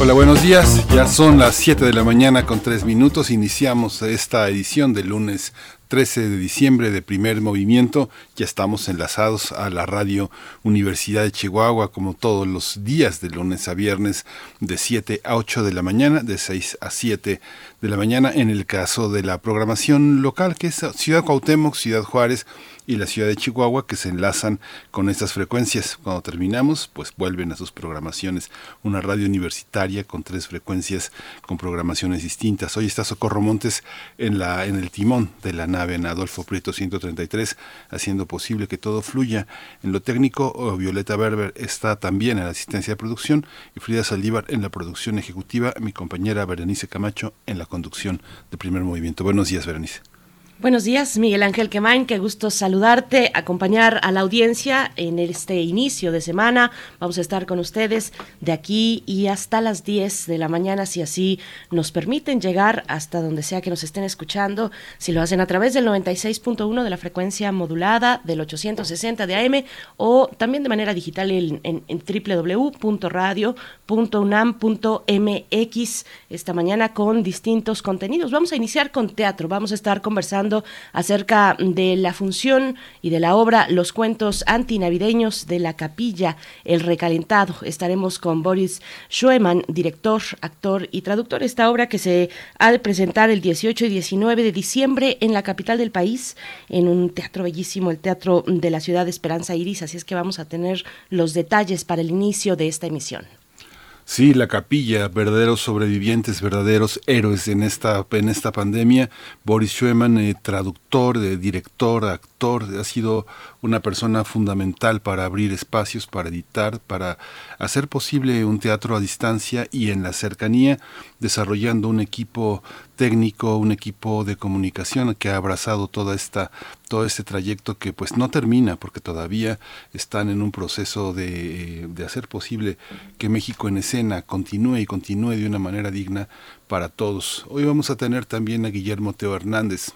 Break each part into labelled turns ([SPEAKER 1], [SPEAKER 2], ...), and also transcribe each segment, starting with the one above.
[SPEAKER 1] Hola, buenos días. Ya son las 7 de la mañana con 3 minutos. Iniciamos esta edición del lunes 13 de diciembre de primer movimiento. Ya estamos enlazados a la radio Universidad de Chihuahua como todos los días de lunes a viernes de 7 a 8 de la mañana, de 6 a 7 de la mañana en el caso de la programación local que es Ciudad Cuauhtémoc, Ciudad Juárez, y la ciudad de Chihuahua que se enlazan con estas frecuencias. Cuando terminamos, pues vuelven a sus programaciones. Una radio universitaria con tres frecuencias con programaciones distintas. Hoy está Socorro Montes en, la, en el timón de la nave en Adolfo Prieto 133, haciendo posible que todo fluya. En lo técnico, Violeta Berber está también en la asistencia de producción y Frida Saldívar en la producción ejecutiva, mi compañera Berenice Camacho en la conducción de primer movimiento. Buenos días, Berenice.
[SPEAKER 2] Buenos días, Miguel Ángel Quemain, qué gusto saludarte, acompañar a la audiencia en este inicio de semana. Vamos a estar con ustedes de aquí y hasta las 10 de la mañana, si así nos permiten llegar hasta donde sea que nos estén escuchando, si lo hacen a través del 96.1 de la frecuencia modulada, del 860 de AM o también de manera digital en, en, en www.radio.unam.mx esta mañana con distintos contenidos. Vamos a iniciar con teatro, vamos a estar conversando acerca de la función y de la obra Los cuentos antinavideños de la capilla El Recalentado. Estaremos con Boris Schoeman, director, actor y traductor. Esta obra que se ha de presentar el 18 y 19 de diciembre en la capital del país, en un teatro bellísimo, el Teatro de la Ciudad de Esperanza Iris. Así es que vamos a tener los detalles para el inicio de esta emisión.
[SPEAKER 1] Sí, la capilla, verdaderos sobrevivientes, verdaderos héroes en esta, en esta pandemia. Boris Schumann, eh, traductor, eh, director, actor, ha sido una persona fundamental para abrir espacios, para editar, para hacer posible un teatro a distancia y en la cercanía, desarrollando un equipo técnico, un equipo de comunicación que ha abrazado toda esta, todo este trayecto que pues no termina porque todavía están en un proceso de, de hacer posible que México en escena continúe y continúe de una manera digna para todos. Hoy vamos a tener también a Guillermo Teo Hernández,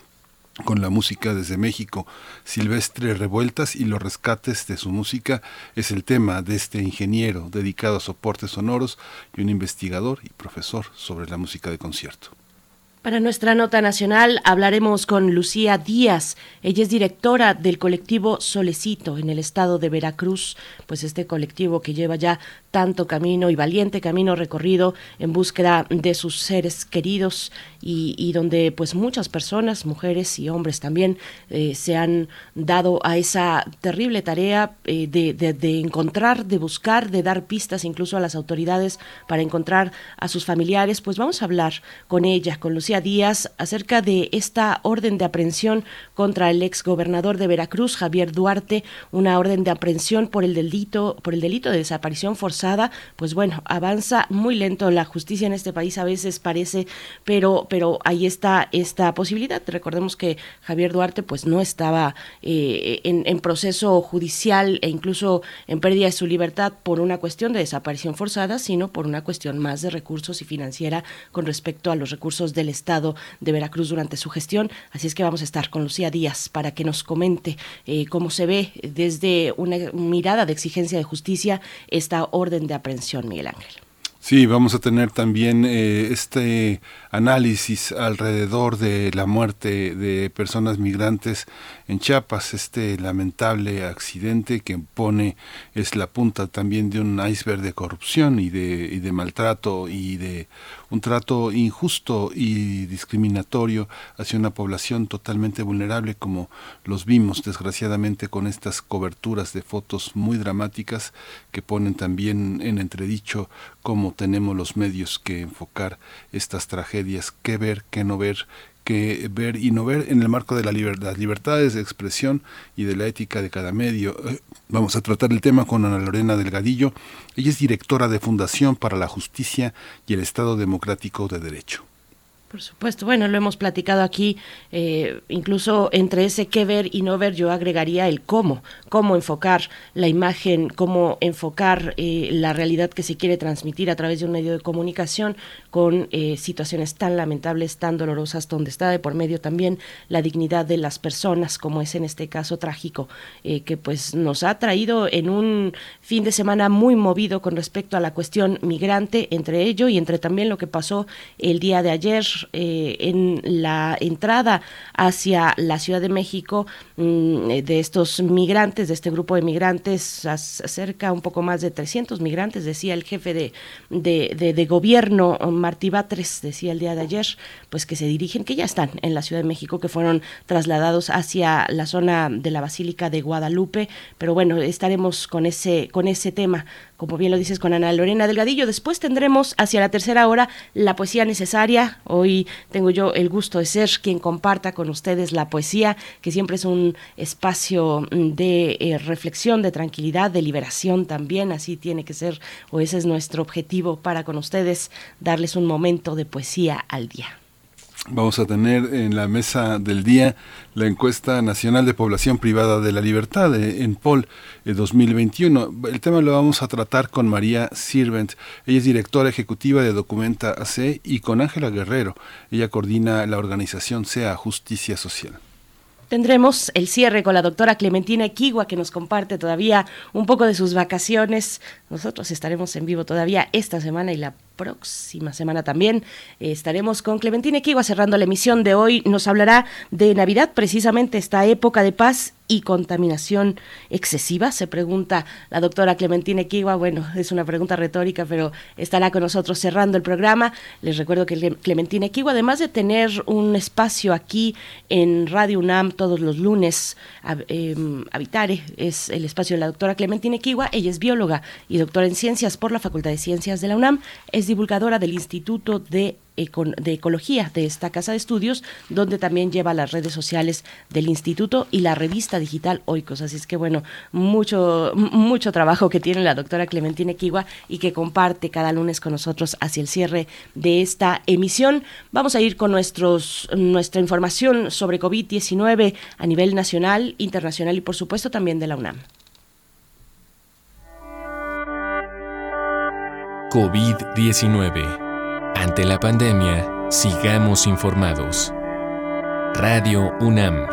[SPEAKER 1] con la música desde México. Silvestre Revueltas y los rescates de su música es el tema de este ingeniero dedicado a soportes sonoros y un investigador y profesor sobre la música de concierto.
[SPEAKER 2] Para nuestra nota nacional hablaremos con Lucía Díaz. Ella es directora del colectivo Solecito en el estado de Veracruz, pues este colectivo que lleva ya tanto camino y valiente camino recorrido en búsqueda de sus seres queridos y, donde pues muchas personas, mujeres y hombres también, eh, se han dado a esa terrible tarea eh, de, de, encontrar, de buscar, de dar pistas incluso a las autoridades para encontrar a sus familiares. Pues vamos a hablar con ella, con Lucía Díaz, acerca de esta orden de aprehensión contra el ex gobernador de Veracruz, Javier Duarte, una orden de aprehensión por el delito, por el delito de desaparición forzada. Pues bueno, avanza muy lento la justicia en este país, a veces parece, pero pero ahí está esta posibilidad. Recordemos que Javier Duarte pues no estaba eh, en, proceso judicial e incluso en pérdida de su libertad por una cuestión de desaparición forzada, sino por una cuestión más de recursos y financiera con respecto a los recursos del Estado de Veracruz durante su gestión. Así es que vamos a estar con Lucía Díaz para que nos comente eh, cómo se ve desde una mirada de exigencia de justicia esta orden de aprehensión, Miguel Ángel.
[SPEAKER 1] Sí, vamos a tener también eh, este análisis alrededor de la muerte de personas migrantes en Chiapas, este lamentable accidente que pone, es la punta también de un iceberg de corrupción y de, maltrato y de un trato injusto y discriminatorio hacia una población totalmente vulnerable como los vimos desgraciadamente con estas coberturas de fotos muy dramáticas que ponen también en entredicho cómo tenemos los medios que enfocar estas tragedias, qué ver, qué no ver, que ver y no ver en el marco de la libertad, las libertades de expresión y de la ética de cada medio. Eh, vamos a tratar el tema con Ana Lorena Delgadillo. Ella es directora de Fundación para la Justicia y el Estado Democrático de Derecho.
[SPEAKER 2] Por supuesto, bueno, lo hemos platicado aquí, eh, incluso entre ese qué ver y no ver, yo agregaría el cómo, cómo enfocar la imagen, cómo enfocar eh, la realidad que se quiere transmitir a través de un medio de comunicación con eh, situaciones tan lamentables, tan dolorosas, donde está de por medio también la dignidad de las personas, como es en este caso trágico, que pues nos ha traído en un fin de semana muy movido con respecto a la cuestión migrante, entre ello y entre también lo que pasó el día de ayer eh, en la entrada hacia la Ciudad de México mm, eh, de estos migrantes, de este grupo de migrantes, cerca un poco más de 300 migrantes, decía el jefe de, de, gobierno, Martí Batres, decía el día de ayer, pues que se dirigen, que ya están en la Ciudad de México, que fueron trasladados hacia la zona de la Basílica de Guadalupe, pero bueno, estaremos con ese, con ese tema como bien lo dices con Ana Lorena Delgadillo. Después tendremos hacia la tercera hora la poesía necesaria. Hoy tengo yo el gusto de ser quien comparta con ustedes la poesía, que siempre es un espacio mm, de eh, reflexión, de tranquilidad, de liberación también. Así tiene que ser, o ese es nuestro objetivo para con ustedes, darles un momento de poesía al día.
[SPEAKER 1] Vamos a tener en la mesa del día la encuesta nacional de población privada de la libertad en POL 2021. El tema lo vamos a tratar con María Sirvent. Ella es directora ejecutiva de Documenta AC y con Ángela Guerrero. Ella coordina la organización SEA Justicia Social.
[SPEAKER 2] Tendremos el cierre con la doctora Clementina Equigua, que nos comparte todavía un poco de sus vacaciones. Nosotros estaremos en vivo todavía esta semana y la próxima semana también eh, estaremos con Clementina Equigua cerrando la emisión de hoy. Nos hablará de Navidad, precisamente esta época de paz y contaminación excesiva, se pregunta la doctora Clementina Equigua. Bueno, es una pregunta retórica, pero estará con nosotros cerrando el programa. Les recuerdo que Clementina Equigua, además de tener un espacio aquí en Radio UNAM todos los lunes, eh, Habitare es el espacio de la doctora Clementina Equigua. Ella es bióloga y doctora en ciencias por la Facultad de Ciencias de la UNAM. Es divulgadora del Instituto de, de Ecología de esta casa de estudios, donde también lleva las redes sociales del instituto y la revista digital Oikos. Así es que bueno, mucho, mucho trabajo que tiene la doctora Clementina Kiwa y que comparte cada lunes con nosotros hacia el cierre de esta emisión. Vamos a ir con nuestros, nuestra información sobre COVID-19 a nivel nacional, internacional y por supuesto también de la UNAM.
[SPEAKER 3] COVID-19. Ante la pandemia, sigamos informados. Radio UNAM.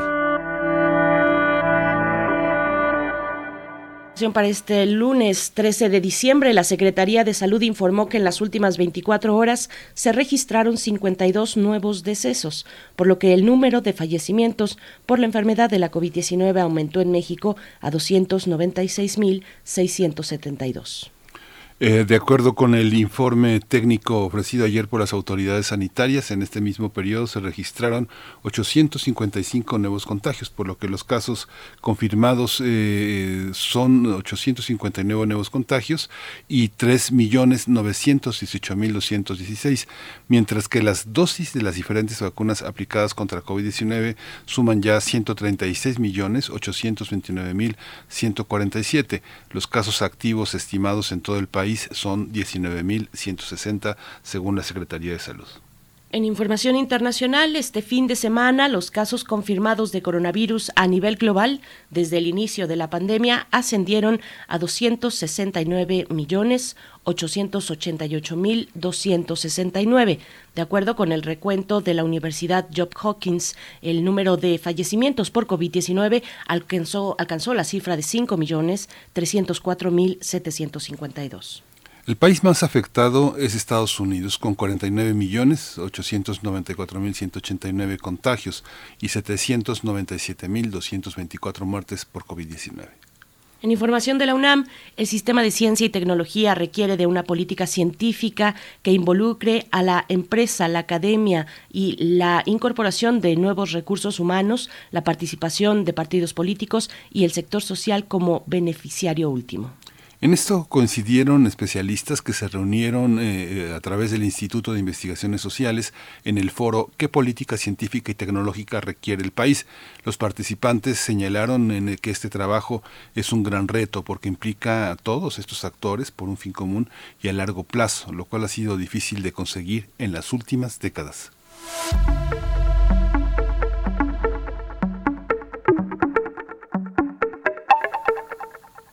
[SPEAKER 2] Para este lunes 13 de diciembre, la Secretaría de Salud informó que en las últimas 24 horas se registraron 52 nuevos decesos, por lo que el número de fallecimientos por la enfermedad de la COVID-19 aumentó en México a 296.672.
[SPEAKER 1] Eh, de acuerdo con el informe técnico ofrecido ayer por las autoridades sanitarias, en este mismo periodo se registraron 855 nuevos contagios, por lo que los casos confirmados eh, son 859 nuevos contagios y 3.918.216, mientras que las dosis de las diferentes vacunas aplicadas contra COVID-19 suman ya 136.829.147. Los casos activos estimados en todo el país son 19.160 según la Secretaría de Salud.
[SPEAKER 2] En información internacional, este fin de semana los casos confirmados de coronavirus a nivel global desde el inicio de la pandemia ascendieron a 269 millones 888.269. De acuerdo con el recuento de la Universidad Job Hawkins, el número de fallecimientos por COVID-19 alcanzó, alcanzó la cifra de 5.304.752.
[SPEAKER 1] El país más afectado es Estados Unidos, con 49 millones 894 mil 189 contagios y 797 mil 224 muertes por COVID-19.
[SPEAKER 2] En información de la UNAM, el sistema de ciencia y tecnología requiere de una política científica que involucre a la empresa, la academia y la incorporación de nuevos recursos humanos, la participación de partidos políticos y el sector social como beneficiario último.
[SPEAKER 1] En esto coincidieron especialistas que se reunieron eh, a través del Instituto de Investigaciones Sociales en el foro ¿Qué política científica y tecnológica requiere el país? Los participantes señalaron en que este trabajo es un gran reto porque implica a todos estos actores por un fin común y a largo plazo, lo cual ha sido difícil de conseguir en las últimas décadas.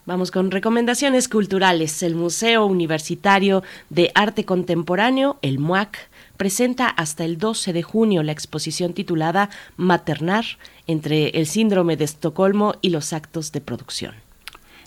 [SPEAKER 2] Vamos con recomendaciones culturales. El Museo Universitario de Arte Contemporáneo, el MUAC, presenta hasta el 12 de junio la exposición titulada Maternar entre el síndrome de Estocolmo y los actos de producción.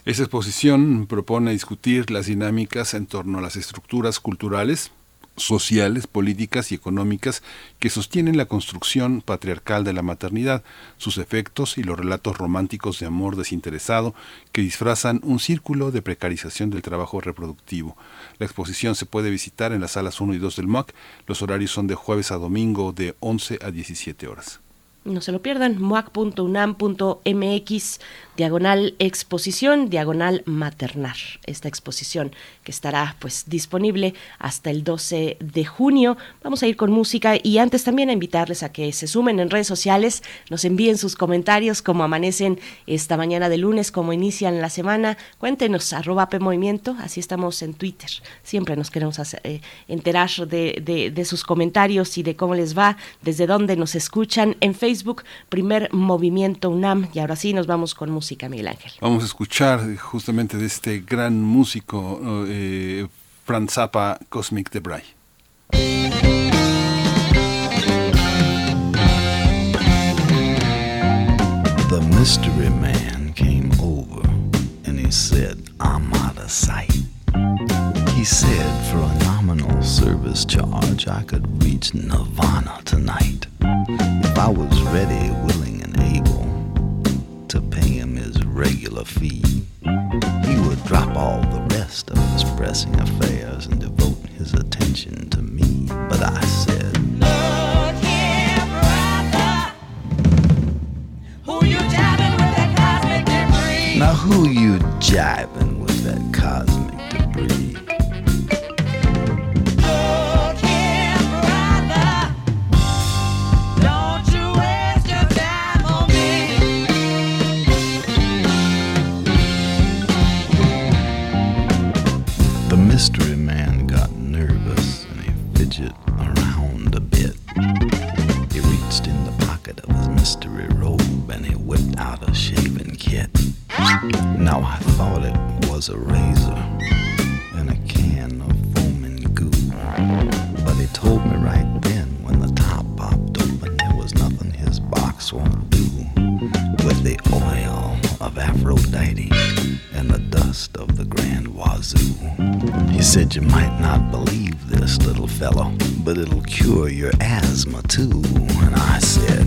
[SPEAKER 1] Esta exposición propone discutir las dinámicas en torno a las estructuras culturales, sociales, políticas y económicas que sostienen la construcción patriarcal de la maternidad, sus efectos y los relatos románticos de amor desinteresado que disfrazan un círculo de precarización del trabajo reproductivo. La exposición se puede visitar en las salas 1 y 2 del MOAC. Los horarios son de jueves a domingo de 11 a 17 horas.
[SPEAKER 2] No se lo pierdan, moac.unam.mx, diagonal exposición, diagonal maternar. Esta exposición que estará pues disponible hasta el 12 de junio. Vamos a ir con música y antes también a invitarles a que se sumen en redes sociales, nos envíen sus comentarios, cómo amanecen esta mañana de lunes, cómo inician la semana. Cuéntenos, arroba P Movimiento, así estamos en Twitter. Siempre nos queremos eh, enterar de, de sus comentarios y de cómo les va, desde dónde nos escuchan en Facebook, primer movimiento UNAM. Y ahora sí nos vamos con música, Miguel Ángel.
[SPEAKER 1] Vamos a escuchar justamente de este gran músico, eh, Franz Zappa, Cosmic Debray.
[SPEAKER 4] The mystery man came over and he said, I'm out of sight. He said for a nominal service charge I could reach Nirvana tonight. If I was ready, willing, regular fee, he would drop all the rest of his pressing affairs and devote his attention to me. But I said,
[SPEAKER 5] Look here, brother. Who you jiving with that cosmic debris?
[SPEAKER 4] Now who you jiving with that cosmic was a razor and a can of foaming goo. But he told me right then when the top popped open there was nothing his box won't do. With the oil of Aphrodite and the dust of the Grand Wazoo. He said you might not believe this, little fellow, but it'll cure your asthma too. And I said,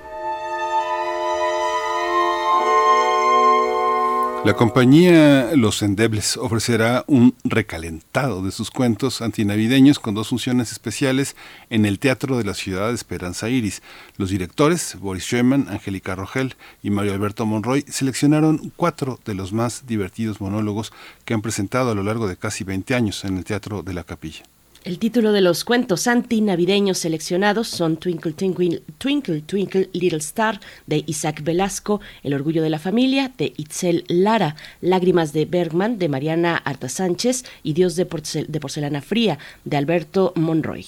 [SPEAKER 1] La compañía Los Endebles ofrecerá un recalentado de sus cuentos antinavideños con dos funciones especiales en el Teatro de la Ciudad de Esperanza Iris. Los directores, Boris Schumann, Angélica Rogel y Mario Alberto Monroy, seleccionaron cuatro de los más divertidos monólogos que han presentado a lo largo de casi 20 años en el Teatro de la Capilla.
[SPEAKER 2] El título de los cuentos antinavideños seleccionados son Twinkle Twinkle, Twinkle Twinkle Little Star de Isaac Velasco, El Orgullo de la Familia de Itzel Lara, Lágrimas de Bergman de Mariana Arta Sánchez y Dios de, de Porcelana Fría de Alberto Monroy.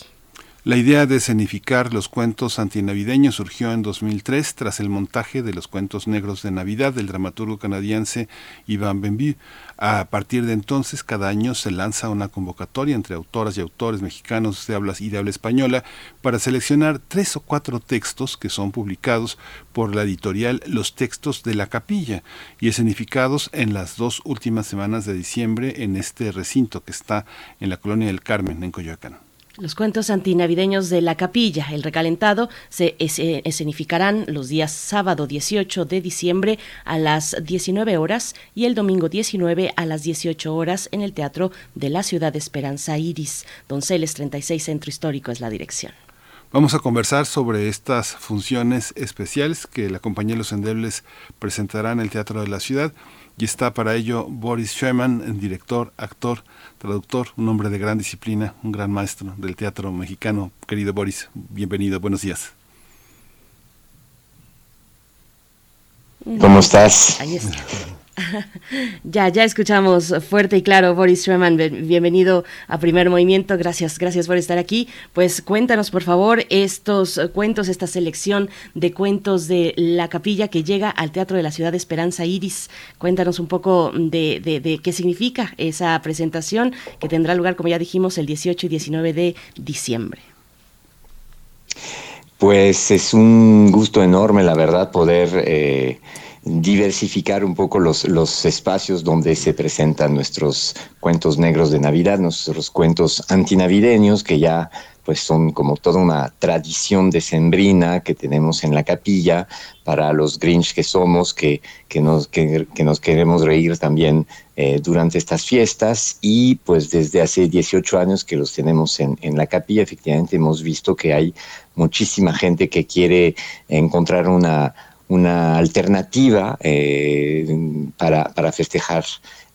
[SPEAKER 1] La idea de escenificar los cuentos antinavideños surgió en 2003 tras el montaje de los cuentos negros de Navidad del dramaturgo canadiense Ivan Benvue. A partir de entonces, cada año se lanza una convocatoria entre autoras y autores mexicanos de habla y de habla española para seleccionar tres o cuatro textos que son publicados por la editorial Los Textos de la Capilla y escenificados en las dos últimas semanas de diciembre en este recinto que está en la colonia del Carmen, en Coyoacán.
[SPEAKER 2] Los cuentos antinavideños de la capilla, el recalentado, se eh, escenificarán los días sábado 18 de diciembre a las 19 horas y el domingo 19 a las 18 horas en el Teatro de la Ciudad Esperanza Iris. Donceles 36 Centro Histórico es la dirección.
[SPEAKER 1] Vamos a conversar sobre estas funciones especiales que la compañía Los Endebles presentará en el Teatro de la Ciudad y está para ello Boris el director, actor, traductor, un hombre de gran disciplina, un gran maestro del teatro mexicano. Querido Boris, bienvenido, buenos días.
[SPEAKER 6] ¿Cómo estás?
[SPEAKER 2] Ahí está. Ya, ya escuchamos fuerte y claro, Boris bien- bienvenido a Primer Movimiento, gracias, gracias por estar aquí. Pues cuéntanos, por favor, estos cuentos, esta selección de cuentos de la capilla que llega al Teatro de la Ciudad de Esperanza Iris. Cuéntanos un poco de qué significa esa presentación que tendrá lugar, como ya dijimos, el 18 y 19 de diciembre.
[SPEAKER 6] Pues es un gusto enorme, la verdad, poder eh, diversificar un poco los, los espacios donde se presentan nuestros cuentos negros de Navidad, nuestros cuentos antinavideños, que ya pues son como toda una tradición decembrina que tenemos en la capilla para los Grinch que somos, que, que, nos, que, nos queremos reír también eh, durante estas fiestas. Y pues desde hace 18 años que los tenemos en, en la capilla, efectivamente hemos visto que hay muchísima gente que quiere encontrar una, una alternativa eh, para, para festejar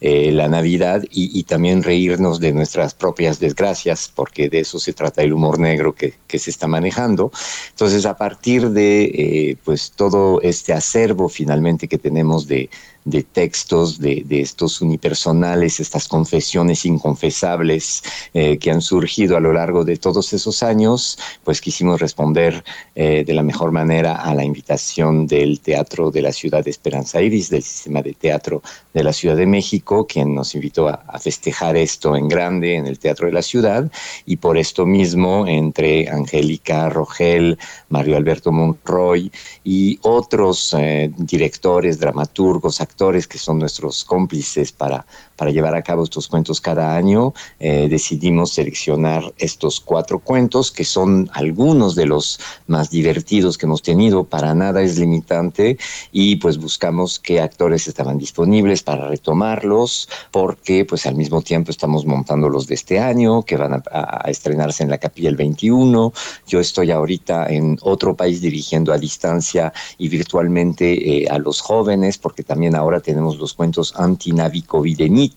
[SPEAKER 6] eh, la Navidad y, también reírnos de nuestras propias desgracias, porque de eso se trata el humor negro que, que se está manejando. Entonces, a partir de eh, pues todo este acervo finalmente que tenemos de, de textos de, de estos unipersonales, estas confesiones inconfesables eh, que han surgido a lo largo de todos esos años, pues quisimos responder eh, de la mejor manera a la invitación del Teatro de la Ciudad de Esperanza Iris, del Sistema de Teatro de la Ciudad de México, quien nos invitó a, festejar esto en grande en el Teatro de la Ciudad, y por esto mismo, entre Angélica Rogel, Mario Alberto Monroy y otros eh, directores, dramaturgos, que son nuestros cómplices para, para llevar a cabo estos cuentos cada año, eh, decidimos seleccionar estos cuatro cuentos que son algunos de los más divertidos que hemos tenido, para nada es limitante y pues buscamos qué actores estaban disponibles para retomarlos porque pues al mismo tiempo estamos montando los de este año que van a, a- estrenarse en la capilla el 21. Yo estoy ahorita en otro país dirigiendo a distancia y virtualmente eh, a los jóvenes porque también ahora tenemos los cuentos antinavicovidenitos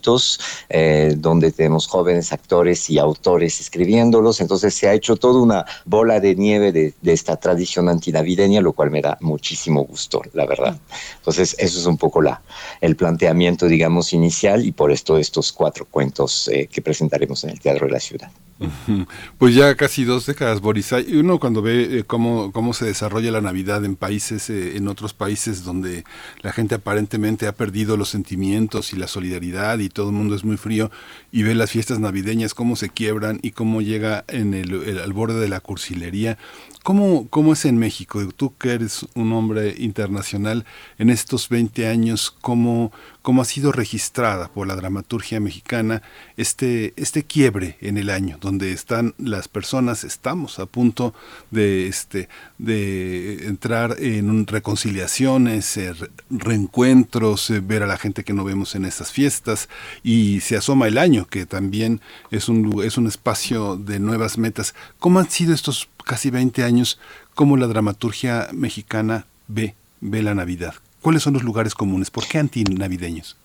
[SPEAKER 6] eh, donde tenemos jóvenes actores y autores escribiéndolos. Entonces se ha hecho toda una bola de nieve de, esta tradición antinavideña, lo cual me da muchísimo gusto, la verdad. Entonces eso es un poco la, el planteamiento, digamos, inicial y por esto estos cuatro cuentos eh, que presentaremos en el Teatro de la Ciudad.
[SPEAKER 1] Pues ya casi dos décadas, Boris. Uno cuando ve eh, cómo, cómo se desarrolla la Navidad en países, eh, en otros países donde la gente aparentemente ha perdido los sentimientos y la solidaridad y todo el mundo es muy frío y ve las fiestas navideñas, cómo se quiebran y cómo llega en el, al borde de la cursilería. ¿Cómo, ¿Cómo es en México? Tú que eres un hombre internacional, en estos 20 años, ¿cómo, cómo ha sido registrada por la dramaturgia mexicana este, este quiebre en el año, donde están las personas, estamos a punto de este de entrar en reconciliaciones, eh, re- reencuentros, eh, ver a la gente que no vemos en estas fiestas y se asoma el año que también es un es un espacio de nuevas metas. ¿Cómo han sido estos casi 20 años? ¿Cómo la dramaturgia mexicana ve ve la Navidad? ¿Cuáles son los lugares comunes? ¿Por qué antinavideños?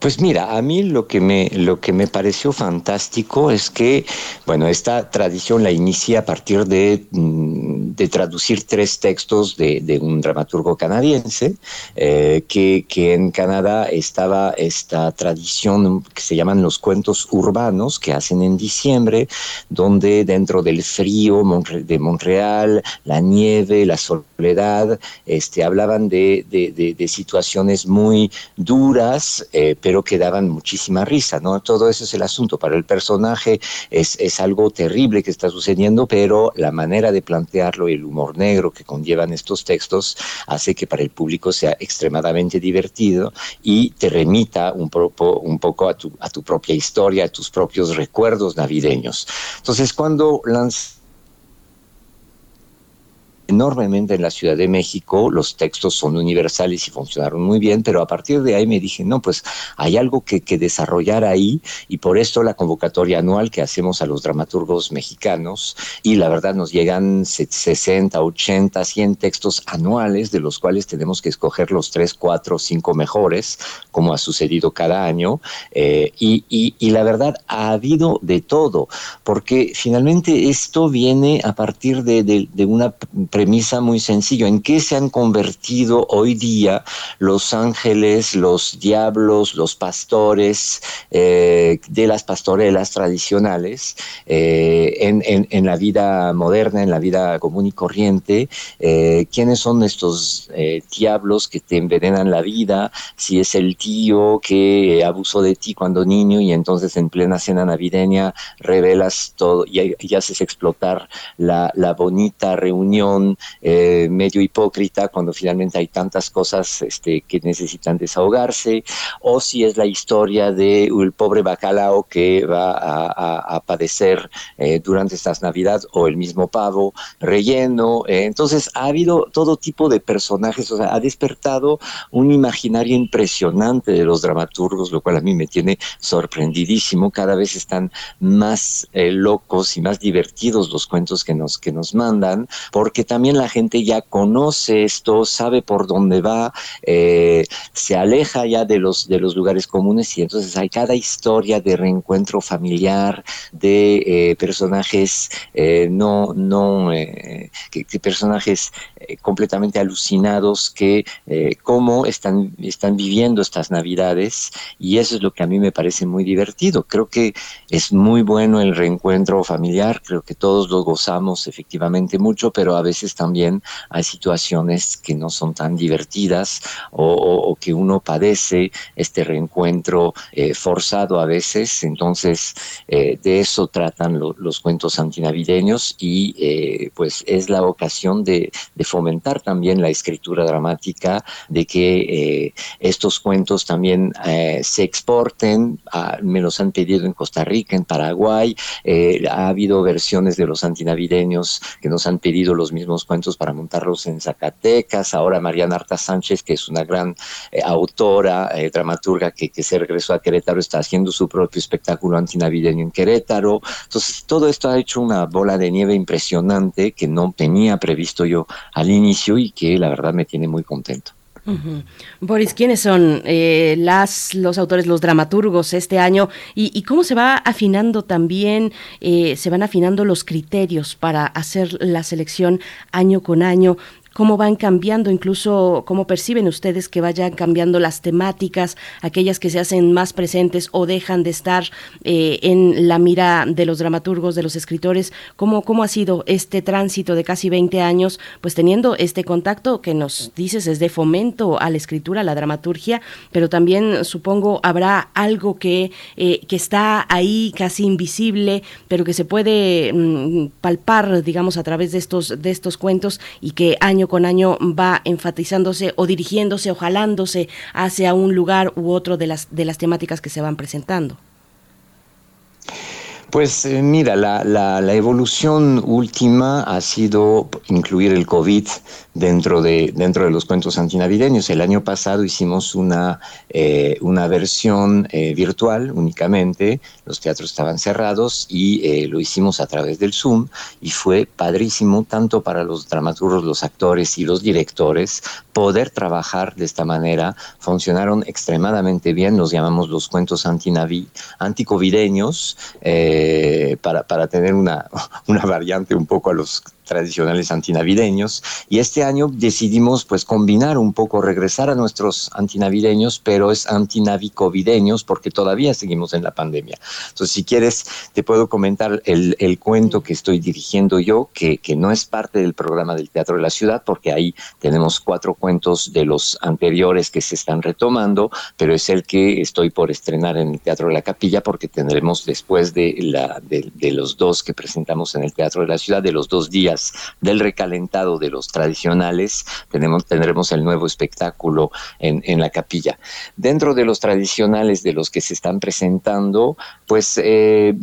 [SPEAKER 6] Pues mira, a mí lo que me lo que me pareció fantástico es que, bueno, esta tradición la inicia a partir de, mm, de traducir tres textos de, un dramaturgo canadiense, eh, que, que en Canadá estaba esta tradición que se llaman los cuentos urbanos que hacen en diciembre, donde dentro del frío de Montreal, la nieve, la soledad, este, hablaban de- de situaciones muy duras, eh, pero que daban muchísima risa, ¿no? Todo eso es el asunto. Para el personaje es, es algo terrible que está sucediendo, pero la manera de plantearlo y el humor negro que conllevan estos textos hace que para el público sea extremadamente divertido y te remita un, poco- un poco a tu, a tu propia historia, a tus propios recuerdos navideños. Entonces, cuando lanz enormemente en la Ciudad de México, los textos son universales y funcionaron muy bien, pero a partir de ahí me dije, no, pues hay algo que, que desarrollar ahí y por esto la convocatoria anual que hacemos a los dramaturgos mexicanos y la verdad nos llegan se- 60, 80, 100 textos anuales de los cuales tenemos que escoger los 3, 4, 5 mejores, como ha sucedido cada año, eh, y, y- la verdad ha habido de todo, porque finalmente esto viene a partir de, de- una premisa muy sencilla. ¿En qué se han convertido hoy día los ángeles, los diablos, los pastores eh, de las pastorelas tradicionales eh, en, en- la vida moderna, en la vida común y corriente? Eh, ¿Quiénes son estos diablos que te envenenan la vida? Si es el tío que abusó de ti cuando niño y entonces en plena cena navideña revelas todo y, y haces explotar la, la bonita reunión eh, medio hipócrita cuando finalmente hay tantas cosas este, que necesitan desahogarse, o si es la historia de pobre bacalao que va a, padecer eh, durante estas navidades, o el mismo pavo relleno. eh, entonces ha habido todo tipo de personajes, o sea, ha despertado un imaginario impresionante de los dramaturgos, lo cual a mí me tiene sorprendidísimo. Cada vez están más locos y más divertidos los cuentos que nos, que nos mandan, porque también la gente ya conoce esto, sabe por dónde va, eh, se aleja ya de los, de los lugares comunes y entonces hay cada historia de reencuentro familiar, de eh, personajes eh, no, no, eh, que, que personajes completamente alucinados que cómo están, están viviendo estas navidades y eso es lo que a mí me parece muy divertido. Creo que es muy bueno el reencuentro familiar, creo que todos lo gozamos efectivamente mucho, pero a veces también hay situaciones que no son tan divertidas o, que uno padece este reencuentro eh, forzado a veces. Entonces, eh, de eso tratan lo- los cuentos antinavideños y eh, pues es la ocasión de, fomentar también la escritura dramática, de que estos cuentos también se exporten. Me los han pedido en Costa Rica, en Paraguay. ha habido versiones de los antinavideños que nos han pedido los mismos cuentos para montarlos en Zacatecas. Ahora Mariana Arta Sánchez, que es una gran eh, autora, eh, dramaturga que, que se regresó a Querétaro, está haciendo su propio espectáculo antinavideño en Querétaro. Entonces, todo esto ha hecho una bola de nieve impresionante que no tenía previsto yo al inicio y que la verdad me tiene muy contento.
[SPEAKER 2] Boris, ¿quiénes son eh, las, los autores, los dramaturgos este año? ¿Y, y cómo se va afinando también, eh, se van afinando los criterios para hacer la selección año con año? Cómo van cambiando, incluso cómo perciben ustedes que vayan cambiando las temáticas, aquellas que se hacen más presentes o dejan de estar eh, en la mira de los dramaturgos, de los escritores, cómo, cómo ha sido este tránsito de casi 20 años, pues teniendo este contacto que nos dices es de fomento a la escritura, a la dramaturgia, pero también supongo habrá algo que, eh, que está ahí casi invisible, pero que se puede mm, palpar, digamos, a través de estos, de estos cuentos y que año con año va enfatizándose o dirigiéndose o jalándose hacia un lugar u otro de las, de las temáticas que se van presentando.
[SPEAKER 6] Pues eh, mira, la- la evolución última ha sido incluir el COVID dentro de, dentro de los cuentos antinavideños. El año pasado hicimos una, eh, una versión eh, virtual únicamente, los teatros estaban cerrados y eh, lo hicimos a través del Zoom y fue padrísimo tanto para los dramaturgos, los actores y los directores poder trabajar de esta manera. Funcionaron extremadamente bien, los llamamos los cuentos antinavi, anticovideños, eh, para, para tener una, una variante un poco a los tradicionales antinavideños y este año decidimos pues combinar un poco, regresar a nuestros antinavideños, pero es antinavicovideños porque todavía seguimos en la pandemia. Entonces, si quieres, te puedo comentar el, el cuento que estoy dirigiendo yo, que, que no es parte del programa del Teatro de la Ciudad, porque ahí tenemos cuatro cuentos de los anteriores que se están retomando, pero es el que estoy por estrenar en el Teatro de la Capilla, porque tendremos después de, la, de, de los dos que presentamos en el Teatro de la Ciudad, de los dos días del recalentado de los tradicionales, tenemos, tendremos el nuevo espectáculo en, en la capilla. Dentro de los tradicionales de los que se están presentando, pues eh,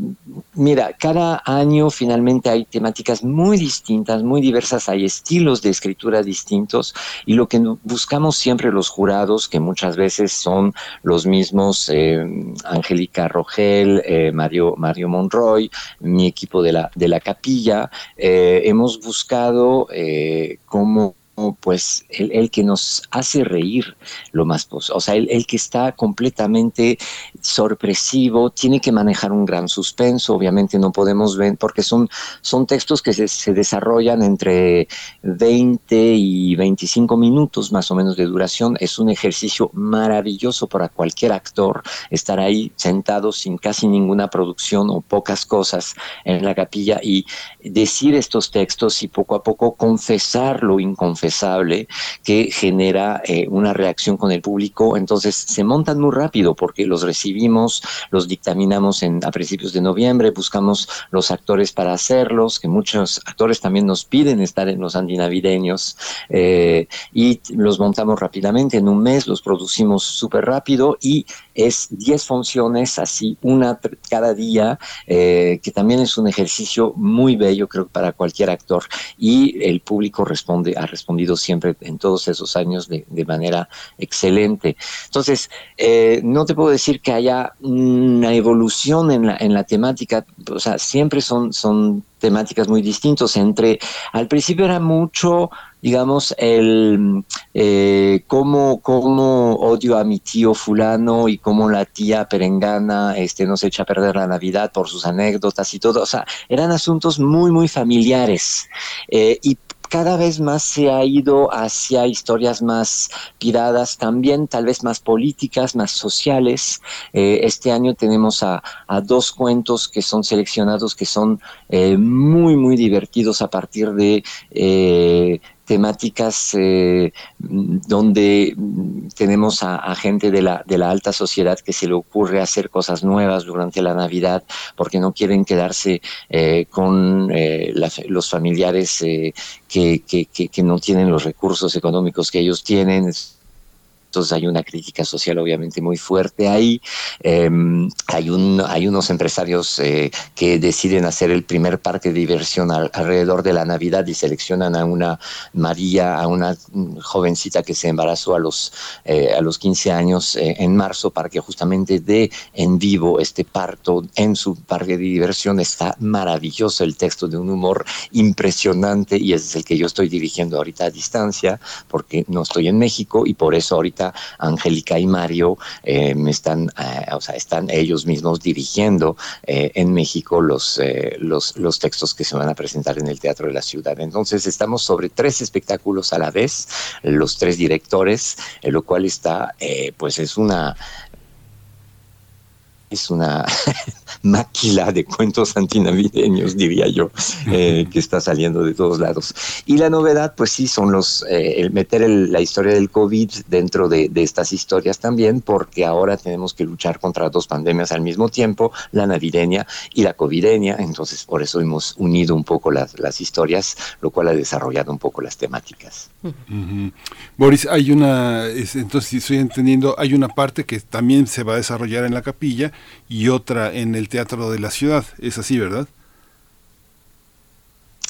[SPEAKER 6] mira, cada año finalmente hay temáticas muy distintas, muy diversas, hay estilos de escritura distintos y lo que buscamos siempre los jurados, que muchas veces son los mismos, eh, Angélica Rogel, eh, Mario, Mario Monroy, mi equipo de la, de la capilla, eh, hemos buscado eh, cómo pues el, que nos hace reír lo más posible, o sea, el, el que está completamente sorpresivo, tiene que manejar un gran suspenso, obviamente no podemos ver, porque son, son textos que se, se desarrollan entre 20 y 25 minutos más o menos de duración, es un ejercicio maravilloso para cualquier actor estar ahí sentado sin casi ninguna producción o pocas cosas en la capilla y decir estos textos y poco a poco confesar lo inconfesable que genera eh, una reacción con el público. Entonces se montan muy rápido porque los recibimos, los dictaminamos en, a principios de noviembre, buscamos los actores para hacerlos, que muchos actores también nos piden estar en los antinavideños eh, y los montamos rápidamente. En un mes los producimos súper rápido y es 10 funciones, así una cada día, eh, que también es un ejercicio muy bello, creo, para cualquier actor. Y el público responde, ha respondido siempre en todos esos años de, manera excelente. Entonces, eh, no te puedo decir que haya una evolución en la, en la temática, o sea, siempre son, son temáticas muy distintas. Entre, al principio era mucho, digamos, el eh, cómo, cómo odio a mi tío fulano y cómo la tía perengana este, nos echa a perder la Navidad por sus anécdotas y todo. O sea, eran asuntos muy, muy familiares. Eh, y cada vez más se ha ido hacia historias más piradas, también tal vez más políticas, más sociales. Eh, este año tenemos a, a dos cuentos que son seleccionados, que son eh, muy, muy divertidos a partir de eh, temáticas eh, donde tenemos a, a gente de la, de la alta sociedad que se le ocurre hacer cosas nuevas durante la Navidad porque no quieren quedarse eh, con eh, la- los familiares eh, que, que- que- que no tienen los recursos económicos que ellos tienen. Entonces hay una crítica social obviamente muy fuerte ahí. Eh, hay, un, hay unos empresarios eh, que deciden hacer el primer parque de diversión al- alrededor de la Navidad y seleccionan a una María, a una jovencita que se embarazó a los, eh, a los 15 años eh, en marzo para que justamente dé en vivo este parto en su parque de diversión. Está maravilloso el texto de un humor impresionante y es el que yo estoy dirigiendo ahorita a distancia porque no estoy en México y por eso ahorita Angélica y Mario me están, eh, o sea, están ellos mismos dirigiendo eh, en México los, eh, los, los textos que se van a presentar en el Teatro de la Ciudad. Entonces estamos sobre tres espectáculos a la vez, los tres directores, lo cual está, pues es una es una máquila de cuentos antinavideños, diría yo, eh, que está saliendo de todos lados. Y la novedad, pues sí, son los, eh, el meter el- la historia del COVID dentro de, de estas historias también, porque ahora tenemos que luchar contra dos pandemias al mismo tiempo, la navideña y la covideña, entonces por eso hemos unido un poco las, las historias, lo cual ha desarrollado un poco las temáticas.
[SPEAKER 1] Boris, hay una, es- entonces si estoy entendiendo, hay una parte que también se va a desarrollar en la capilla y otra en el Teatro de la Ciudad. Es así, ¿verdad?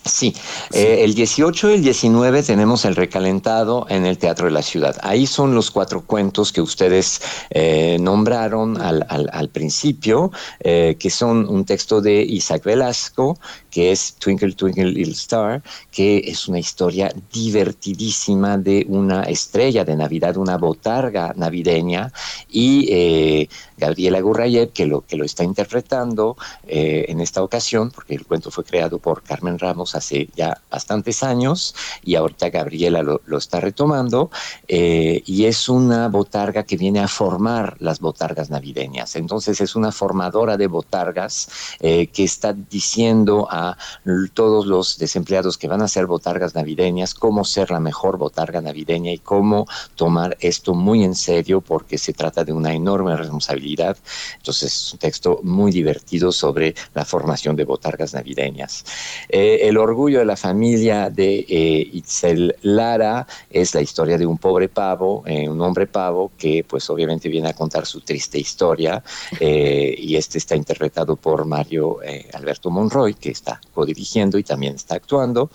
[SPEAKER 6] Sí, eh, el 18 y el 19 tenemos el recalentado en el Teatro de la Ciudad. Ahí son los cuatro cuentos que ustedes eh, nombraron al, al- al principio, eh, que son un texto de Isaac Velasco, que es Twinkle Twinkle Little Star, que es una historia divertidísima de una estrella de Navidad, una botarga navideña, y eh, Gabriela Gurrayev, que lo, que lo está interpretando eh, en esta ocasión, porque el cuento fue creado por Carmen Ramos hace ya bastantes años, y ahorita Gabriela lo, está retomando, eh, y es una botarga que viene a formar las botargas navideñas. Entonces es una formadora de botargas eh, que está diciendo a l- todos los desempleados que van a ser botargas navideñas cómo ser la mejor botarga navideña y cómo tomar esto muy en serio porque se trata de una enorme responsabilidad. Entonces es un texto muy divertido sobre la formación de botargas navideñas. Eh, el orgullo de la familia de eh, Itzel Lara es la historia de un pobre pavo, eh, un hombre pavo que pues obviamente viene a contar su triste historia eh, y este está interpretado por Mario eh, Alberto Monroy que está codirigiendo y también está actuando.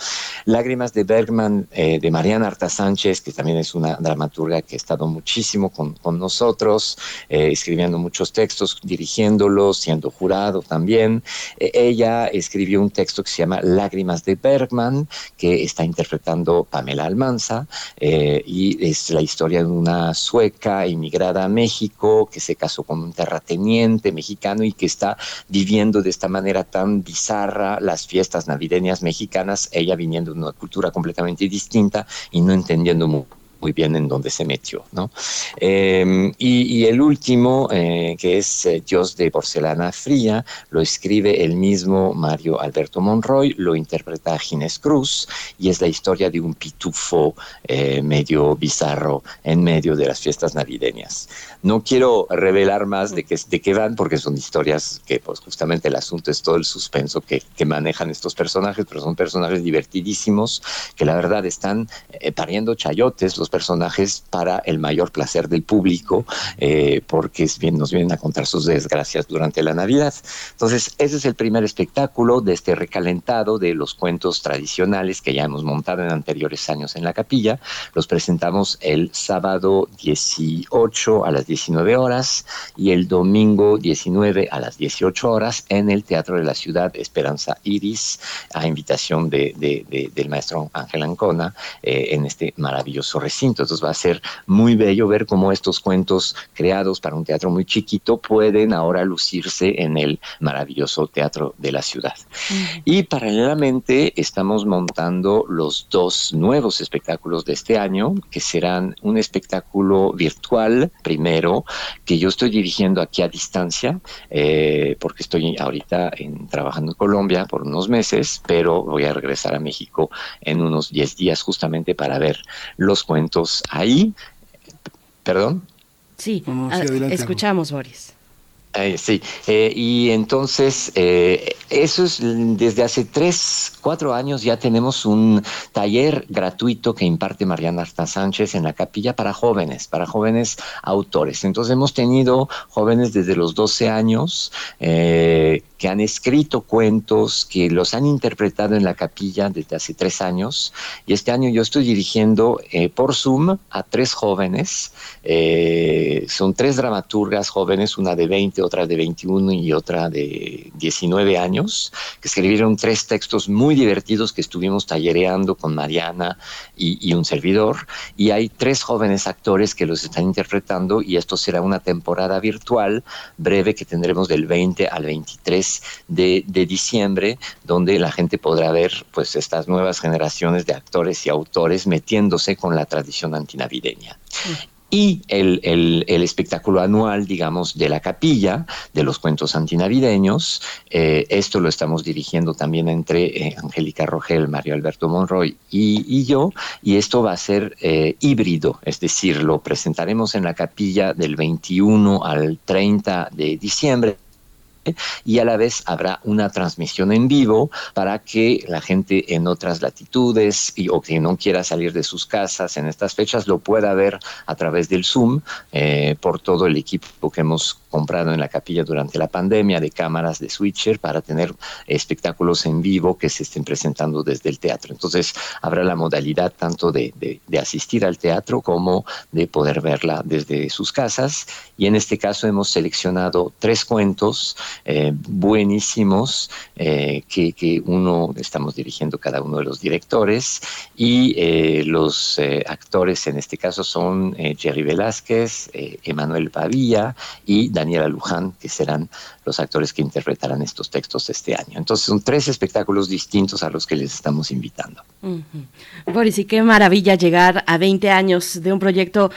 [SPEAKER 6] Lágrimas de Bergman eh, de Mariana Arta Sánchez que también es una dramaturga que ha estado muchísimo con, con nosotros, eh, escribiendo muchos textos, dirigiéndolos, siendo jurado también. Eh, ella escribió un texto que se llama Lágrimas de Bergman, que está interpretando Pamela Almanza, y es la historia de una sueca inmigrada a México que se casó con un terrateniente mexicano y que está viviendo de esta manera tan bizarra las fiestas navideñas mexicanas, ella viniendo de una cultura completamente distinta y no entendiendo mu- muy bien en dónde se metió, ¿no? Y, y el último, eh, que es eh, Dios de porcelana fría, lo escribe el mismo Mario Alberto Monroy, lo interpreta Ginés Cruz y es la historia de un pitufo eh, medio bizarro en medio de las fiestas navideñas. No quiero revelar más de qué, van porque son historias que pues justamente el asunto es todo el suspenso que, que manejan estos personajes, pero son personajes divertidísimos que la verdad están eh, pariendo chayotes los personajes para el mayor placer del público eh, porque es bien, nos vienen a contar sus desgracias durante la Navidad. Entonces, ese es el primer espectáculo de este recalentado de los cuentos tradicionales que ya hemos montado en anteriores años en la capilla. Los presentamos el sábado 18 a las 19 horas y el domingo 19 a las 18 horas en el Teatro de la Ciudad Esperanza Iris, a invitación de, de- de- del maestro Ángel Ancona eh, en este maravilloso recinto. Entonces va a ser muy bello ver cómo estos cuentos creados para un teatro muy chiquito pueden ahora lucirse en el maravilloso Teatro de la Ciudad. Y paralelamente estamos montando los dos nuevos espectáculos de este año, que serán un espectáculo virtual primero, que yo estoy dirigiendo aquí a distancia, eh, porque estoy ahorita en- trabajando en Colombia por unos meses, pero voy a regresar a México en unos 10 días justamente para ver los cuentos ahí. Perdón.
[SPEAKER 2] Sí,
[SPEAKER 1] No, no, sí,
[SPEAKER 2] ah,
[SPEAKER 1] adelante,
[SPEAKER 2] escuchamos, Boris.
[SPEAKER 6] Eh, sí, eh, y entonces eh, eso es desde hace tres, cuatro años ya tenemos un taller gratuito que imparte Mariana Arta Sánchez en la capilla para jóvenes, para jóvenes autores. Entonces hemos tenido jóvenes desde los 12 años eh, que han escrito cuentos, que los han interpretado en la capilla desde hace tres años. Y este año yo estoy dirigiendo por Zoom a tres jóvenes. Son tres dramaturgas jóvenes, una de 20, otra de 21 y otra de 19 años, que escribieron tres textos muy divertidos que estuvimos tallereando con Mariana y, un servidor. Y hay tres jóvenes actores que los están interpretando y esto será una temporada virtual breve que tendremos del 20 al 23 de, de diciembre, donde la gente podrá ver pues estas nuevas generaciones de actores y autores metiéndose con la tradición antinavideña. Y el, el- el espectáculo anual, digamos, de la capilla, de los cuentos antinavideños, eh, esto lo estamos dirigiendo también entre eh, Angélica Rogel, Mario Alberto Monroy y, yo, y esto va a ser eh, híbrido, es decir, lo presentaremos en la capilla del 21 al 30 de diciembre y a la vez habrá una transmisión en vivo para que la gente en otras latitudes y, o que no quiera salir de sus casas en estas fechas lo pueda ver a través del Zoom eh, por todo el equipo que hemos comprado en la capilla durante la pandemia de cámaras de switcher para tener espectáculos en vivo que se estén presentando desde el teatro. Entonces habrá la modalidad tanto de, asistir al teatro como de poder verla desde sus casas y en este caso hemos seleccionado tres cuentos eh, buenísimos eh, que, que uno estamos dirigiendo cada uno de los directores y eh, los actores en este caso son Jerry Velázquez, Emanuel Pavía y Daniela Luján, que serán los actores que interpretarán estos textos este año. Entonces son tres espectáculos distintos a los que les estamos invitando.
[SPEAKER 2] Ujú. Boris, y qué maravilla llegar a 20 años de un proyecto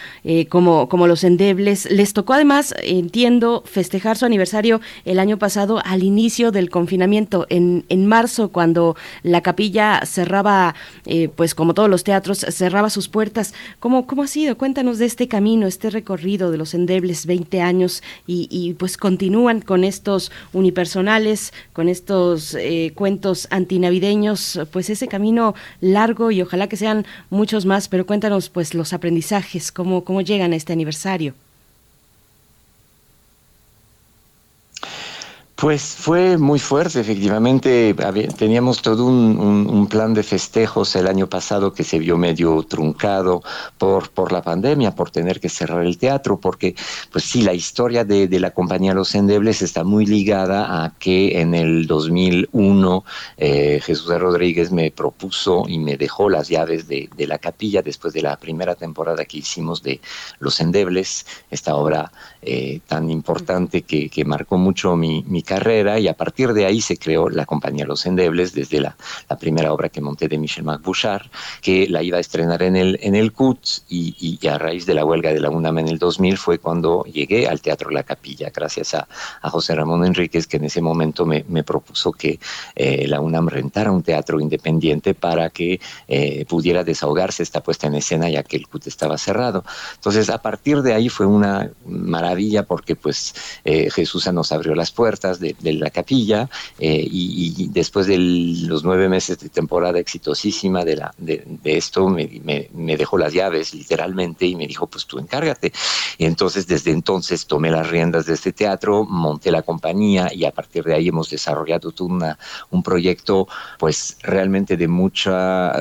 [SPEAKER 2] como, como Los Endebles. Les tocó además, entiendo, festejar su aniversario el año pasado al inicio del confinamiento, en, en marzo, cuando la capilla cerraba, eh, pues como todos los teatros, cerraba sus puertas. ¿Cómo, ¿Cómo ha sido? Cuéntanos de este camino, este recorrido de Los Endebles, 20 años, y, y, pues continúan con estos unipersonales, con estos eh, cuentos antinavideños, pues ese camino largo y ojalá que sean muchos más, pero cuéntanos pues los aprendizajes, cómo, cómo llegan a este aniversario.
[SPEAKER 6] Pues fue muy fuerte, efectivamente. Teníamos todo un, plan de festejos el año pasado que se vio medio truncado por, por la pandemia, por tener que cerrar el teatro, porque, pues sí, la historia de, la compañía Los Endebles está muy ligada a que en el 2001 eh, Jesús Rodríguez me propuso y me dejó las llaves de, de la capilla después de la primera temporada que hicimos de Los Endebles, esta obra eh, tan importante que, que marcó mucho mi, mi carrera y a partir de ahí se creó la compañía Los Endebles desde la, primera obra que monté de Michel Macbouchard, que la iba a estrenar en el, en el CUT y, a raíz de la huelga de la UNAM en el 2000 fue cuando llegué al Teatro La Capilla, gracias a, José Ramón Enríquez, que en ese momento me, me propuso que eh, la UNAM rentara un teatro independiente para que eh, pudiera desahogarse esta puesta en escena ya que el CUT estaba cerrado. Entonces, a partir de ahí fue una maravilla porque pues eh, Jesús nos abrió las puertas de, la capilla eh, y, después de los nueve meses de temporada exitosísima de, la, de, esto me, me- dejó las llaves literalmente y me dijo pues tú encárgate. Y entonces desde entonces tomé las riendas de este teatro, monté la compañía y a partir de ahí hemos desarrollado una, un proyecto pues realmente de mucha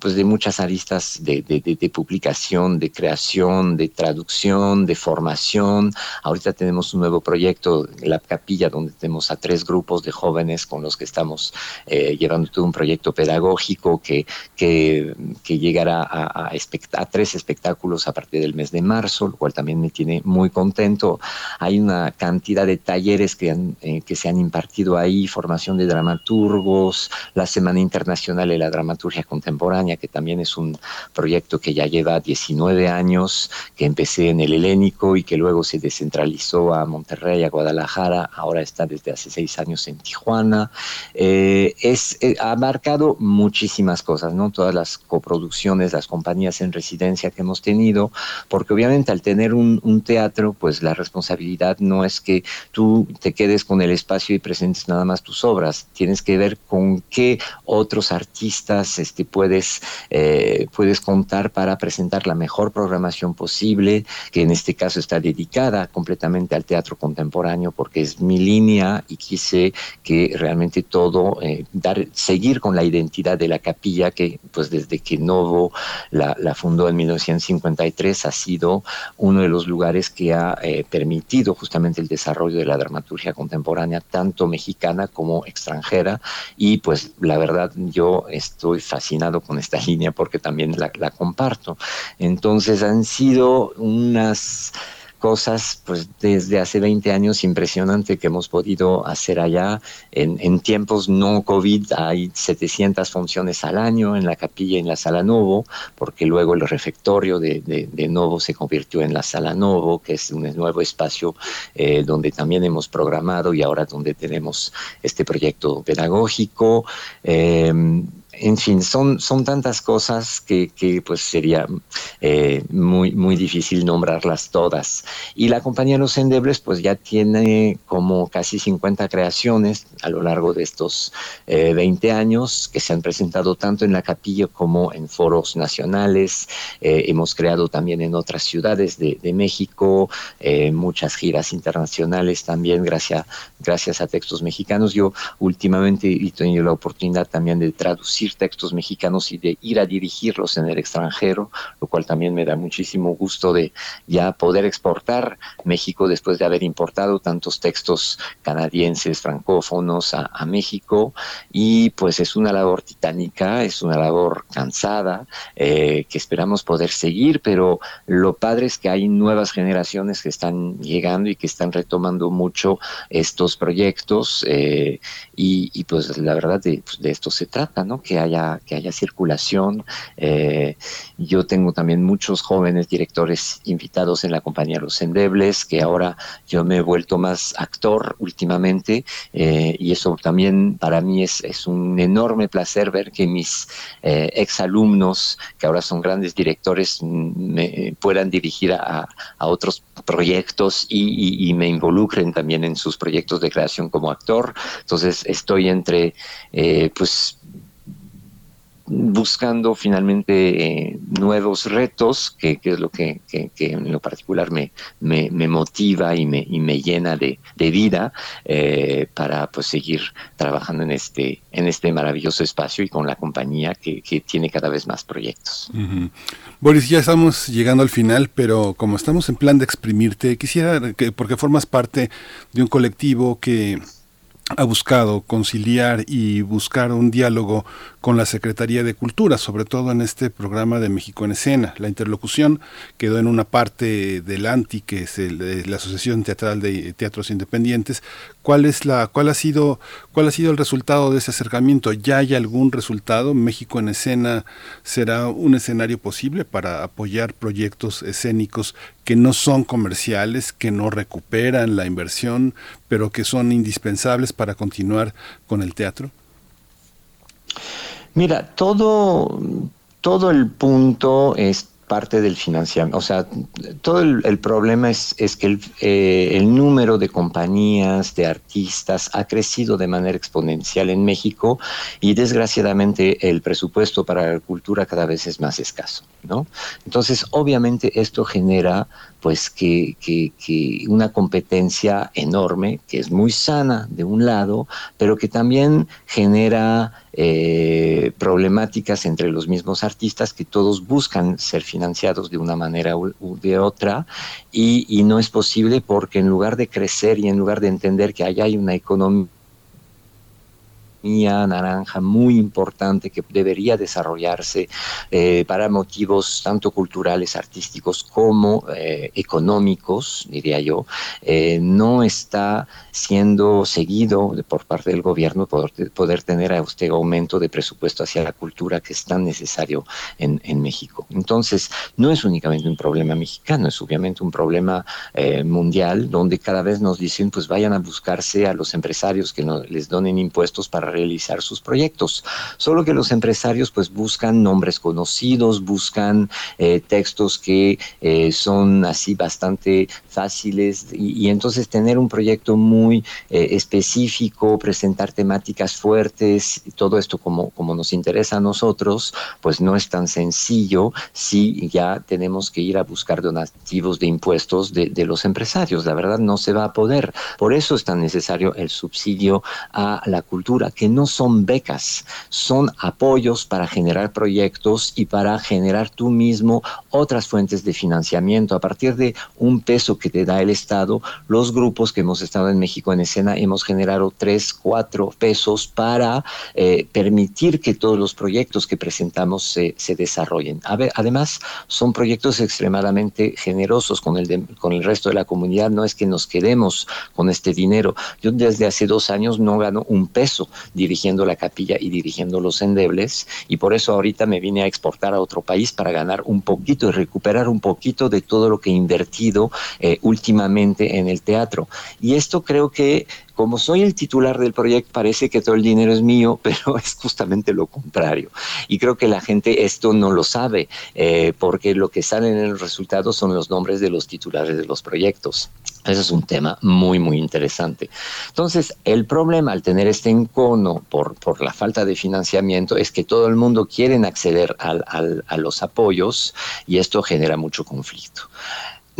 [SPEAKER 6] pues de muchas aristas de, de- publicación, de creación, de traducción, de formación. Ahorita tenemos un nuevo proyecto, La Capilla, donde tenemos a tres grupos de jóvenes con los que estamos eh, llevando todo un proyecto pedagógico que, que, que llegará a tres espectáculos a partir del mes de marzo, lo cual también me tiene muy contento. Hay una cantidad de talleres que, han, eh, que se han impartido ahí, formación de dramaturgos, la Semana Internacional de la Dramaturgia Contemporánea, que también es un proyecto que ya lleva 19 años, que empecé en el Helénico y que luego se descentralizó a Monterrey, a Guadalajara, ahora está desde hace seis años en Tijuana. Eh, es, eh, ha marcado muchísimas cosas, ¿no? Todas las coproducciones, las compañías en residencia que hemos tenido, porque obviamente al tener un, un teatro, pues la responsabilidad no es que tú te quedes con el espacio y presentes nada más tus obras, tienes que ver con qué otros artistas este, puedes, eh, puedes contar para presentar la mejor programación posible, que en este caso está dedicada completamente al teatro contemporáneo, porque es mi línea y quise que realmente todo, eh, seguir con la identidad de la capilla, que pues desde que Novo la, la fundó en 1953 ha sido uno de los lugares que ha eh, permitido justamente el desarrollo de la dramaturgia contemporánea, tanto mexicana como extranjera. Y pues la verdad yo estoy fascinado con esta línea porque también la, comparto. Entonces han sido unas cosas pues desde hace 20 años impresionante que hemos podido hacer allá en, en tiempos no COVID hay 700 funciones al año en la capilla y en la sala Novo porque luego el refectorio de Novo se convirtió en la sala Novo que es un nuevo espacio eh, donde también hemos programado y ahora donde tenemos este proyecto pedagógico eh, en fin, son, son tantas cosas que, pues sería eh, muy, muy difícil nombrarlas todas. Y la compañía Los Endebles pues ya tiene como casi 50 creaciones a lo largo de estos eh, 20 años que se han presentado tanto en la capilla como en foros nacionales. Eh, hemos creado también en otras ciudades de, de México, eh, muchas giras internacionales también gracias, gracias a textos mexicanos. Yo últimamente he tenido la oportunidad también de traducir textos mexicanos y de ir a dirigirlos en el extranjero, lo cual también me da muchísimo gusto de ya poder exportar México después de haber importado tantos textos canadienses, francófonos a, México. Y pues es una labor titánica, es una labor cansada, eh, que esperamos poder seguir, pero lo padre es que hay nuevas generaciones que están llegando y que están retomando mucho estos proyectos eh, y, y, pues la verdad de, pues, de, esto se trata, ¿no? Que haya, que haya circulación. Eh, yo tengo también muchos jóvenes directores invitados en la compañía Los Endebles, que ahora yo me he vuelto más actor últimamente eh, y eso también para mí es, es, un enorme placer ver que mis eh, exalumnos, que ahora son grandes directores, me puedan dirigir a, a otros proyectos y, me involucren también en sus proyectos de creación como actor. Entonces estoy entre, eh, pues, buscando finalmente eh, nuevos retos, que, que, es lo que, que, que en lo particular me, me, me, motiva y me, y me llena de, de vida eh, para pues seguir trabajando en este, en este maravilloso espacio y con la compañía que, tiene cada vez más proyectos.
[SPEAKER 1] Boris, ya estamos llegando al final, pero como estamos en plan de exprimirte, quisiera que, porque formas parte de un colectivo que ha buscado conciliar y buscar un diálogo con la Secretaría de Cultura, sobre todo en este programa de México en Escena. La interlocución quedó en una parte del ANTI, que es el, la Asociación Teatral de Teatros Independientes. ¿Cuál, es la, cuál, ha sido, ¿Cuál ha sido el resultado de ese acercamiento? ¿Ya hay algún resultado? ¿México en Escena será un escenario posible para apoyar proyectos escénicos que no son comerciales, que no recuperan la inversión, pero que son indispensables para continuar con el teatro?
[SPEAKER 6] Mira, todo, todo el punto es parte del financiamiento. O sea, todo el, problema es, es que el, eh, el, número de compañías, de artistas, ha crecido de manera exponencial en México y desgraciadamente el presupuesto para la cultura cada vez es más escaso, ¿no? Entonces, obviamente esto genera pues que, que, que, una competencia enorme, que es muy sana de un lado, pero que también genera eh, problemáticas entre los mismos artistas que todos buscan ser financiados de una manera u, de otra y, y, no es posible porque en lugar de crecer y en lugar de entender que allá hay una economía naranja muy importante que debería desarrollarse eh, para motivos tanto culturales, artísticos como eh, económicos, diría yo, eh, no está siendo seguido por parte del gobierno por poder tener a este aumento de presupuesto hacia la cultura que es tan necesario en, en México. Entonces, no es únicamente un problema mexicano, es obviamente un problema mundial donde cada vez nos dicen, pues vayan a buscarse a los empresarios que no, les donen impuestos para realizar sus proyectos. Solo que los empresarios pues buscan nombres conocidos, buscan eh, textos que eh, son así bastante fáciles y, entonces tener un proyecto muy eh, específico, presentar temáticas fuertes, todo esto como, como nos interesa a nosotros, pues no es tan sencillo si ya tenemos que ir a buscar donativos de impuestos de, de los empresarios. La verdad no se va a poder. Por eso es tan necesario el subsidio a la cultura, que no son becas, son apoyos para generar proyectos y para generar tú mismo otras fuentes de financiamiento. A partir de un peso que te da el Estado, los grupos que hemos estado en México en escena hemos generado tres, cuatro pesos para eh, permitir que todos los proyectos que presentamos se, desarrollen. Además, son proyectos extremadamente generosos con el, con el resto de la comunidad. No es que nos quedemos con este dinero. Yo desde hace dos años no gano un peso dirigiendo la capilla y dirigiendo los endebles, y por eso ahorita me vine a exportar a otro país para ganar un poquito y recuperar un poquito de todo lo que he invertido eh, últimamente en el teatro. Y esto creo que como soy el titular del proyecto, parece que todo el dinero es mío, pero es justamente lo contrario. Y creo que la gente esto no lo sabe, eh, porque lo que sale en el resultado son los nombres de los titulares de los proyectos. Ese es un tema muy, muy interesante. Entonces, el problema al tener este encono por, por la falta de financiamiento es que todo el mundo quiere acceder al- al- a los apoyos y esto genera mucho conflicto.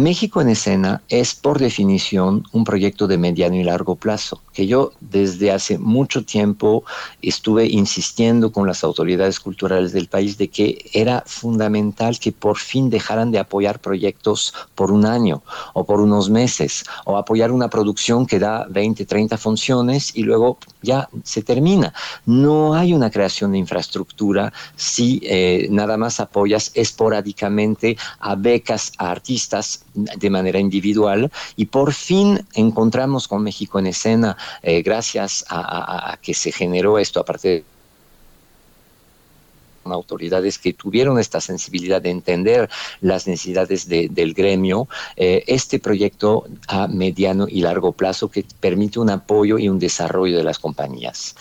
[SPEAKER 6] México en escena es por definición un proyecto de mediano y largo plazo, que yo desde hace mucho tiempo estuve insistiendo con las autoridades culturales del país de que era fundamental que por fin dejaran de apoyar proyectos por un año o por unos meses o apoyar una producción que da 20, 30 funciones y luego ya se termina. No hay una creación de infraestructura si eh, nada más apoyas esporádicamente a becas a artistas de manera individual y por fin encontramos con México en escena eh, gracias a, que se generó esto aparte de autoridades que tuvieron esta sensibilidad de entender las necesidades de- del gremio, eh, este proyecto a mediano y largo plazo que permite un apoyo y un desarrollo de las compañías.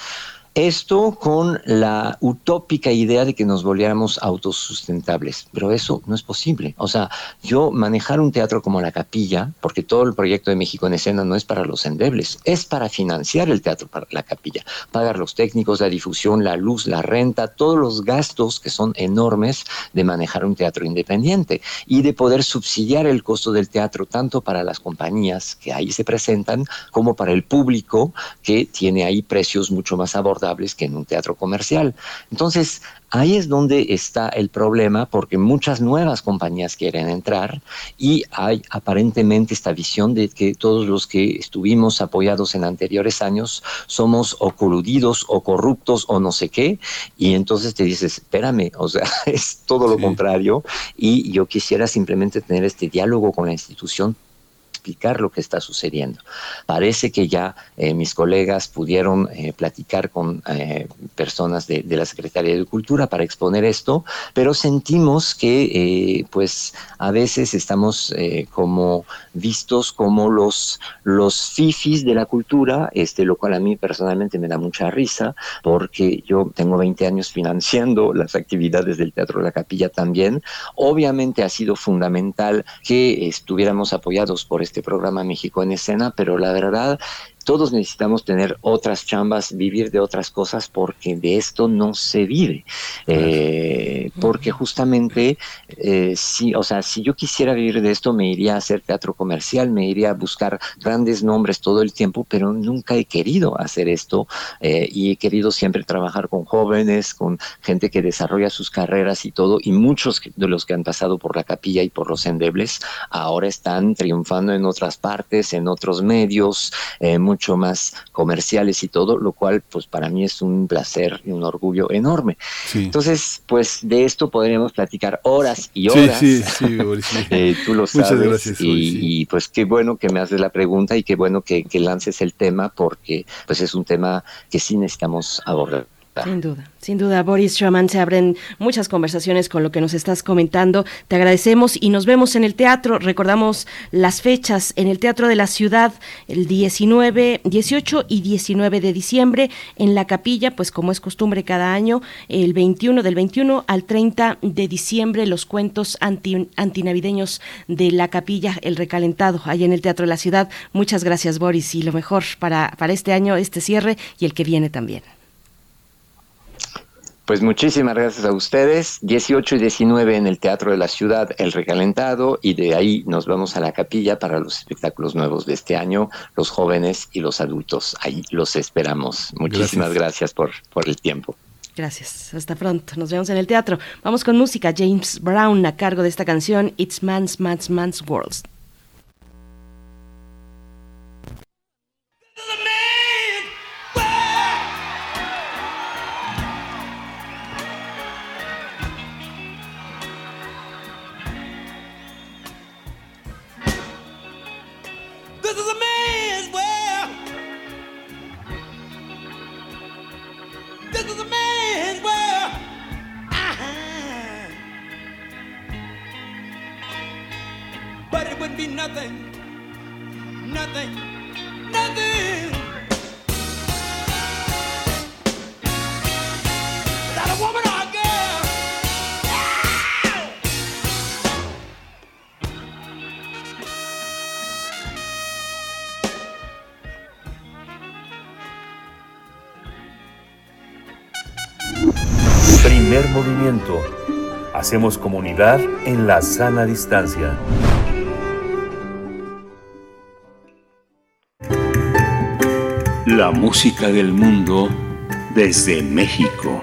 [SPEAKER 6] Esto con la utópica idea de que nos volviéramos autosustentables, pero eso no es posible. O sea, yo manejar un teatro como La Capilla, porque todo el proyecto de México en escena no es para los endebles, es para financiar el teatro para La Capilla, pagar los técnicos, la difusión, la luz, la renta, todos los gastos que son enormes de manejar un teatro independiente y de poder subsidiar el costo del teatro tanto para las compañías que ahí se presentan como para el público que tiene ahí precios mucho más abordables que en un teatro comercial. Entonces, ahí es donde está el problema porque muchas nuevas compañías quieren entrar y hay aparentemente esta visión de que todos los que estuvimos apoyados en anteriores años somos o coludidos o corruptos o no sé qué. Y entonces te dices, espérame, o sea, es todo lo contrario. Y yo quisiera simplemente tener este diálogo con la institución explicar lo que está sucediendo. Parece que ya eh, mis colegas pudieron eh, platicar con eh, personas de, de la Secretaría de Cultura para exponer esto, pero sentimos que eh, pues a veces estamos eh, como vistos como los, los fifis de la cultura, este, lo cual a mí personalmente me da mucha risa, porque yo tengo 20 años financiando las actividades del Teatro la Capilla también. Obviamente ha sido fundamental que estuviéramos apoyados por este programa México en Escena, pero la verdad todos necesitamos tener otras chambas, vivir de otras cosas, porque de esto no se vive. Eh, porque justamente, eh, si, o sea, si yo quisiera vivir de esto, me iría a hacer teatro comercial, me iría a buscar grandes nombres todo el tiempo, pero nunca he querido hacer esto eh, y he querido siempre trabajar con jóvenes, con gente que desarrolla sus carreras y todo, y muchos de los que han pasado por la capilla y por los endebles ahora están triunfando en otras partes, en otros medios, eh, mucho más comerciales y todo, lo cual pues para mí es un placer y un orgullo enorme. Entonces, pues de esto podríamos platicar horas y horas.
[SPEAKER 1] sí, sí.
[SPEAKER 6] Eh, tú lo
[SPEAKER 1] Muchas
[SPEAKER 6] sabes.
[SPEAKER 1] gracias,
[SPEAKER 6] y,
[SPEAKER 1] Boris, sí.
[SPEAKER 6] y, pues qué bueno que me haces la pregunta y qué bueno que, que lances el tema porque pues es un tema que sí necesitamos abordar.
[SPEAKER 2] Sin duda, sin duda, Boris Schumann, se abren muchas conversaciones con lo que nos estás comentando. Te agradecemos y nos vemos en el teatro. Recordamos las fechas en el Teatro de la Ciudad, el 19, 18 y 19 de diciembre, en la capilla, pues como es costumbre cada año, el 21, del 21 al 30 de diciembre, los cuentos anti, antinavideños de la capilla, el recalentado, ahí en el Teatro de la Ciudad. Muchas gracias, Boris, y lo mejor para, para este año, este cierre y el que viene también.
[SPEAKER 6] Pues muchísimas gracias a ustedes. 18 y 19 en el Teatro de la Ciudad, El Recalentado, y de ahí nos vamos a la capilla para los espectáculos nuevos de este año, los jóvenes y los adultos. Ahí los esperamos. Muchísimas gracias, por, por el tiempo.
[SPEAKER 2] Gracias, hasta pronto. Nos vemos en el teatro. Vamos con música. James Brown a cargo de esta canción, It's Man's, Man's, Man's World. is a man's world.
[SPEAKER 5] This is a man's world. Uh-huh. But it wouldn't be nothing, nothing, nothing. Without a woman.
[SPEAKER 7] Movimiento. Hacemos comunidad en la sana distancia.
[SPEAKER 8] La música del mundo desde México.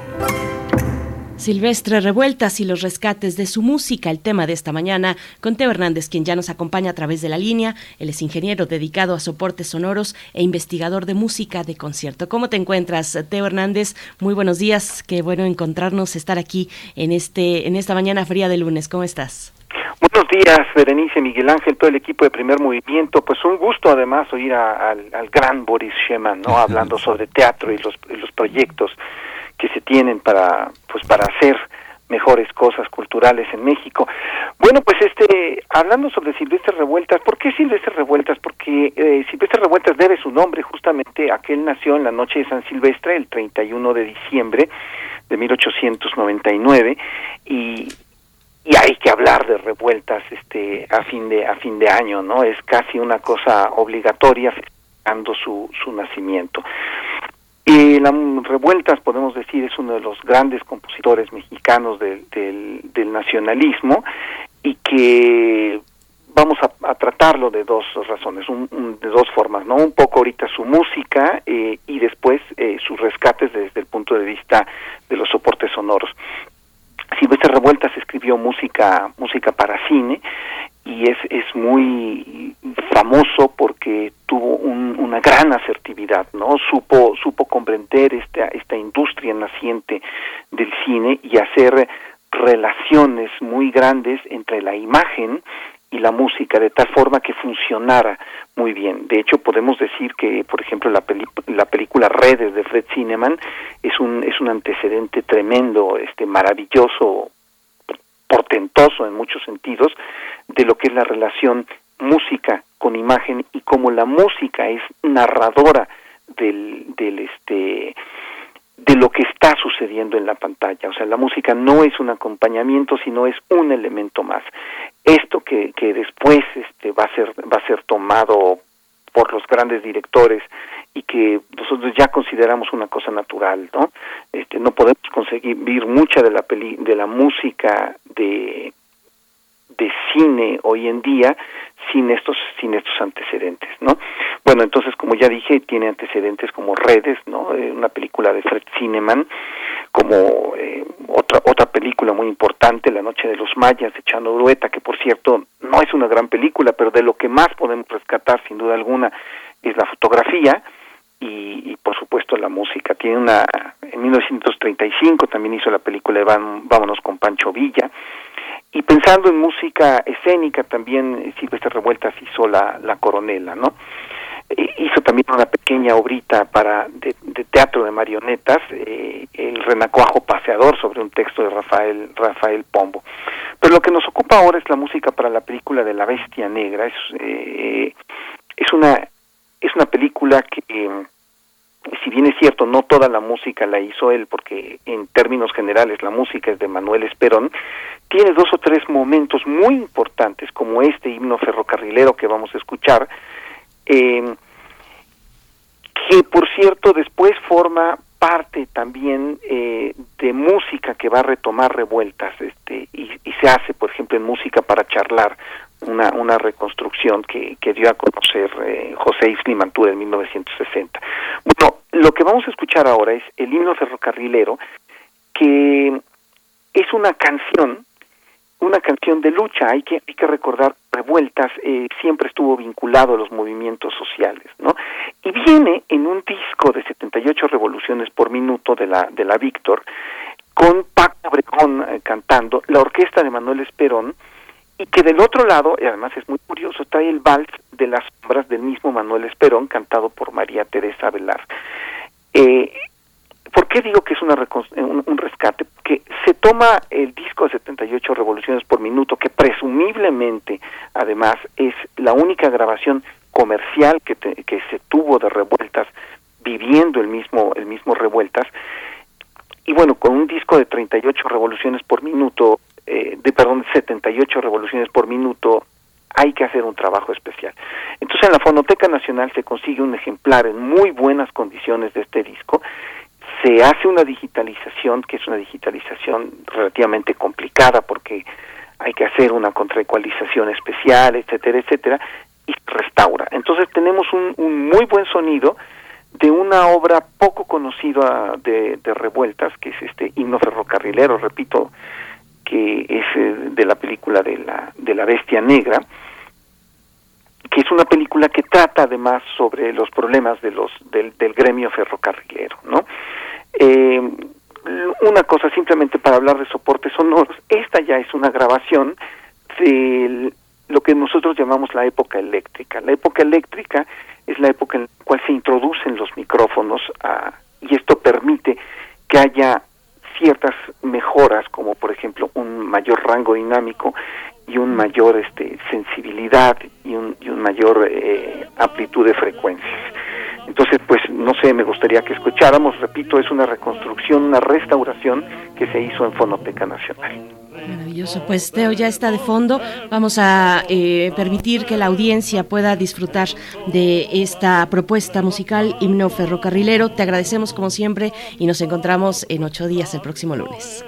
[SPEAKER 2] Silvestre Revueltas y los rescates de su música, el tema de esta mañana, con Teo Hernández, quien ya nos acompaña a través de la línea. Él es ingeniero dedicado a soportes sonoros e investigador de música de concierto. ¿Cómo te encuentras, Teo Hernández? Muy buenos días, qué bueno encontrarnos, estar aquí en, este, en esta mañana fría de lunes. ¿Cómo estás?
[SPEAKER 9] Buenos días, Berenice, Miguel Ángel, todo el equipo de Primer Movimiento. Pues un gusto además oír a- al, al gran Boris Sheman, ¿no? Hablando sobre teatro y los, y los proyectos que se tienen para, pues para hacer mejores cosas culturales en México. Bueno, pues este, hablando sobre Silvestre Revueltas, ¿por qué Silvestre Revueltas? Porque eh, Silvestre Revueltas debe su nombre justamente a que él nació en la noche de San Silvestre, el 31 de diciembre de 1899, y, y hay que hablar de revueltas este a fin de a fin de año no es casi una cosa obligatoria festejando su su nacimiento y la revueltas podemos decir es uno de los grandes compositores mexicanos del, nacionalismo y que vamos a, tratarlo de dos razones, un- de dos formas, ¿no? Un poco ahorita su música eh, y después eh, sus rescates desde el punto de vista de los soportes sonoros. Silvestre Revueltas escribió música música para cine y es, es muy famoso porque tuvo un- una gran asertividad, ¿no? Supo supo comprender esta esta industria naciente del cine y hacer relaciones muy grandes entre la imagen y la música de tal forma que funcionara muy bien. De hecho, podemos decir que, por ejemplo, la, peli- la película Redes de Fred Zinnemann es un es un antecedente tremendo, este maravilloso, portentoso en muchos sentidos de lo que es la relación música con imagen y cómo la música es narradora del del este de lo que está sucediendo en la pantalla. O sea, la música no es un acompañamiento, sino es un elemento más. Esto que, que después este, va a ser va a ser tomado por los grandes directores y que nosotros ya consideramos una cosa natural, ¿no? Este, no podemos conseguir mucha de la peli, de la música de de cine hoy en día sin estos sin estos antecedentes no bueno entonces como ya dije tiene antecedentes como redes no Eh, una película de Fred Zinnemann como eh, otra otra película muy importante La noche de los mayas de Chano Urueta que por cierto no es una gran película pero de lo que más podemos rescatar sin duda alguna es la fotografía y, y, por supuesto la música. Tiene una en 1935 también hizo la película de Van- Vámonos con Pancho Villa. Y pensando en música escénica también Silvestre Revueltas hizo la, la coronela no Eh, hizo también una pequeña obrita para de, de teatro de marionetas eh, el renacuajo paseador sobre un texto de Rafael Rafael Pombo. Pero lo que nos ocupa ahora es la música para la película de la bestia negra. Es eh, es una es una película que eh, si bien es cierto, no toda la música la hizo él, porque en términos generales la música es de Manuel Esperón, tiene dos o tres momentos muy importantes, como este himno ferrocarrilero que vamos a escuchar, eh, que por cierto después forma parte también eh, de música que va a retomar revueltas este y, y se hace por ejemplo en música para charlar una, una reconstrucción que, que dio a conocer eh, José Isli Mantura en 1960. Bueno, lo que vamos a escuchar ahora es el himno ferrocarrilero, que es una canción, una canción de lucha. Hay que, hay que recordar, Revueltas eh, siempre estuvo vinculado a los movimientos sociales, ¿no? Y viene en un disco de 78 revoluciones por minuto de la, de la Víctor, con Paco Obregón eh, cantando, la orquesta de Manuel Esperón, y que del otro lado, y además es muy curioso, trae el vals de las sombras del mismo Manuel Esperón, cantado por María Teresa Velar. Eh, ¿Por qué digo que es una un, un, rescate? Que se toma el disco de 78 revoluciones por minuto, que presumiblemente, además, es la única grabación comercial que, que se tuvo de revueltas, viviendo el mismo, el mismo revueltas, y bueno, con un disco de 38 revoluciones por minuto, eh, de perdón, 78 revoluciones por minuto, hay que hacer un trabajo especial. Entonces en la Fonoteca Nacional se consigue un ejemplar en muy buenas condiciones de este disco, se hace una digitalización, que es una digitalización relativamente complicada porque hay que hacer una contraecualización especial, etcétera, etcétera, y restaura. Entonces tenemos un, un muy buen sonido de una obra poco conocida de, revueltas, que es este himno ferrocarrilero, repito, que es eh, de la película de la, de la bestia negra, que es una película que trata además sobre los problemas de los del, del gremio ferrocarrilero, ¿no? Eh, una cosa simplemente para hablar de soportes sonoros, esta ya es una grabación de lo que nosotros llamamos la época eléctrica. La época eléctrica es la época en la cual se introducen los micrófonos a, y esto permite que haya ciertas mejoras como por ejemplo un mayor rango dinámico y un mayor este sensibilidad y un, y un mayor eh, amplitud de frecuencias entonces pues no sé me gustaría que escucháramos repito es una reconstrucción una restauración que se hizo en Fonoteca Nacional
[SPEAKER 2] Maravilloso, pues Teo ya está de fondo. Vamos a eh, permitir que la audiencia pueda disfrutar de esta propuesta musical Himno Ferrocarrilero. Te agradecemos como siempre y nos encontramos en ocho días el próximo lunes.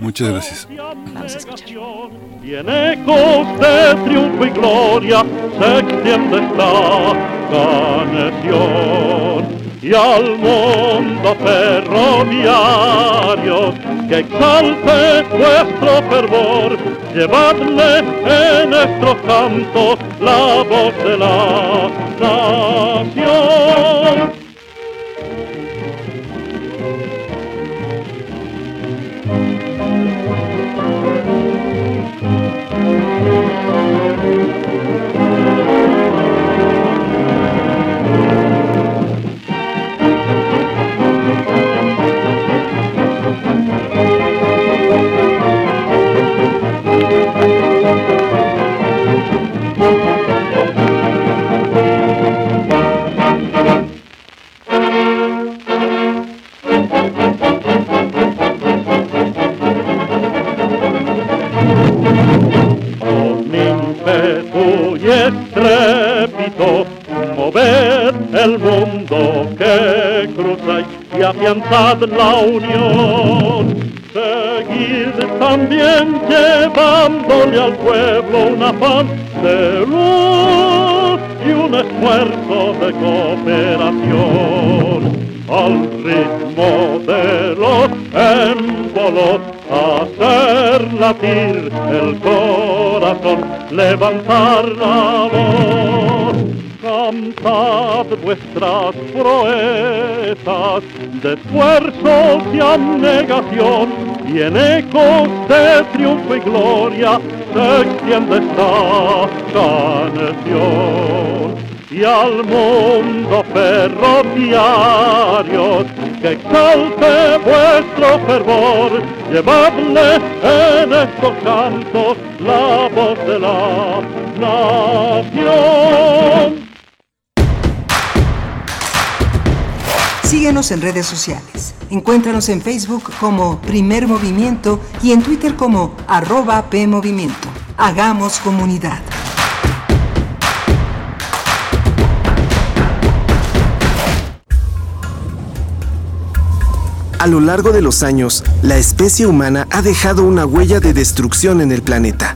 [SPEAKER 1] Muchas gracias.
[SPEAKER 2] Vamos a escuchar.
[SPEAKER 10] Y en ecos de triunfo y gloria se extiende esta canción y al mundo ferroviario que exalte vuestro fervor, llevadle en nuestros cantos la voz de la nación. Afianzad la unión. Seguid también llevándole al pueblo un afán de luz y un esfuerzo de cooperación. Al ritmo de los émbolos hacer latir el corazón, levantar la voz. Cantad vuestras proezas de esfuerzos y abnegación, y en ecos de triunfo y gloria se extiende esta canción y al mundo ferroviario que exalte vuestro fervor, llevadle en estos cantos la voz de la nación.
[SPEAKER 11] Síguenos en redes sociales. Encuéntranos en Facebook como Primer Movimiento y en Twitter como arroba PMovimiento. Hagamos comunidad.
[SPEAKER 12] A lo largo de los años, la especie humana ha dejado una huella de destrucción en el planeta.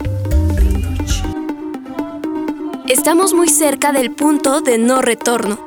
[SPEAKER 13] Estamos muy cerca del punto de no retorno.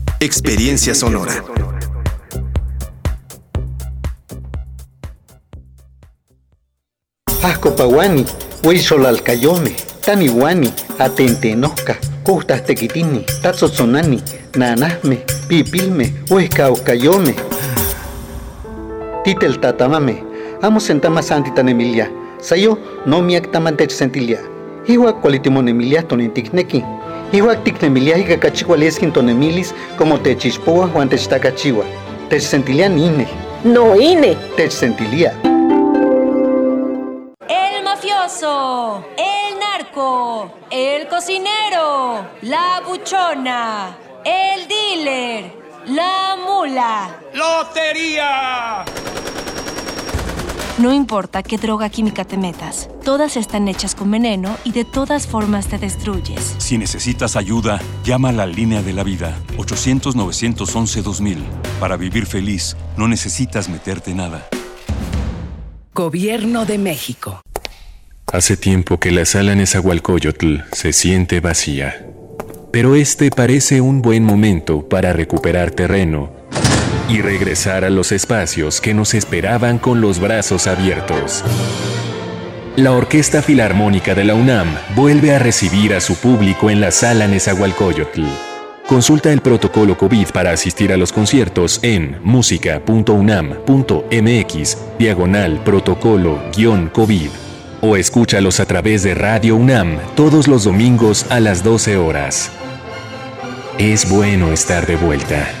[SPEAKER 12] Experiencia Sonora.
[SPEAKER 14] Ascopaguani, Huizolalcayome, Taniwani, Atentenosca, Custas Tequitini, Tazotzonani, Nanasme, Pipilme, Huescaocayome, Titel Tatamame, Amo Sentamas Emilia, Sayo, no Nomiac Tamantech Sentilia, Iwa Cualitimonemilia Toninticnequi tonintikneki. Iwa tiknemilia y cacachihualeskin tonemilis como techispoa Juan techtacachiwa. Tech sentilia nine.
[SPEAKER 15] No ine.
[SPEAKER 14] Tech sentilia.
[SPEAKER 16] El mafioso, el narco, el cocinero, la buchona, el dealer, la mula.
[SPEAKER 5] ¡Lotería!
[SPEAKER 16] No importa qué droga química te metas, todas están hechas con veneno y de todas formas te destruyes.
[SPEAKER 8] Si necesitas ayuda, llama a la línea de la vida 800-911-2000. Para vivir feliz, no necesitas meterte nada.
[SPEAKER 17] Gobierno de México.
[SPEAKER 3] Hace tiempo que la sala Nezahualcóyotl se siente vacía. Pero este parece un buen momento para recuperar terreno y regresar a los espacios que nos esperaban con los brazos abiertos. La Orquesta Filarmónica de la UNAM vuelve a recibir a su público en la sala Nezahualcóyotl. Consulta el protocolo COVID para asistir a los conciertos en música.unam.mx diagonal protocolo-COVID o escúchalos a través de Radio UNAM todos los domingos a las 12 horas. Es bueno estar de vuelta.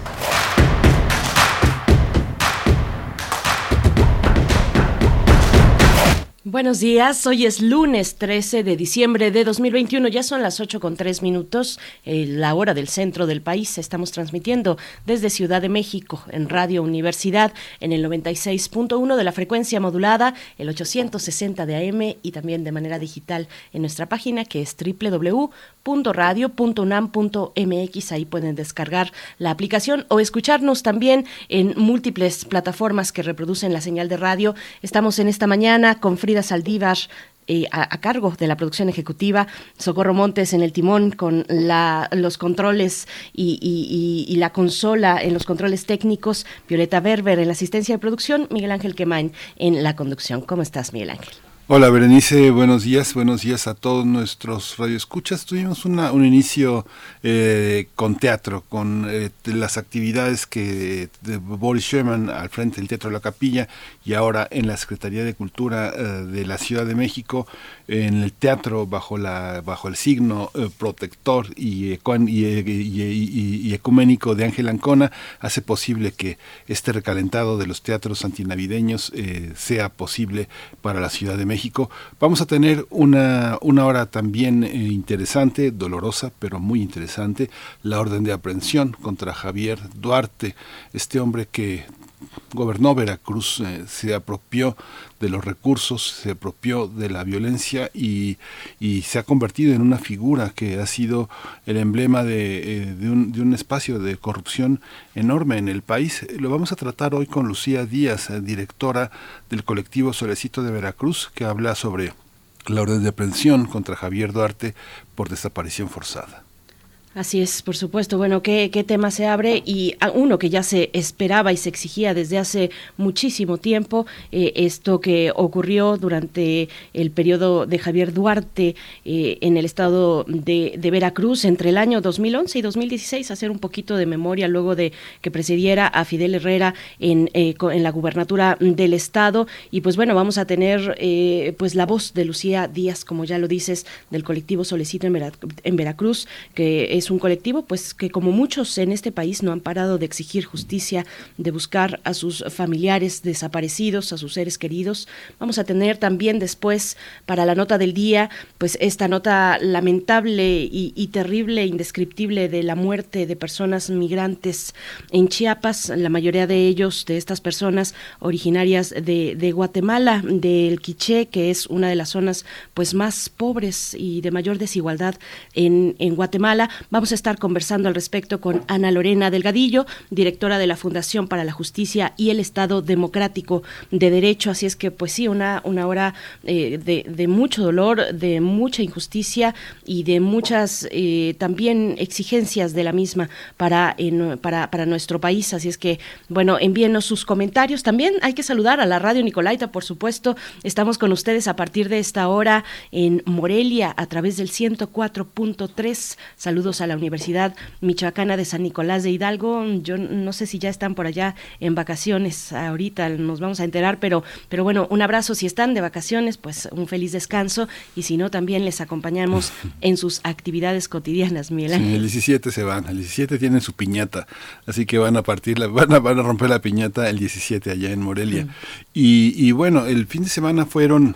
[SPEAKER 2] Buenos días, hoy es lunes 13 de diciembre de 2021, ya son las 8 con 3 minutos, eh, la hora del centro del país. Estamos transmitiendo desde Ciudad de México en Radio Universidad en el 96.1 de la frecuencia modulada, el 860 de AM y también de manera digital en nuestra página que es www.radio.unam.mx. Ahí pueden descargar la aplicación o escucharnos también en múltiples plataformas que reproducen la señal de radio. Estamos en esta mañana con Frida Saldívar eh, a, cargo de la producción ejecutiva, Socorro Montes en el timón con los controles y, la consola en los controles técnicos, Violeta Berber en la asistencia de producción, Miguel Ángel Quemain en la conducción. ¿Cómo estás, Miguel Ángel?
[SPEAKER 1] Hola Berenice, buenos días, buenos días a todos nuestros radioescuchas. Tuvimos un inicio eh, con teatro, con eh, las actividades que de Boris Sherman al frente del Teatro de la Capilla y ahora en la Secretaría de Cultura eh, de la Ciudad de México, en el teatro bajo, la, bajo el signo eh, protector y, y, ecuménico de Ángel Ancona, hace posible que este recalentado de los teatros antinavideños eh, sea posible para la Ciudad de México. Vamos a tener una, una hora también eh, interesante, dolorosa, pero muy interesante, la orden de aprehensión contra Javier Duarte, este hombre que gobernó Veracruz, eh, se apropió de los recursos, se apropió de la violencia y, y, se ha convertido en una figura que ha sido el emblema de, eh, un, de, un, espacio de corrupción enorme en el país. Lo vamos a tratar hoy con Lucía Díaz, eh, directora del colectivo Solecito de Veracruz, que habla sobre la orden de aprehensión contra Javier Duarte por desaparición forzada.
[SPEAKER 2] Así es, por supuesto. Bueno, ¿qué, ¿qué, tema se abre? Y uno que ya se esperaba y se exigía desde hace muchísimo tiempo, eh, esto que ocurrió durante el periodo de Javier Duarte eh, en el estado de, Veracruz entre el año 2011 y 2016, hacer un poquito de memoria luego de que presidiera a Fidel Herrera en, eh, en la gubernatura del estado. Y pues bueno, vamos a tener pues la voz de Lucía Díaz, como ya lo dices, del colectivo Vera, en Veracruz, que es un colectivo pues que como muchos en este país no han parado de exigir justicia, de buscar a sus familiares desaparecidos, a sus seres queridos. Vamos a tener también después para la nota del día pues esta nota lamentable y, y terrible, indescriptible de la muerte de personas migrantes en Chiapas, la mayoría de ellos, de estas personas originarias de, de Guatemala, del Quiché, que es una de las zonas pues más pobres y de mayor desigualdad en, en Guatemala. Vamos a estar conversando al respecto con Ana Lorena Delgadillo, directora de la Fundación para la Justicia y el Estado Democrático de Derecho. Así es que, pues sí, una, una hora eh, de, mucho dolor, de mucha injusticia y de muchas eh, también exigencias de la misma para, para, para nuestro país. Así es que, bueno, envíenos sus comentarios. También hay que saludar a la Radio Nicolaita, por supuesto. Estamos con ustedes a partir de esta hora en Morelia a través del 104.3. Saludos a la Universidad Michoacana de San Nicolás de Hidalgo. Yo no sé si ya están por allá en vacaciones. Ahorita nos vamos a enterar, pero, pero bueno, un abrazo si están de vacaciones, pues un feliz descanso y si no, también les acompañamos en sus actividades cotidianas, Miguel
[SPEAKER 1] el 17 se van, el 17 tienen su piñata, así que van a partir, la, van, a, van a romper la piñata el 17 allá en Morelia. Y, y bueno, el fin de semana fueron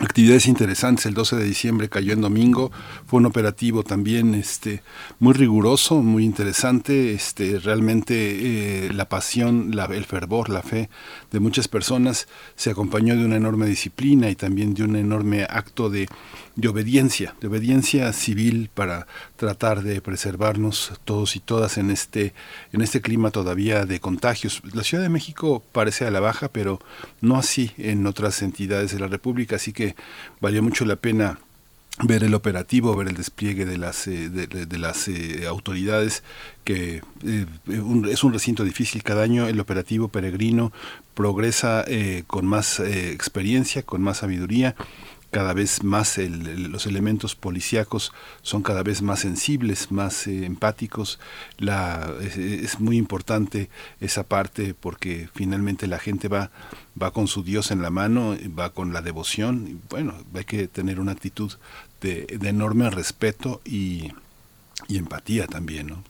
[SPEAKER 1] actividades interesantes. El 12 de diciembre cayó en domingo, fue un operativo también este, muy riguroso, muy interesante. Este, realmente eh, la pasión, la, el fervor, la fe de muchas personas se acompañó de una enorme disciplina y también de un enorme acto de, de obediencia, de obediencia civil para tratar de preservarnos todos y todas en este, en este clima todavía de contagios. La Ciudad de México parece a la baja, pero no así en otras entidades de la República, así que valió mucho la pena ver el operativo, ver el despliegue de las, eh, de, las eh, autoridades, que eh, es un recinto difícil cada año, el operativo peregrino progresa con más experiencia, con más sabiduría, cada vez más los elementos policíacos son cada vez más sensibles, más eh, empáticos. La, es, muy importante esa parte porque finalmente la gente va, va con su Dios en la mano, va con la devoción. Bueno, hay que tener una actitud de, de enorme respeto y, y empatía también, ¿no?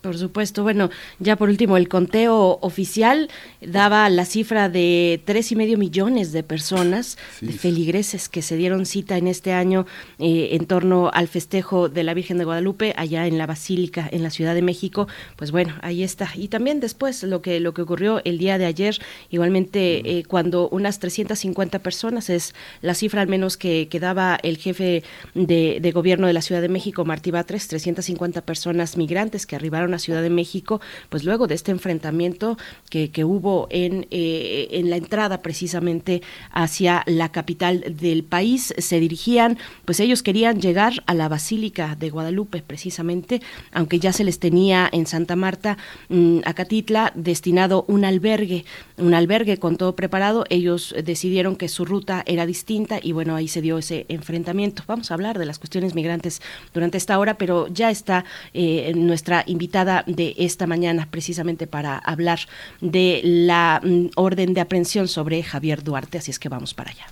[SPEAKER 2] Por supuesto. Bueno, ya por último, el conteo oficial daba la cifra de tres y medio millones de personas, de feligreses que se dieron cita en este año eh, en torno al festejo de la Virgen de Guadalupe allá en la Basílica en la Ciudad de México. Pues bueno, ahí está. Y también después lo que lo que ocurrió el día de ayer, igualmente eh, cuando unas 350 personas es la cifra al menos que, que daba el jefe de, de gobierno de la Ciudad de México, Martí Batres, 350 personas migrantes que arribaron a Ciudad de México, pues luego de este enfrentamiento que, hubo en, eh, en la entrada precisamente hacia la capital del país, se dirigían, pues ellos querían llegar a la Basílica de Guadalupe precisamente, aunque ya se les tenía en Santa Marta, mm, a Catitla, destinado un albergue, un albergue con todo preparado, ellos decidieron que su ruta era distinta y bueno, ahí se dio ese enfrentamiento. Vamos a hablar de las cuestiones migrantes durante esta hora, pero ya está eh, nuestra invitada de esta mañana precisamente para hablar de la mm, orden de aprehensión sobre Javier Duarte, así es que vamos para allá.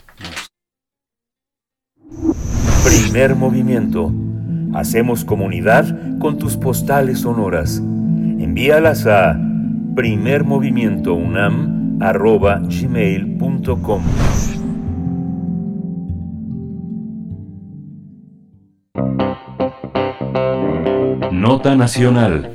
[SPEAKER 7] Primer movimiento. Hacemos comunidad con tus postales sonoras. Envíalas a primermovimientounam.gmail.com
[SPEAKER 3] Nota Nacional.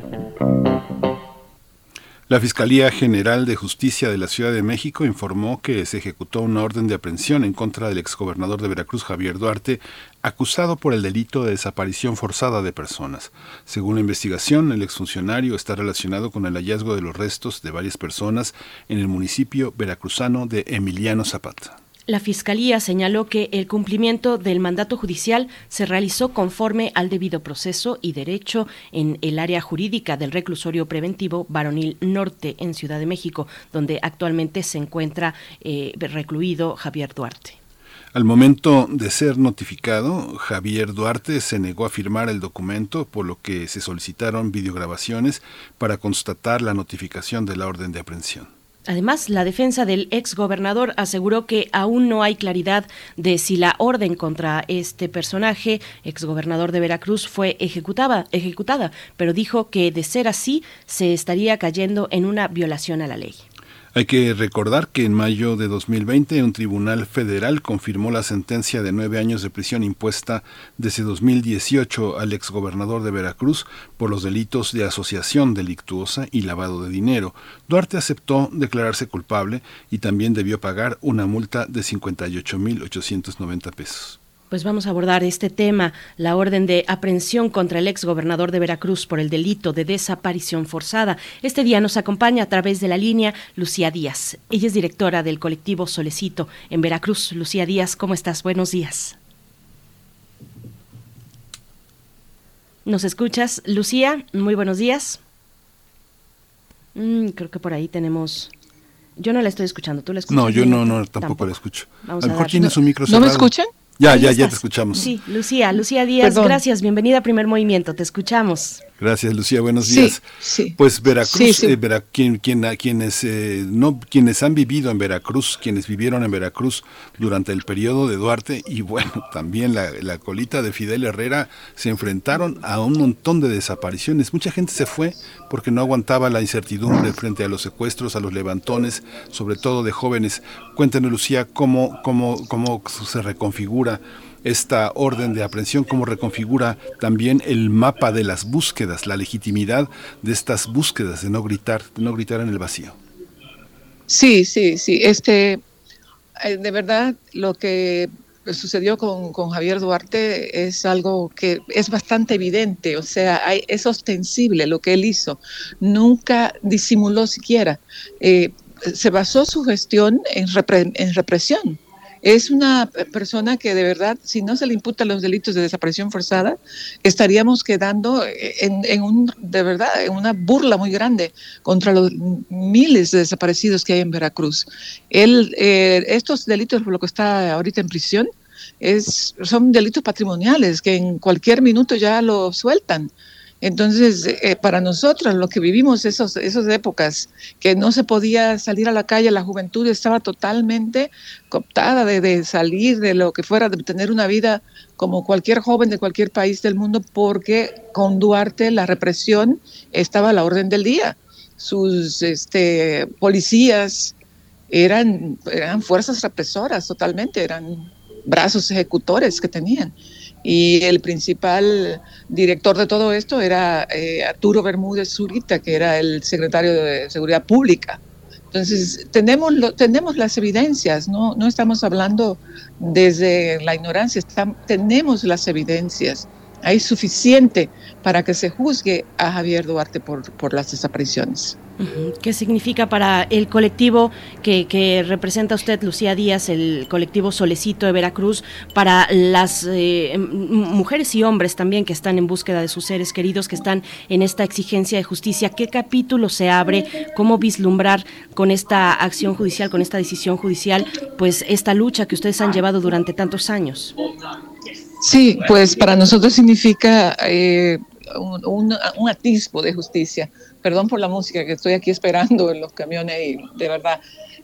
[SPEAKER 1] La Fiscalía General de Justicia de la Ciudad de México informó que se ejecutó una orden de aprehensión en contra del exgobernador de Veracruz, Javier Duarte, acusado por el delito de desaparición forzada de personas. Según la investigación, el exfuncionario está relacionado con el hallazgo de los restos de varias personas en el municipio veracruzano de Emiliano Zapata.
[SPEAKER 2] La Fiscalía señaló que el cumplimiento del mandato judicial se realizó conforme al debido proceso y derecho en el área jurídica del reclusorio preventivo Varonil Norte en Ciudad de México, donde actualmente se encuentra eh, recluido Javier Duarte.
[SPEAKER 1] Al momento de ser notificado, Javier Duarte se negó a firmar el documento, por lo que se solicitaron videograbaciones para constatar la notificación de la orden de aprehensión.
[SPEAKER 2] Además, la defensa del exgobernador aseguró que aún no hay claridad de si la orden contra este personaje, exgobernador de Veracruz, fue ejecutada, ejecutada, pero dijo que de ser así se estaría cayendo en una violación a la ley.
[SPEAKER 1] Hay que recordar que en mayo de 2020 un tribunal federal confirmó la sentencia de nueve años de prisión impuesta desde 2018 al exgobernador de Veracruz por los delitos de asociación delictuosa y lavado de dinero. Duarte aceptó declararse culpable y también debió pagar una multa de 58.890 pesos.
[SPEAKER 2] Pues vamos a abordar este tema, la orden de aprehensión contra el ex gobernador de Veracruz por el delito de desaparición forzada. Este día nos acompaña a través de la línea Lucía Díaz. Ella es directora del colectivo Solecito en Veracruz. Lucía Díaz, ¿cómo estás? Buenos días. ¿Nos escuchas, Lucía? Muy buenos días. Mm, creo que por ahí tenemos yo no la estoy escuchando, ¿tú la escuchas?
[SPEAKER 1] No, yo no, no, tampoco, la escucho. a lo mejor tiene su micro ¿No
[SPEAKER 15] me escuchan?
[SPEAKER 1] Ya, ya, ya te escuchamos.
[SPEAKER 2] Sí, Lucía, Lucía Díaz, gracias, bienvenida a Primer Movimiento, te escuchamos.
[SPEAKER 1] Gracias, Lucía. Buenos días. Sí, Pues Veracruz, eh, quien, quienes, eh, no, quienes han vivido en Veracruz, quienes vivieron en Veracruz durante el periodo de Duarte y bueno, también la, la, colita de Fidel Herrera, se enfrentaron a un montón de desapariciones. Mucha gente se fue porque no aguantaba la incertidumbre frente a los secuestros, a los levantones, sobre todo de jóvenes. Cuéntenos, Lucía, cómo, cómo, cómo se reconfigura esta orden de aprehensión, cómo reconfigura también el mapa de las búsquedas, la legitimidad de estas búsquedas, de no gritar, de no gritar en el vacío.
[SPEAKER 15] Sí, sí, sí. Este, eh, de verdad, lo que sucedió con, Javier Duarte es algo que es bastante evidente, o sea, es ostensible lo que él hizo. Nunca disimuló siquiera. Eh, se basó su gestión en, en represión es una persona que de verdad, si no se le imputan los delitos de desaparición forzada, estaríamos quedando en, un, de verdad, en una burla muy grande contra los miles de desaparecidos que hay en Veracruz. Él, eh, estos delitos por lo que está ahorita en prisión, es, son delitos patrimoniales que en cualquier minuto ya lo sueltan. Entonces, eh, para nosotros, lo que vivimos esos, esas épocas, que no se podía salir a la calle, la juventud estaba totalmente cooptada de, salir, de lo que fuera, de tener una vida como cualquier joven de cualquier país del mundo, porque con Duarte la represión estaba a la orden del día. Sus este, policías eran, eran fuerzas represoras totalmente, eran brazos ejecutores que tenían y el principal director de todo esto era eh, Arturo Bermúdez Zurita, que era el secretario de Seguridad Pública. Entonces, tenemos, tenemos las evidencias, ¿no? no estamos hablando desde la ignorancia, tenemos las evidencias. Hay suficiente para que se juzgue a Javier Duarte por, por las desapariciones.
[SPEAKER 2] ¿Qué significa para el colectivo que, representa usted, Lucía Díaz, el colectivo Solecito de Veracruz, para las eh, mujeres y hombres también que están en búsqueda de sus seres queridos, que están en esta exigencia de justicia? ¿Qué capítulo se abre? ¿Cómo vislumbrar con esta acción judicial, con esta decisión judicial, pues esta lucha que ustedes han llevado durante tantos años?
[SPEAKER 15] Sí, pues para nosotros significa eh, un, un atisbo de justicia Perdón por la música que estoy aquí esperando en los camiones y de verdad.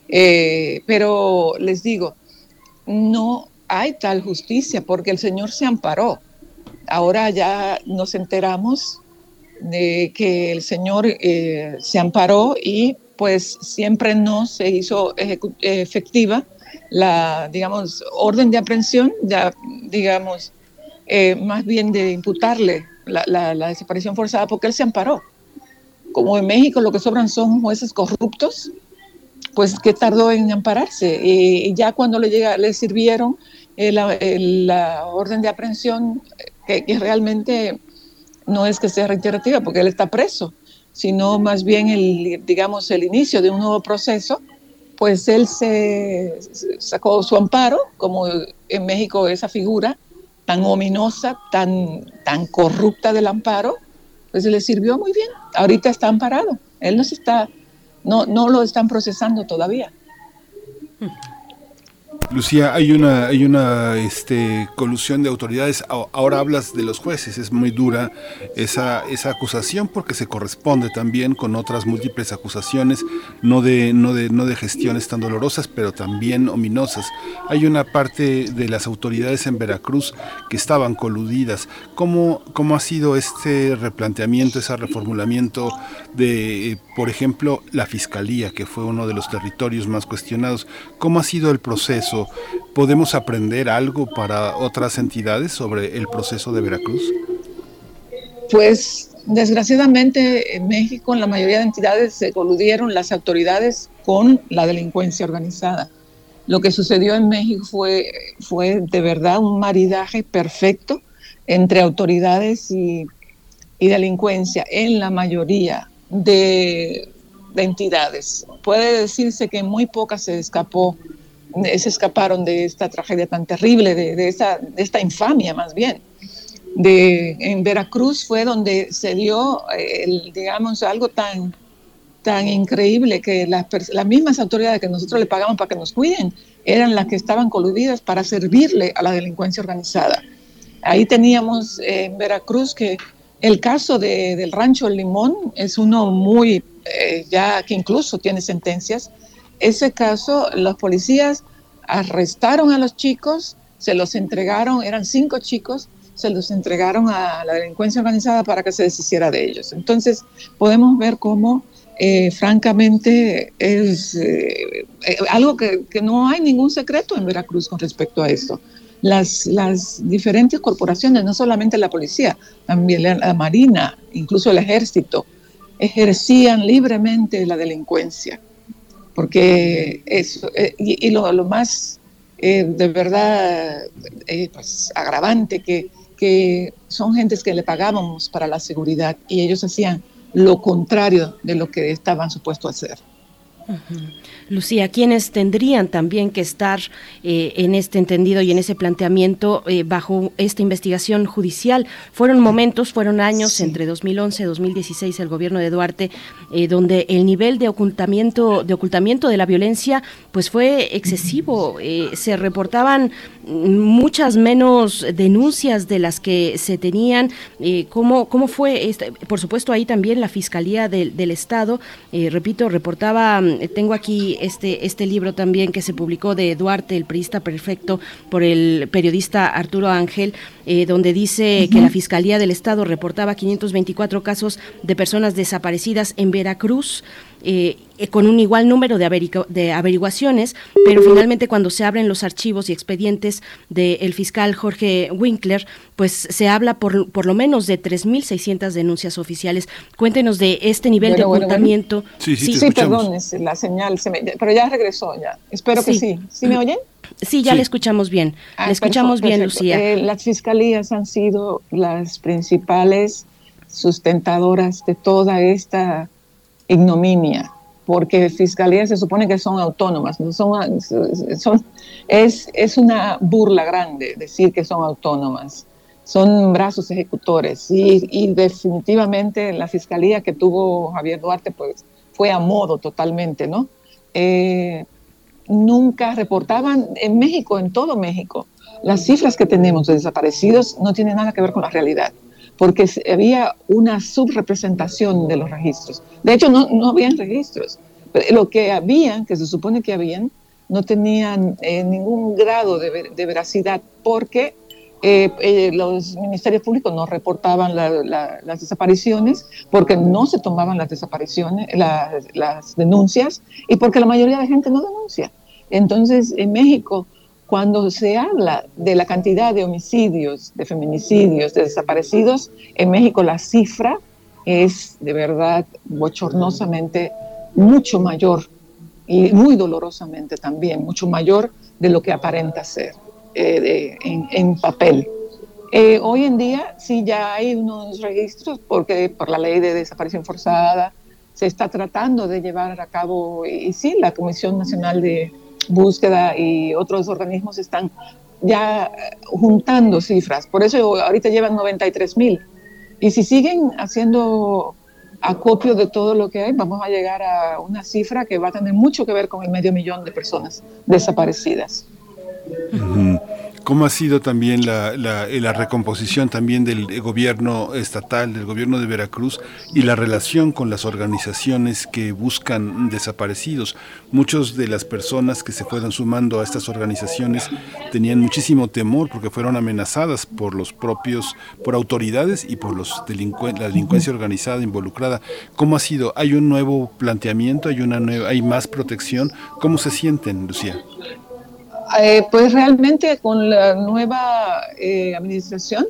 [SPEAKER 15] Eh, pero les digo, no hay tal justicia porque el Señor se amparó. Ahora ya nos enteramos de que el Señor eh, se amparó y pues siempre no se hizo efectiva la, digamos, orden de aprehensión, ya, digamos, eh, más bien de imputarle la, la desaparición forzada porque Él se amparó como en México lo que sobran son jueces corruptos, pues que tardó en ampararse. Y ya cuando le, llega, le sirvieron eh, la, orden de aprehensión, que, realmente no es que sea reiterativa, porque él está preso, sino más bien el, digamos, el inicio de un nuevo proceso, pues él se sacó su amparo, como en México esa figura tan ominosa, tan, tan corrupta del amparo, pues le sirvió muy bien. Ahorita está amparado. Él no se está, no, no lo están procesando todavía.
[SPEAKER 1] Lucía, hay una, hay una este, colusión de autoridades. Ahora hablas de los jueces. Es muy dura esa, esa acusación porque se corresponde también con otras múltiples acusaciones, no de, no, de, no de gestiones tan dolorosas, pero también ominosas. Hay una parte de las autoridades en Veracruz que estaban coludidas. ¿Cómo, cómo ha sido este replanteamiento, ese reformulamiento de, por ejemplo, la Fiscalía, que fue uno de los territorios más cuestionados? ¿Cómo ha sido el proceso? ¿Podemos aprender algo para otras entidades sobre el proceso de Veracruz?
[SPEAKER 15] Pues desgraciadamente en México en la mayoría de entidades se coludieron las autoridades con la delincuencia organizada. Lo que sucedió en México fue, fue de verdad un maridaje perfecto entre autoridades y, delincuencia en la mayoría de, entidades. Puede decirse que muy pocas se escapó, se escaparon de esta tragedia tan terrible, de, de, esta, de esta infamia más bien. De, en Veracruz fue donde se dio, eh, el, digamos, algo tan tan increíble que las, las mismas autoridades que nosotros le pagamos para que nos cuiden eran las que estaban coludidas para servirle a la delincuencia organizada. Ahí teníamos en Veracruz que el caso de, del rancho Limón es uno muy, eh, ya que incluso tiene sentencias. Ese caso, los policías arrestaron a los chicos, se los entregaron, eran cinco chicos, se los entregaron a la delincuencia organizada para que se deshiciera de ellos. Entonces, podemos ver cómo eh, francamente es eh, eh, algo que, no hay ningún secreto en Veracruz con respecto a esto. Las, las diferentes corporaciones, no solamente la policía, también la, Marina, incluso el ejército, ejercían libremente la delincuencia. Porque eso, y, lo, más de verdad pues, agravante que, que son gentes que le pagábamos para la seguridad y ellos hacían lo contrario de lo que estaban supuestos a hacer.
[SPEAKER 2] Lucía, ¿quiénes tendrían también que estar eh, en este entendido y en ese planteamiento eh, bajo esta investigación judicial? Fueron momentos, fueron años entre 2011 y 2016 el gobierno de Duarte eh, donde el nivel de ocultamiento de ocultamiento de la violencia pues fue excesivo. se reportaban muchas menos denuncias de las que se tenían. ¿cómo, ¿Cómo fue? Este? Por supuesto, ahí también la Fiscalía del, del Estado, repito, reportaba, tengo aquí este, este libro también que se publicó de Duarte, el periodista perfecto, por el periodista Arturo Ángel, eh, donde dice que la Fiscalía del Estado reportaba 524 casos de personas desaparecidas en Veracruz. Eh, con un igual número de, de, averiguaciones, pero finalmente cuando se abren los archivos y expedientes del fiscal Jorge Winkler, pues se habla por, por lo menos de 3.600 denuncias oficiales. Cuéntenos de este nivel de ocultamiento.
[SPEAKER 15] Sí, sí, sí, perdón, la señal, pero ya regresó ya. Espero que sí. ¿Sí me oyen?
[SPEAKER 2] Sí, ya le escuchamos bien. Ah, le escuchamos bien, Lucía.
[SPEAKER 15] Eh, las fiscalías han sido las principales sustentadoras de toda esta ignominia, porque fiscalías se supone que son autónomas, no son, es, es una burla grande decir que son autónomas, son brazos ejecutores y, y, definitivamente la fiscalía que tuvo Javier Duarte pues fue a modo totalmente, ¿no? Eh, nunca reportaban en México, en todo México, las cifras que tenemos de desaparecidos no tienen nada que ver con la realidad porque había una subrepresentación de los registros. De hecho, no, no habían registros. Lo que habían, que se supone que habían, no tenían eh, ningún grado de, de veracidad porque eh, eh, los ministerios públicos no reportaban las desapariciones porque no se tomaban las desapariciones, las denuncias y porque la mayoría de la gente no denuncia. Entonces, en México cuando se habla de la cantidad de homicidios, de feminicidios, de desaparecidos, en México la cifra es de verdad bochornosamente mucho mayor y muy dolorosamente también, mucho mayor de lo que aparenta ser eh, en, papel. Eh, hoy en día sí ya hay unos registros porque por la ley de desaparición forzada se está tratando de llevar a cabo, y sí, la Comisión Nacional de búsqueda y otros organismos están ya juntando cifras. Por eso ahorita llevan 93 mil. Y si siguen haciendo acopio de todo lo que hay, vamos a llegar a una cifra que va a tener mucho que ver con el medio millón de personas desaparecidas.
[SPEAKER 1] ¿Cómo ha sido también la, la, recomposición también del gobierno estatal, del gobierno de Veracruz y la relación con las organizaciones que buscan desaparecidos? Muchas de las personas que se fueron sumando a estas organizaciones tenían muchísimo temor porque fueron amenazadas por los propios, por autoridades y por los la delincuencia organizada involucrada. ¿Cómo ha sido? ¿Hay un nuevo planteamiento? ¿Hay, una nueva, hay más protección? ¿Cómo se sienten, Lucía?
[SPEAKER 15] Eh, pues realmente con la nueva eh, administración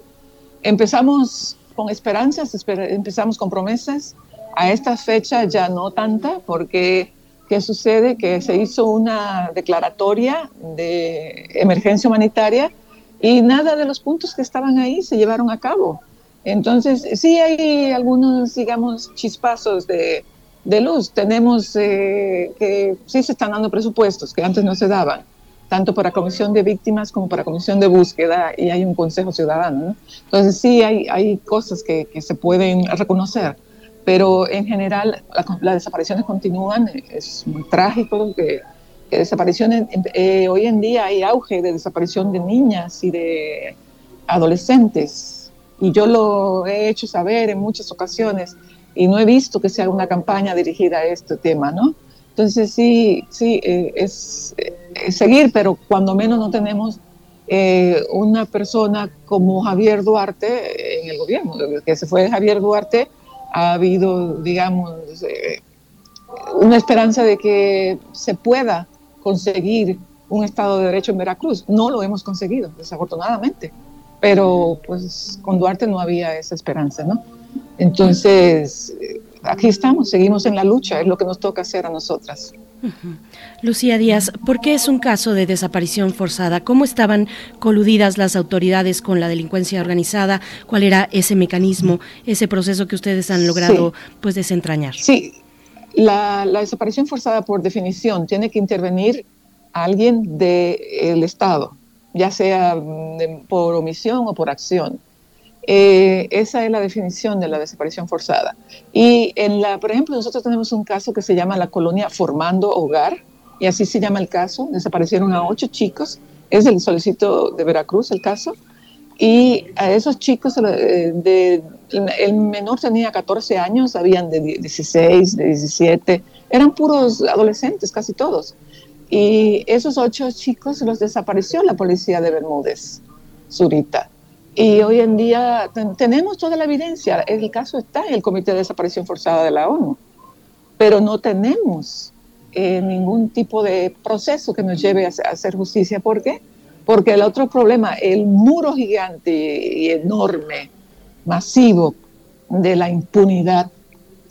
[SPEAKER 15] empezamos con esperanzas, empezamos con promesas. A esta fecha ya no tanta, porque ¿Qué sucede? Que se hizo una declaratoria de emergencia humanitaria y nada de los puntos que estaban ahí se llevaron a cabo. Entonces, sí hay algunos, digamos, chispazos de, de luz. Tenemos eh, que sí se están dando presupuestos que antes no se daban, tanto para comisión de víctimas como para comisión de búsqueda, y hay un consejo ciudadano. Entonces, sí hay, hay cosas que, que, se pueden reconocer, pero en general las desapariciones continúan. Es muy trágico que, que desapariciones, eh, hoy en día hay auge de desaparición de niñas y de adolescentes y yo lo he hecho saber en muchas ocasiones y no he visto que sea una campaña dirigida a este tema, ¿no? Entonces sí, sí, eh, es, seguir, pero cuando menos no tenemos eh, una persona como Javier Duarte en el gobierno. Que se fue Javier Duarte ha habido, digamos, eh, una esperanza de que se pueda conseguir un Estado de Derecho en Veracruz. No lo hemos conseguido, desafortunadamente pero pues con Duarte no había esa esperanza, ¿no? Entonces, aquí estamos, seguimos en la lucha, es lo que nos toca hacer a nosotras.
[SPEAKER 2] Lucía Díaz, ¿por qué es un caso de desaparición forzada? ¿Cómo estaban coludidas las autoridades con la delincuencia organizada? ¿Cuál era ese mecanismo, ese proceso que ustedes han logrado pues desentrañar?
[SPEAKER 15] Sí, la, la, desaparición forzada por definición tiene que intervenir alguien del Estado, ya sea mm, por omisión o por acción. Eh, esa es la definición de la desaparición forzada. Y en la, por ejemplo, nosotros tenemos un caso que se llama la colonia Formando Hogar, y así se llama el caso. Desaparecieron a ocho chicos, es del solicito de Veracruz el caso, y a esos chicos, eh, de, el menor tenía 14 años, habían de 16, de 17, eran puros adolescentes, casi todos. Y esos ocho chicos los desapareció la policía de Bermúdez, Zurita. Y hoy en día tenemos toda la evidencia. El caso está en el Comité de Desaparición Forzada de la ONU, pero no tenemos eh, ningún tipo de proceso que nos lleve a, hacer justicia. ¿Por qué? Porque el otro problema, el muro gigante y enorme, masivo de la impunidad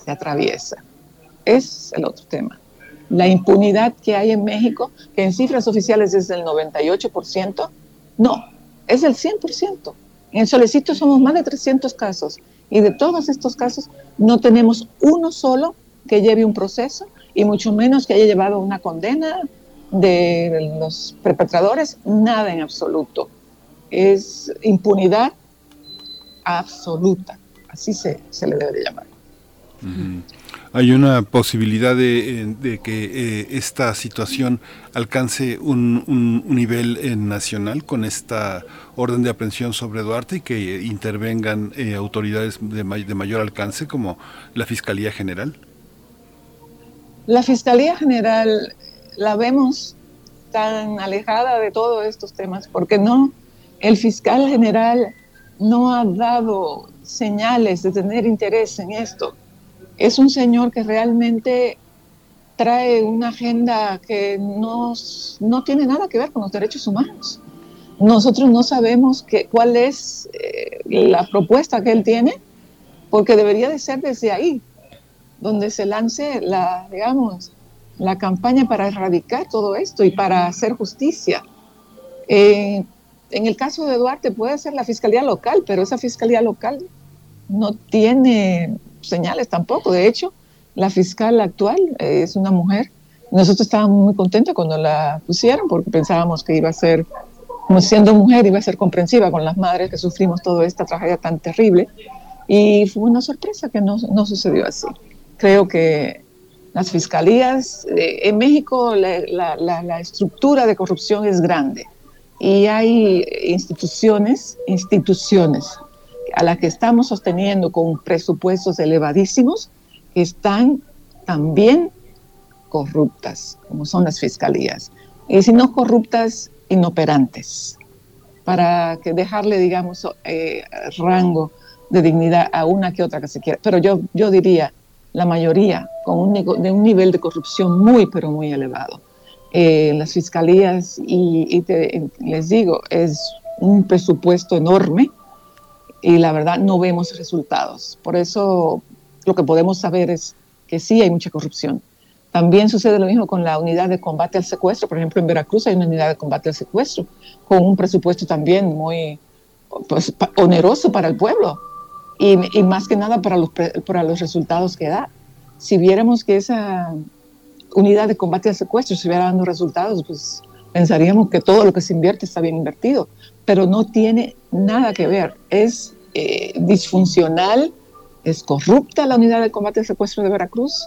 [SPEAKER 15] se atraviesa. Es el otro tema la impunidad que hay en México, que en cifras oficiales es del 98%, no, es del 100%. En Solecito somos más de 300 casos y de todos estos casos no tenemos uno solo que lleve un proceso y mucho menos que haya llevado una condena de los perpetradores, nada en absoluto. Es impunidad absoluta, así se, se le debe de llamar.
[SPEAKER 1] ¿Hay una posibilidad de, eh, que eh, esta situación alcance un, nivel eh, nacional con esta orden de aprehensión sobre Duarte y que intervengan autoridades de, de, mayor alcance como la Fiscalía General?
[SPEAKER 15] La Fiscalía General la vemos tan alejada de todos estos temas porque no, el fiscal general no ha dado señales de tener interés en esto es un señor que realmente trae una agenda que no, no tiene nada que ver con los derechos humanos. Nosotros no sabemos cuál es eh, la propuesta que él tiene, porque debería de ser desde ahí, donde se lance la, digamos, la campaña para erradicar todo esto y para hacer justicia. Eh, en el caso de Duarte puede ser la fiscalía local, pero esa fiscalía local no tiene señales tampoco. De hecho, la fiscal actual es una mujer. Nosotros estábamos muy contentos cuando la pusieron porque pensábamos que iba a ser, como siendo mujer, iba a ser comprensiva con las madres que sufrimos toda esta tragedia tan terrible. Y fue una sorpresa que no, no sucedió así. Creo que las fiscalías, eh, en México la, la, la estructura de corrupción es grande y hay instituciones, instituciones a la que estamos sosteniendo con presupuestos elevadísimos, que están también corruptas, como son las fiscalías. Y si no corruptas, inoperantes, para que dejarle, digamos, eh, rango de dignidad a una que otra que se quiera. Pero yo, yo diría, la mayoría con un, de un nivel de corrupción muy, pero muy elevado. Eh, las fiscalías, y, les digo, es un presupuesto enorme y la verdad no vemos resultados. Por eso lo que podemos saber es que sí hay mucha corrupción, También sucede lo mismo con la unidad de combate al secuestro. Por ejemplo, en Veracruz hay una unidad de combate al secuestro con un presupuesto también muy pues, oneroso para el pueblo y, y, más que nada para los, para los resultados que da. Si viéramos que esa unidad de combate al secuestro estuviera dando resultados, pues pensaríamos que todo lo que se invierte está bien invertido, pero no tiene nada que ver. Es eh, disfuncional, es corrupta la unidad de combate al secuestro de Veracruz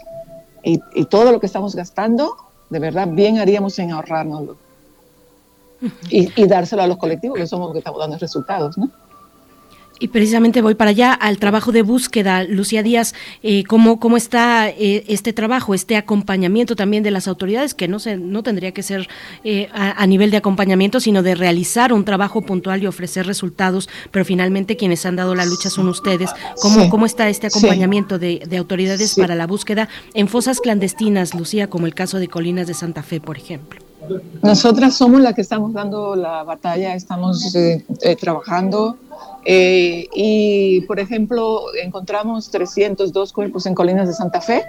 [SPEAKER 15] y, y, todo lo que estamos gastando, de verdad, bien haríamos en ahorrárnoslo y, y dárselo a los colectivos que somos los que estamos dando resultados, ¿no?
[SPEAKER 2] Y precisamente voy para allá al trabajo de búsqueda. Lucía Díaz, eh, ¿cómo, ¿cómo está eh, este trabajo, este acompañamiento también de las autoridades, que no, se, no tendría que ser eh, a, a, nivel de acompañamiento, sino de realizar un trabajo puntual y ofrecer resultados, pero finalmente quienes han dado la lucha son ustedes. ¿Cómo, sí. ¿cómo está este acompañamiento sí. de, de, autoridades sí. para la búsqueda en fosas clandestinas, Lucía, como el caso de Colinas de Santa Fe, por ejemplo?
[SPEAKER 15] Nosotras somos las que estamos dando la batalla, estamos eh, eh, trabajando eh, y, por ejemplo, encontramos 302 cuerpos en Colinas de Santa Fe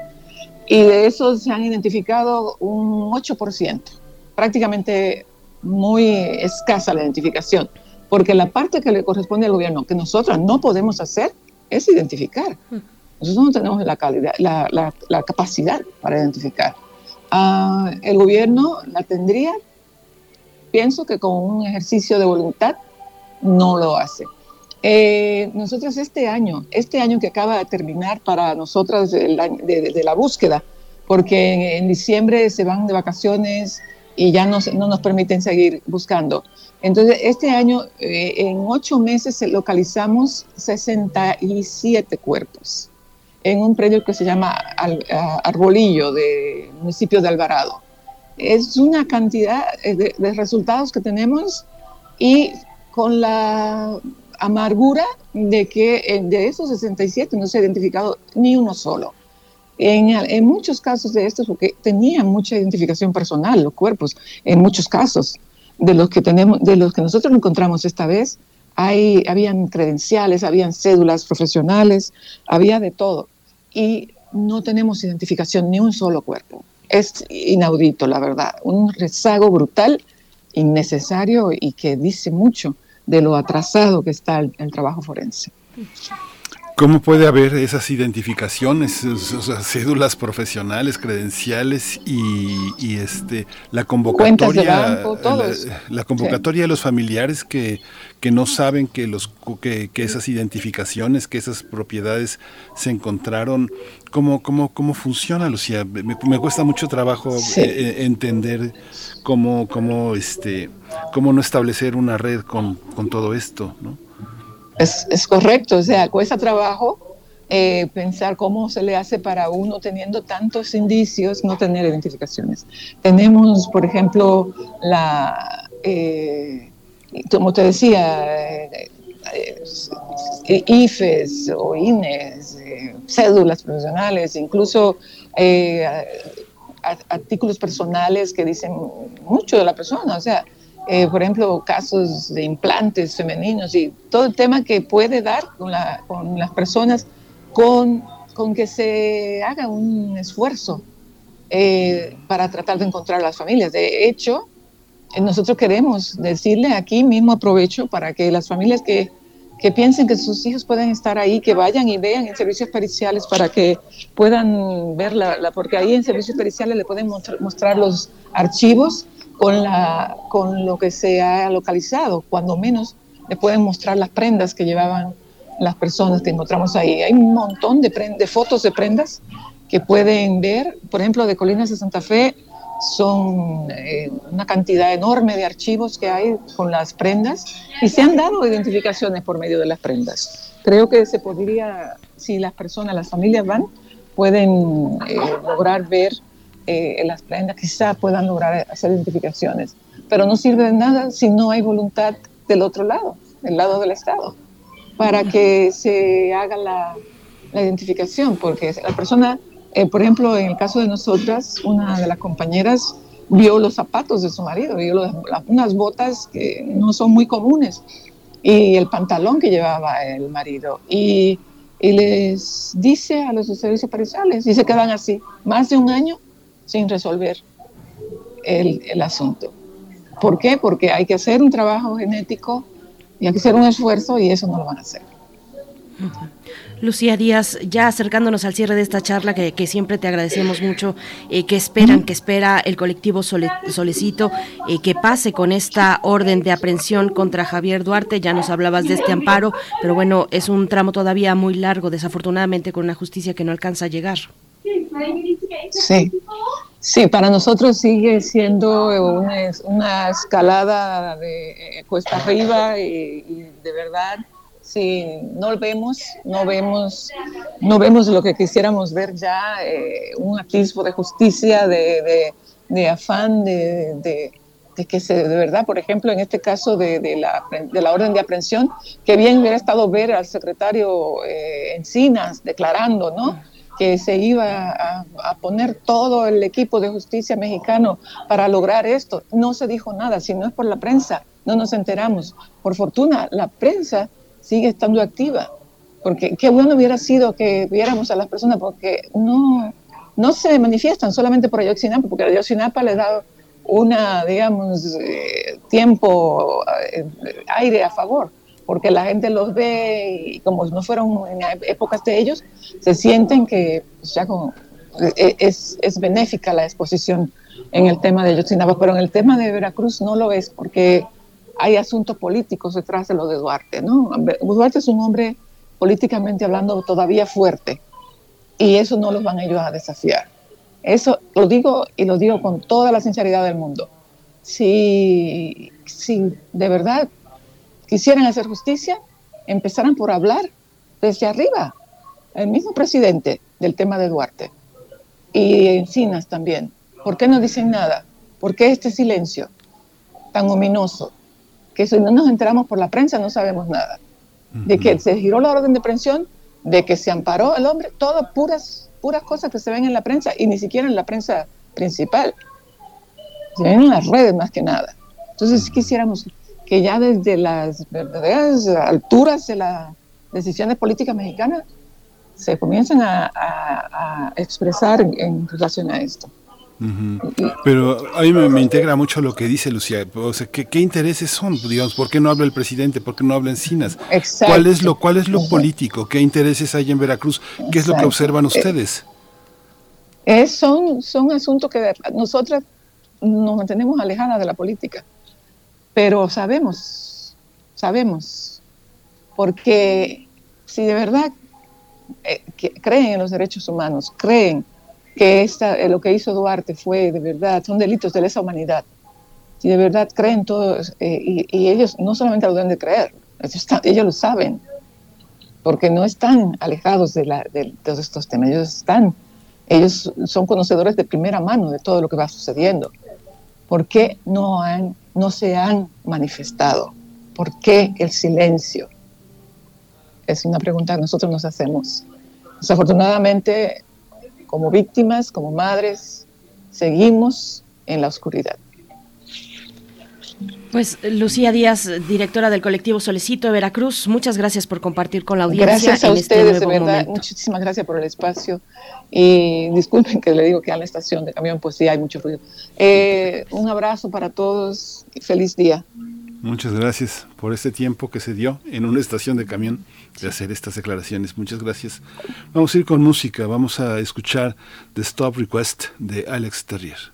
[SPEAKER 15] y de esos se han identificado un 8%, prácticamente muy escasa la identificación, porque la parte que le corresponde al gobierno, que nosotros no podemos hacer, es identificar. Nosotros no tenemos la, calidad, la, la, la capacidad para identificar. Uh, el gobierno la tendría, pienso que con un ejercicio de voluntad no lo hace. Eh, nosotros este año, este año que acaba de terminar para nosotras de, la búsqueda, porque en, diciembre se van de vacaciones y ya no, no, nos permiten seguir buscando. Entonces, este año, eh, en ocho meses, localizamos 67 cuerpos en un predio que se llama Arbolillo, de municipio de Alvarado. Es una cantidad de, de resultados que tenemos y con la amargura de que de esos 67 no se ha identificado ni uno solo. En, en, muchos casos de estos, porque tenían mucha identificación personal los cuerpos, en muchos casos de los que tenemos, de los que nosotros encontramos esta vez, hay, habían credenciales, habían cédulas profesionales, había de todo y no tenemos identificación ni un solo cuerpo. Es inaudito, la verdad, un rezago brutal, innecesario y que dice mucho de lo atrasado que está el, trabajo forense.
[SPEAKER 1] ¿Cómo puede haber esas identificaciones, esas cédulas profesionales, credenciales y, y este la convocatoria,
[SPEAKER 15] banco,
[SPEAKER 1] la, la, convocatoria sí. de los familiares que, que no saben que los que, que, esas identificaciones, que esas propiedades se encontraron? ¿Cómo, cómo, cómo funciona, Lucía? Me, me cuesta mucho trabajo sí. eh, entender cómo, cómo, este, cómo no establecer una red con, con todo esto, ¿no?
[SPEAKER 15] Es, es, correcto, o sea, cuesta trabajo eh, pensar cómo se le hace para uno teniendo tantos indicios no tener identificaciones. Tenemos, por ejemplo, la, eh, como te decía, eh, IFES o INES, cédulas profesionales, incluso artículos personales que dicen mucho de la persona, o sea, eh, por ejemplo, casos de implantes femeninos y todo el tema que puede dar con, la, con las personas con, con, que se haga un esfuerzo eh, para tratar de encontrar las familias. De hecho, eh, nosotros queremos decirle aquí mismo aprovecho para que las familias que, que piensen que sus hijos pueden estar ahí, que vayan y vean en servicios periciales para que puedan verla, la, porque ahí en servicios periciales le pueden mostrar los archivos con, la, con lo que se ha localizado, cuando menos le pueden mostrar las prendas que llevaban las personas que encontramos ahí. Hay un montón de, de fotos de prendas que pueden ver, por ejemplo, de Colinas de Santa Fe, son eh, una cantidad enorme de archivos que hay con las prendas y se han dado identificaciones por medio de las prendas. Creo que se podría, si las personas, las familias van, pueden eh, lograr ver eh, las prendas, quizá puedan lograr hacer identificaciones, pero no sirve de nada si no hay voluntad del otro lado, del lado del Estado, para que se haga la, la identificación, porque la persona, eh, por ejemplo, en el caso de nosotras, una de las compañeras vio los zapatos de su marido, vio los, unas botas que no son muy comunes y el pantalón que llevaba el marido. Y, y les dice a los servicios periciales y se quedan así, más de un año sin resolver el, el asunto. ¿Por qué? Porque hay que hacer un trabajo genético y hay que hacer un esfuerzo y eso no lo van a hacer.
[SPEAKER 2] Lucía Díaz, ya acercándonos al cierre de esta charla, que, siempre te agradecemos mucho, eh, que esperan, que espera el colectivo Solecito, eh, que pase con esta orden de aprehensión contra Javier Duarte, ya nos hablabas de este amparo, pero bueno, es un tramo todavía muy largo, desafortunadamente, con una justicia que no alcanza a llegar.
[SPEAKER 15] Sí, sí, para nosotros sigue siendo una, escalada de eh, cuesta arriba y de verdad si no vemos, no vemos, no vemos lo que quisiéramos ver ya, eh, un atisbo de justicia, de, afán, de, que se, de verdad, por ejemplo, en este caso de, la, de la orden de aprehensión, que bien hubiera estado ver al secretario eh, Encinas declarando, ¿no? Que se iba a, poner todo el equipo de justicia mexicano para lograr esto. No se dijo nada, si no es por la prensa, no nos enteramos. Por fortuna, la prensa sigue estando activa. Porque qué bueno hubiera sido que viéramos a las personas porque no, no se manifiestan solamente por Ayotzinapa, porque Ayotzinapa le da una, digamos, eh, tiempo, eh, aire a favor, porque la gente los ve y como no fueron en épocas de ellos, se sienten que pues, ya e, es, es benéfica la exposición en el tema de Ayotzinapa, pero en el tema de Veracruz no lo es, porque hay asuntos políticos detrás de lo de Duarte, ¿no? Duarte es un hombre políticamente hablando todavía fuerte y eso no los van ellos a desafiar. Eso lo digo y lo digo con toda la sinceridad del mundo. Si, si de verdad quisieran hacer justicia, empezaran por hablar desde arriba, el mismo presidente del tema de Duarte y Encinas también. ¿Por qué no dicen nada? ¿Por qué este silencio tan ominoso? que si no nos enteramos por la prensa no sabemos nada. De que se giró la orden de aprehensión, de que se amparó el hombre, todas puras, puras cosas que se ven en la prensa y ni siquiera en la prensa principal. Se ven en las redes más que nada. Entonces quisiéramos que ya desde las verdaderas alturas de las decisiones políticas mexicanas se comiencen a, expresar en relación a esto.
[SPEAKER 1] Pero a mí me, integra mucho lo que dice Lucía. O sea, ¿qué, ¿qué, intereses son? Digamos, ¿por qué no habla el presidente? ¿Por qué no habla Encinas? ¿Cuál es lo, cuál es lo político? ¿Qué intereses hay en Veracruz? ¿Qué es lo que observan ustedes?
[SPEAKER 15] Es, son, son asuntos que nosotras nos mantenemos alejadas de la política. Pero sabemos, sabemos, porque si de verdad eh, creen en los derechos humanos, creen que esta, eh, lo que hizo Duarte fue de verdad, son delitos de lesa humanidad. Si de verdad creen todos, eh, y, ellos no solamente lo deben de creer, ellos, lo saben, porque no están alejados de, la, de, todos estos temas, ellos están, ellos son conocedores de primera mano de todo lo que va sucediendo. ¿Por qué no, han, no se han manifestado? ¿Por qué el silencio? Es una pregunta que nosotros nos hacemos. Desafortunadamente, como víctimas, como madres, seguimos en la oscuridad.
[SPEAKER 2] Pues Lucía Díaz, directora del colectivo Solecito de Veracruz, muchas gracias por compartir con la audiencia.
[SPEAKER 15] Gracias a este ustedes, de verdad. Muchísimas gracias por el espacio. Y disculpen que le digo que a la estación de camión, pues sí hay mucho ruido. Eh, un abrazo para todos y feliz día.
[SPEAKER 1] Muchas gracias por este tiempo que se dio en una estación de camión de hacer estas declaraciones. Muchas gracias. Vamos a ir con música. Vamos a escuchar The Stop Request de Alex Terrier.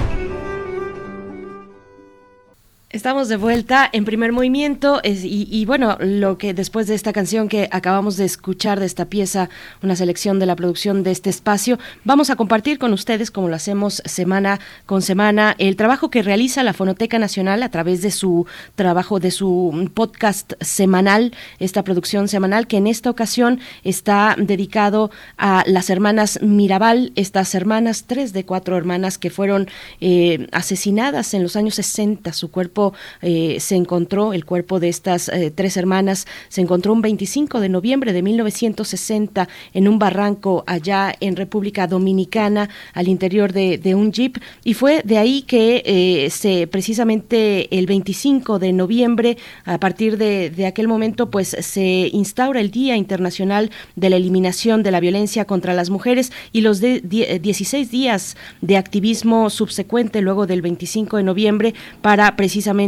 [SPEAKER 2] Estamos de vuelta en primer movimiento y, bueno, lo que después de esta canción que acabamos de escuchar de esta pieza, una selección de la producción de este espacio, vamos a compartir con ustedes, como lo hacemos semana con semana, el trabajo que realiza la Fonoteca Nacional a través de su trabajo, de su podcast semanal, esta producción semanal que en esta ocasión está dedicado a las hermanas Mirabal, estas hermanas, tres de cuatro hermanas que fueron eh, asesinadas en los años 60, su cuerpo eh, se encontró, el cuerpo de estas eh, tres hermanas se encontró un 25 de noviembre de 1960 en un barranco allá en República Dominicana, al interior de, un jeep, y fue de ahí que eh, se precisamente el 25 de noviembre, a partir de, aquel momento, pues se instaura el Día Internacional de la Eliminación de la Violencia contra las Mujeres y los de, 16 días de activismo subsecuente luego del 25 de noviembre para precisamente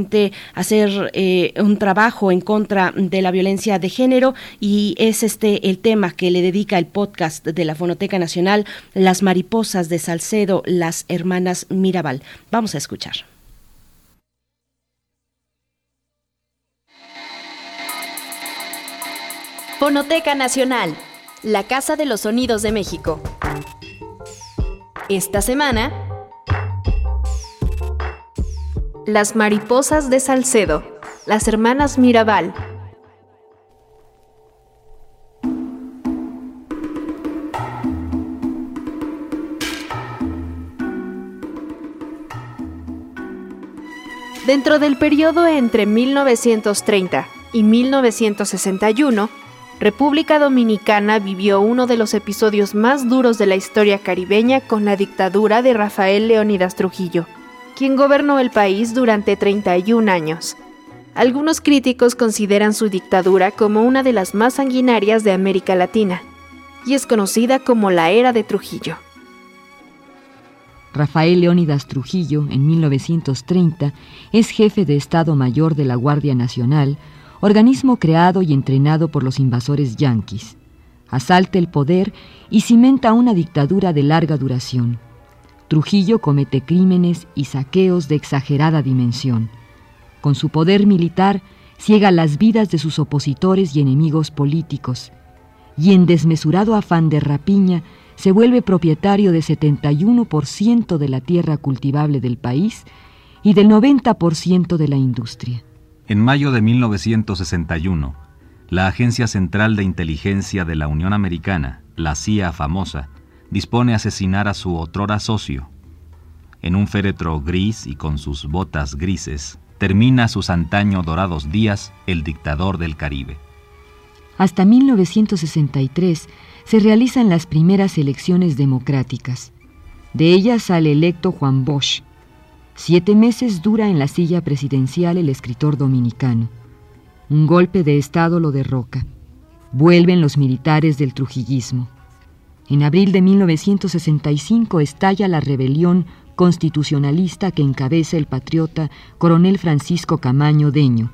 [SPEAKER 2] hacer eh, un trabajo en contra de la violencia de género y es este el tema que le dedica el podcast de la Fonoteca Nacional, Las mariposas de Salcedo, las hermanas Mirabal. Vamos a escuchar.
[SPEAKER 13] Fonoteca Nacional, la Casa de los Sonidos de México. Esta semana las mariposas de Salcedo, las hermanas Mirabal. Dentro del periodo entre 1930 y 1961, República Dominicana vivió uno de los episodios más duros de la historia caribeña con la dictadura de Rafael Leónidas Trujillo quien gobernó el país durante 31 años. Algunos críticos consideran su dictadura como una de las más sanguinarias de América Latina, y es conocida como la era de Trujillo.
[SPEAKER 17] Rafael Leónidas Trujillo, en 1930, es jefe de Estado Mayor de la Guardia Nacional, organismo creado y entrenado por los invasores yanquis. Asalta el poder y cimenta una dictadura de larga duración. Trujillo comete crímenes y saqueos de exagerada dimensión. Con su poder militar, ciega las vidas de sus opositores y enemigos políticos, y en desmesurado afán de rapiña se vuelve propietario de 71% de la tierra cultivable del país y del 90% de la industria.
[SPEAKER 18] En mayo de 1961, la Agencia Central de Inteligencia de la Unión Americana, la CIA famosa, dispone asesinar a su otrora socio. En un féretro gris y con sus botas grises, termina sus antaño dorados días el dictador del Caribe.
[SPEAKER 17] Hasta 1963 se realizan las primeras elecciones democráticas. De ellas sale electo Juan Bosch. Siete meses dura en la silla presidencial el escritor dominicano. Un golpe de Estado lo derroca. Vuelven los militares del trujillismo. En abril de 1965 estalla la rebelión constitucionalista que encabeza el patriota coronel Francisco Camaño Deño.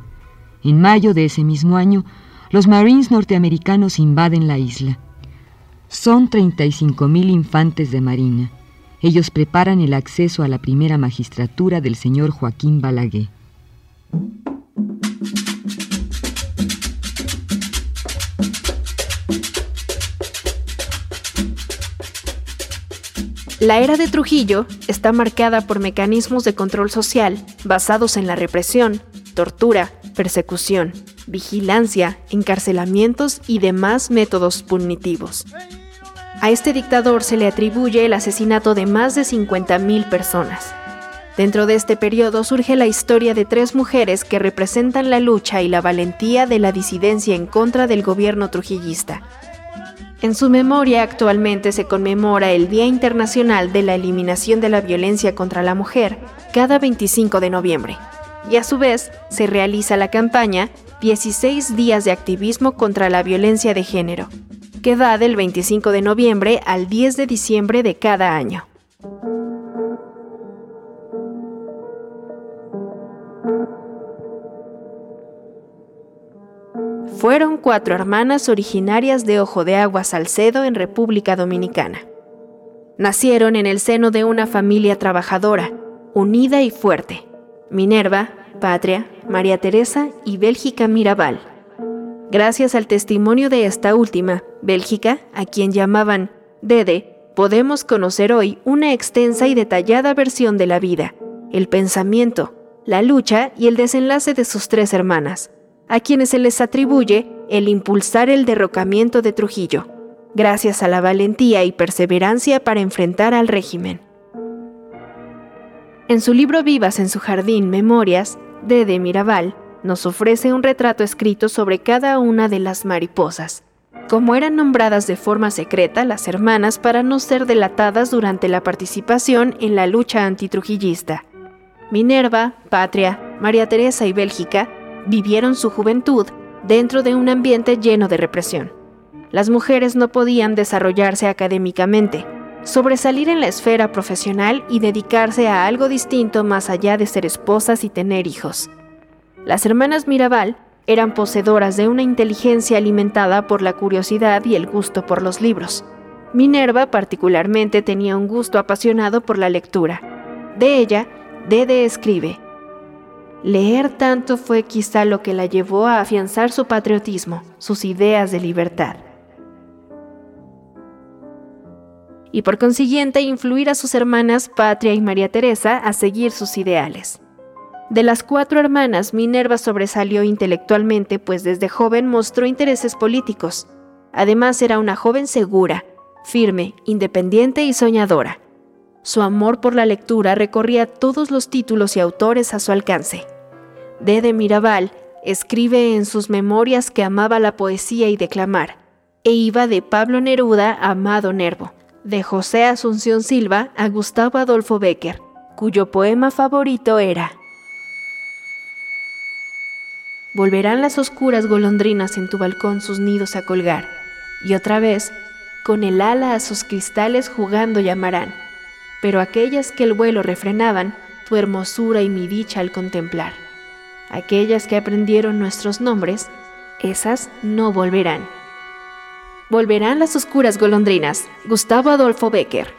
[SPEAKER 17] En mayo de ese mismo año, los Marines norteamericanos invaden la isla. Son 35.000 infantes de marina. Ellos preparan el acceso a la primera magistratura del señor Joaquín Balaguer.
[SPEAKER 13] La era de Trujillo está marcada por mecanismos de control social basados en la represión, tortura, persecución, vigilancia, encarcelamientos y demás métodos punitivos. A este dictador se le atribuye el asesinato de más de 50.000 personas. Dentro de este periodo surge la historia de tres mujeres que representan la lucha y la valentía de la disidencia en contra del gobierno trujillista. En su memoria actualmente se conmemora el Día Internacional de la Eliminación de la Violencia contra la Mujer cada 25 de noviembre. Y a su vez se realiza la campaña 16 días de activismo contra la violencia de género, que va del 25 de noviembre al 10 de diciembre de cada año. Fueron cuatro hermanas originarias de Ojo de Agua Salcedo en República Dominicana. Nacieron en el seno de una familia trabajadora, unida y fuerte. Minerva, Patria, María Teresa y Bélgica Mirabal. Gracias al testimonio de esta última, Bélgica, a quien llamaban Dede, podemos conocer hoy una extensa y detallada versión de la vida, el pensamiento, la lucha y el desenlace de sus tres hermanas, a quienes se les atribuye el impulsar el derrocamiento de Trujillo, gracias a la valentía y perseverancia para enfrentar al régimen. En su libro Vivas en su jardín, Memorias, Dede Mirabal nos ofrece un retrato escrito sobre cada una de las mariposas, como eran nombradas de forma secreta las hermanas para no ser delatadas durante la participación en la lucha antitrujillista. Minerva, Patria, María Teresa y Bélgica vivieron su juventud dentro de un ambiente lleno de represión. Las mujeres no podían desarrollarse académicamente, sobresalir en la esfera profesional y dedicarse a algo distinto más allá de ser esposas y tener hijos. Las hermanas Mirabal eran poseedoras de una inteligencia alimentada por la curiosidad y el gusto por los libros. Minerva particularmente tenía un gusto apasionado por la lectura. De ella, Dede escribe, Leer tanto fue quizá lo que la llevó a afianzar su patriotismo, sus ideas de libertad. Y por consiguiente influir a sus hermanas Patria y María Teresa a seguir sus ideales. De las cuatro hermanas, Minerva sobresalió intelectualmente, pues desde joven mostró intereses políticos. Además era una joven segura, firme, independiente y soñadora. Su amor por la lectura recorría todos los títulos y autores a su alcance. Dede Mirabal escribe en sus memorias que amaba la poesía y declamar, e iba de Pablo Neruda a Amado Nervo, de José Asunción Silva a Gustavo Adolfo Becker, cuyo poema favorito era volverán las oscuras golondrinas en tu balcón sus nidos a colgar, y otra vez, con el ala a sus cristales jugando llamarán, pero aquellas que el vuelo refrenaban, tu hermosura y mi dicha al contemplar. Aquellas que aprendieron nuestros nombres, esas no volverán. Volverán las oscuras golondrinas. Gustavo Adolfo Becker.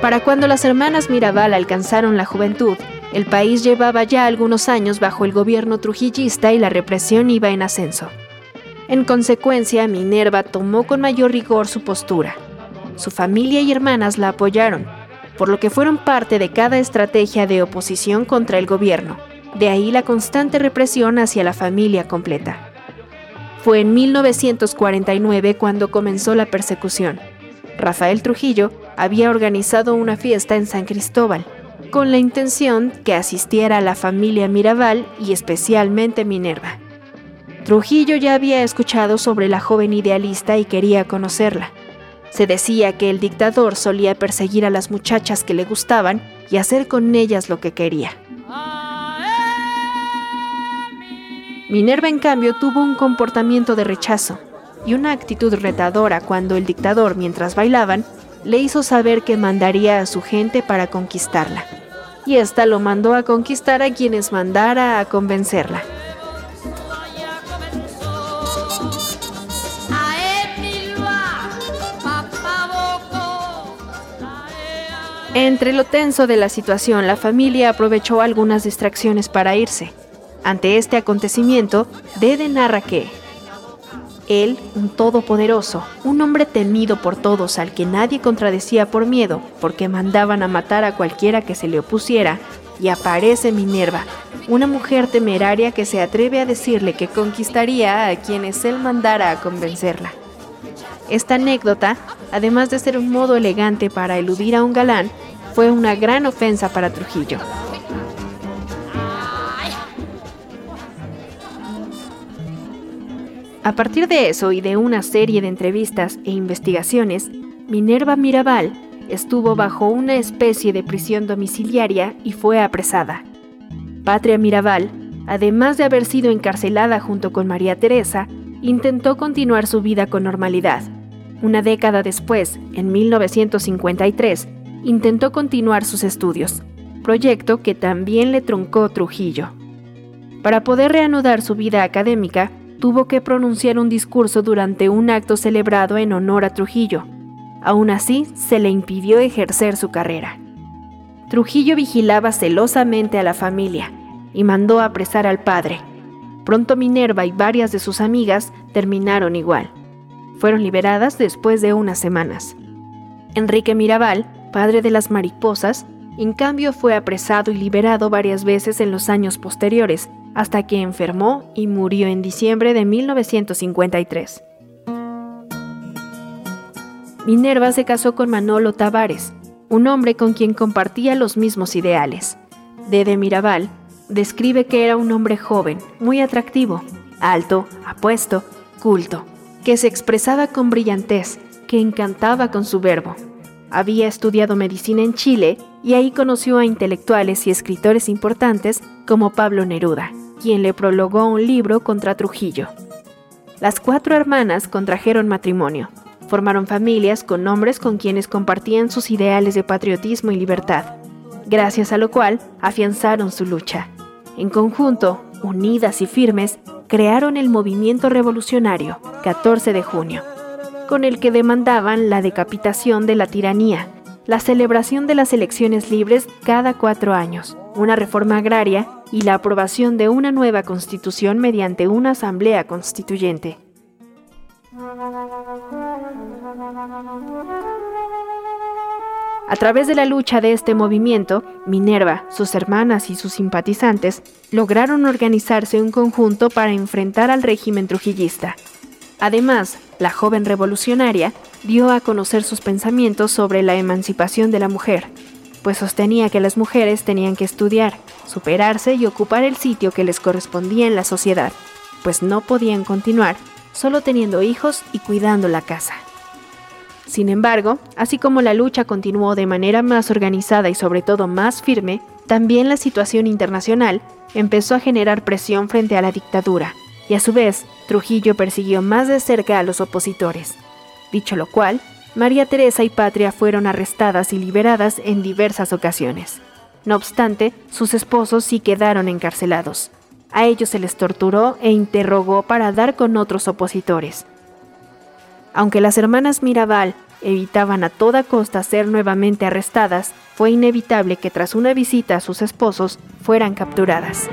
[SPEAKER 13] Para cuando las hermanas Mirabal alcanzaron la juventud, el país llevaba ya algunos años bajo el gobierno trujillista y la represión iba en ascenso. En consecuencia, Minerva tomó con mayor rigor su postura. Su familia y hermanas la apoyaron, por lo que fueron parte de cada estrategia de oposición contra el gobierno. De ahí la constante represión hacia la familia completa. Fue en 1949 cuando comenzó la persecución. Rafael Trujillo había organizado una fiesta en San Cristóbal, con la intención que asistiera la familia Mirabal y especialmente Minerva. Trujillo ya había escuchado sobre la joven idealista y quería conocerla. Se decía que el dictador solía perseguir a las muchachas que le gustaban y hacer con ellas lo que quería. Minerva, en cambio, tuvo un comportamiento de rechazo y una actitud retadora cuando el dictador, mientras bailaban, le hizo saber que mandaría a su gente para conquistarla. Y ésta lo mandó a conquistar a quienes mandara a convencerla. Entre lo tenso de la situación, la familia aprovechó algunas distracciones para irse. Ante este acontecimiento, Dede narra que, él, un todopoderoso, un hombre temido por todos al que nadie contradecía por miedo, porque mandaban a matar a cualquiera que se le opusiera, y aparece Minerva, una mujer temeraria que se atreve a decirle que conquistaría a quienes él mandara a convencerla. Esta anécdota, además de ser un modo elegante para eludir a un galán, fue una gran ofensa para Trujillo. A partir de eso y de una serie de entrevistas e investigaciones, Minerva Mirabal estuvo bajo una especie de prisión domiciliaria y fue apresada. Patria Mirabal, además de haber sido encarcelada junto con María Teresa, intentó continuar su vida con normalidad. Una década después, en 1953, intentó continuar sus estudios, proyecto que también le truncó Trujillo. Para poder reanudar su vida académica, tuvo que pronunciar un discurso durante un acto celebrado en honor a Trujillo. Aún así, se le impidió ejercer su carrera. Trujillo vigilaba celosamente a la familia y mandó apresar al padre. Pronto Minerva y varias de sus amigas terminaron igual. Fueron liberadas después de unas semanas. Enrique Mirabal, padre de las mariposas, en cambio fue apresado y liberado varias veces en los años posteriores, hasta que enfermó y murió en diciembre de 1953. Minerva se casó con Manolo Tavares, un hombre con quien compartía los mismos ideales. Dede Mirabal describe que era un hombre joven, muy atractivo, alto, apuesto, culto, que se expresaba con brillantez, que encantaba con su verbo. Había estudiado medicina en Chile y ahí conoció a intelectuales y escritores importantes como Pablo Neruda quien le prologó un libro contra Trujillo. Las cuatro hermanas contrajeron matrimonio, formaron familias con hombres con quienes compartían sus ideales de patriotismo y libertad, gracias a lo cual afianzaron su lucha. En conjunto, unidas y firmes, crearon el movimiento revolucionario 14 de junio, con el que demandaban la decapitación de la tiranía, la celebración de las elecciones libres cada cuatro años, una reforma agraria y la aprobación de una nueva constitución mediante una asamblea constituyente. A través de la lucha de este movimiento, Minerva, sus hermanas y sus simpatizantes lograron organizarse un conjunto para enfrentar al régimen trujillista. Además, la joven revolucionaria dio a conocer sus pensamientos sobre la emancipación de la mujer, pues sostenía que las mujeres tenían que estudiar, superarse y ocupar el sitio que les correspondía en la sociedad, pues no podían continuar solo teniendo hijos y cuidando la casa. Sin embargo, así como la lucha continuó de manera más organizada y sobre todo más firme, también la situación internacional empezó a generar presión frente a la dictadura, y a su vez, Trujillo persiguió más de cerca a los opositores. Dicho lo cual, María Teresa y Patria fueron arrestadas y liberadas en diversas ocasiones. No obstante, sus esposos sí quedaron encarcelados. A ellos se les torturó e interrogó para dar con otros opositores. Aunque las hermanas Mirabal evitaban a toda costa ser nuevamente arrestadas, fue inevitable que tras una visita a sus esposos fueran capturadas.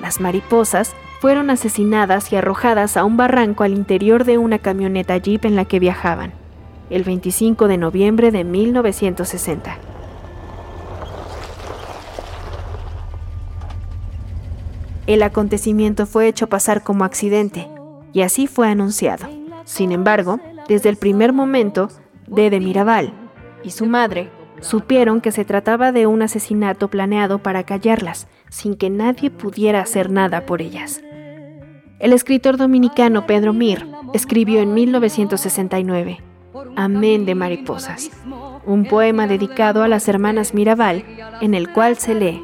[SPEAKER 13] Las mariposas fueron asesinadas y arrojadas a un barranco al interior de una camioneta jeep en la que viajaban, el 25 de noviembre de 1960. El acontecimiento fue hecho pasar como accidente, y así fue anunciado. Sin embargo, desde el primer momento, Dede Mirabal y su madre supieron que se trataba de un asesinato planeado para callarlas, sin que nadie pudiera hacer nada por ellas. El escritor dominicano Pedro Mir escribió en 1969 Amén de Mariposas, un poema dedicado a las hermanas Mirabal, en el cual se lee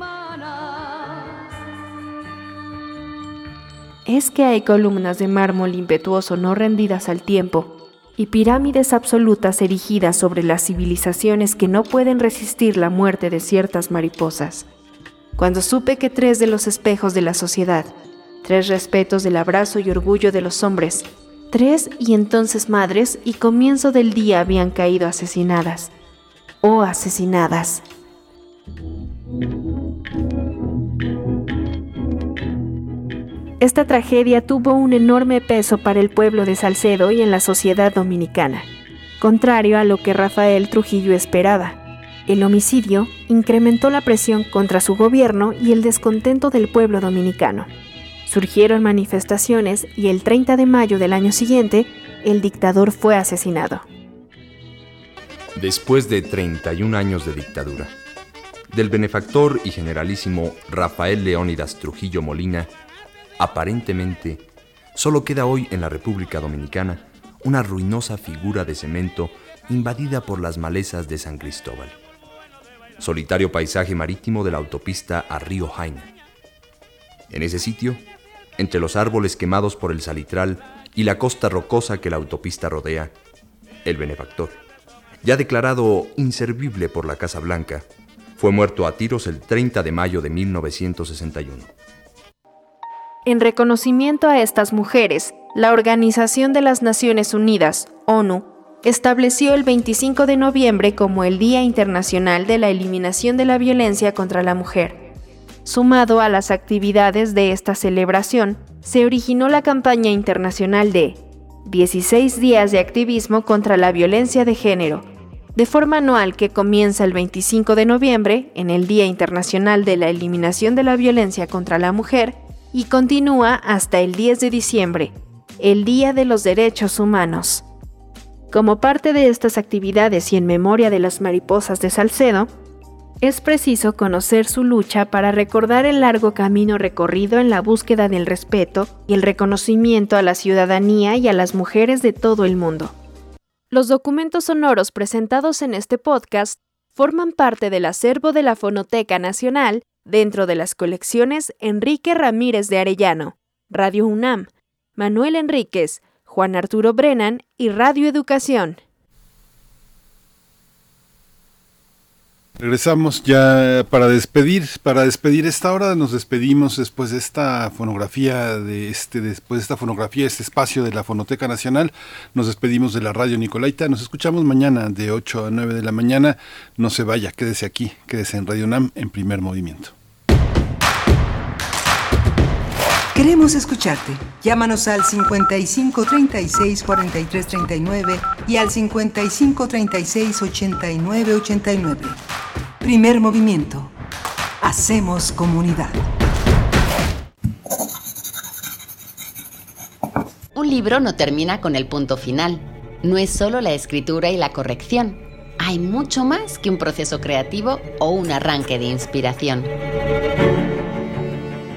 [SPEAKER 13] Es que hay columnas de mármol impetuoso no rendidas al tiempo y pirámides absolutas erigidas sobre las civilizaciones que no pueden resistir la muerte de ciertas mariposas. Cuando supe que tres de los espejos de la sociedad tres respetos del abrazo y orgullo de los hombres, tres y entonces madres y comienzo del día habían caído asesinadas, o asesinadas. Esta tragedia tuvo un enorme peso para el pueblo de Salcedo y en la sociedad dominicana, contrario a lo que Rafael Trujillo esperaba. El homicidio incrementó la presión contra su gobierno y el descontento del pueblo dominicano. Surgieron manifestaciones y el 30 de mayo del año siguiente, el dictador fue asesinado.
[SPEAKER 19] Después de 31 años de dictadura, del benefactor y generalísimo Rafael Leónidas Trujillo Molina, aparentemente solo queda hoy en la República Dominicana una ruinosa figura de cemento invadida por las malezas de San Cristóbal. Solitario paisaje marítimo de la autopista a Río Jaime. En ese sitio entre los árboles quemados por el salitral y la costa rocosa que la autopista rodea, el benefactor, ya declarado inservible por la Casa Blanca, fue muerto a tiros el 30 de mayo de 1961.
[SPEAKER 13] En reconocimiento a estas mujeres, la Organización de las Naciones Unidas, ONU, estableció el 25 de noviembre como el Día Internacional de la Eliminación de la Violencia contra la Mujer. Sumado a las actividades de esta celebración, se originó la campaña internacional de 16 días de activismo contra la violencia de género, de forma anual que comienza el 25 de noviembre, en el Día Internacional de la Eliminación de la Violencia contra la Mujer, y continúa hasta el 10 de diciembre, el Día de los Derechos Humanos. Como parte de estas actividades y en memoria de las mariposas de Salcedo, es preciso conocer su lucha para recordar el largo camino recorrido en la búsqueda del respeto y el reconocimiento a la ciudadanía y a las mujeres de todo el mundo. Los documentos sonoros presentados en este podcast forman parte del acervo de la Fonoteca Nacional dentro de las colecciones Enrique Ramírez de Arellano, Radio UNAM, Manuel Enríquez, Juan Arturo Brennan y Radio Educación.
[SPEAKER 1] Regresamos ya para despedir, para despedir esta hora, nos despedimos después de esta fonografía de este, después de esta fonografía, este espacio de la Fonoteca Nacional, nos despedimos de la Radio Nicolaita, nos escuchamos mañana de 8 a 9 de la mañana, no se vaya, quédese aquí, quédese en Radio NAM en primer movimiento.
[SPEAKER 11] Queremos escucharte. Llámanos al 55 36 43 39 y al 55 36 89 89. Primer movimiento. Hacemos comunidad.
[SPEAKER 20] Un libro no termina con el punto final. No es solo la escritura y la corrección. Hay mucho más que un proceso creativo o un arranque de inspiración.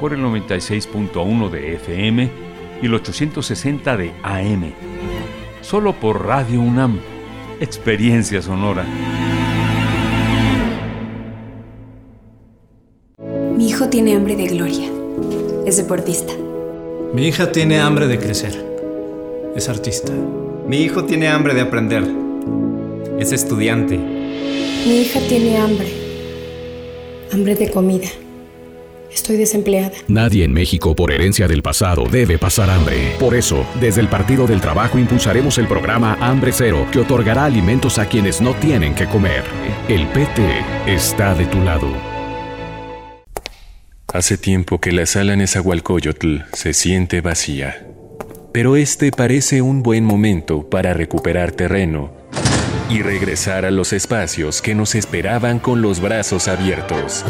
[SPEAKER 8] por el 96.1 de FM y el 860 de AM. Solo por Radio UNAM. Experiencia sonora.
[SPEAKER 21] Mi hijo tiene hambre de gloria. Es deportista.
[SPEAKER 22] Mi hija tiene hambre de crecer. Es artista.
[SPEAKER 23] Mi hijo tiene hambre de aprender. Es estudiante.
[SPEAKER 21] Mi hija tiene hambre. Hambre de comida. Estoy desempleada.
[SPEAKER 24] Nadie en México por herencia del pasado debe pasar hambre. Por eso, desde el Partido del Trabajo impulsaremos el programa Hambre Cero, que otorgará alimentos a quienes no tienen que comer. El PT está de tu lado.
[SPEAKER 3] Hace tiempo que la sala Nezahualcóyotl se siente vacía. Pero este parece un buen momento para recuperar terreno y regresar a los espacios que nos esperaban con los brazos abiertos.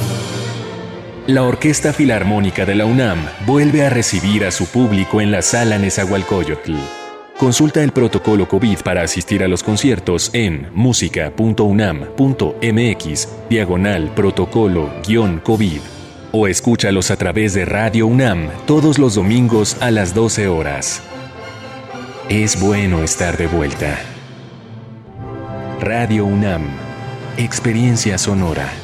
[SPEAKER 3] La Orquesta Filarmónica de la UNAM vuelve a recibir a su público en la sala Nezahualcóyotl. Consulta el protocolo COVID para asistir a los conciertos en música.unam.mx, diagonal protocolo-COVID, o escúchalos a través de Radio UNAM todos los domingos a las 12 horas. Es bueno estar de vuelta. Radio UNAM, Experiencia Sonora.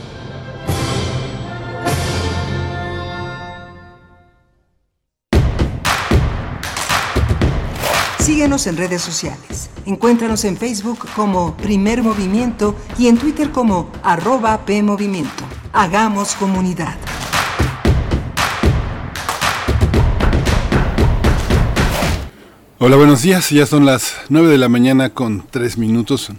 [SPEAKER 11] Síguenos en redes sociales. Encuéntranos en Facebook como Primer Movimiento y en Twitter como arroba PMovimiento. Hagamos comunidad.
[SPEAKER 1] Hola, buenos días. Ya son las 9 de la mañana con 3 minutos.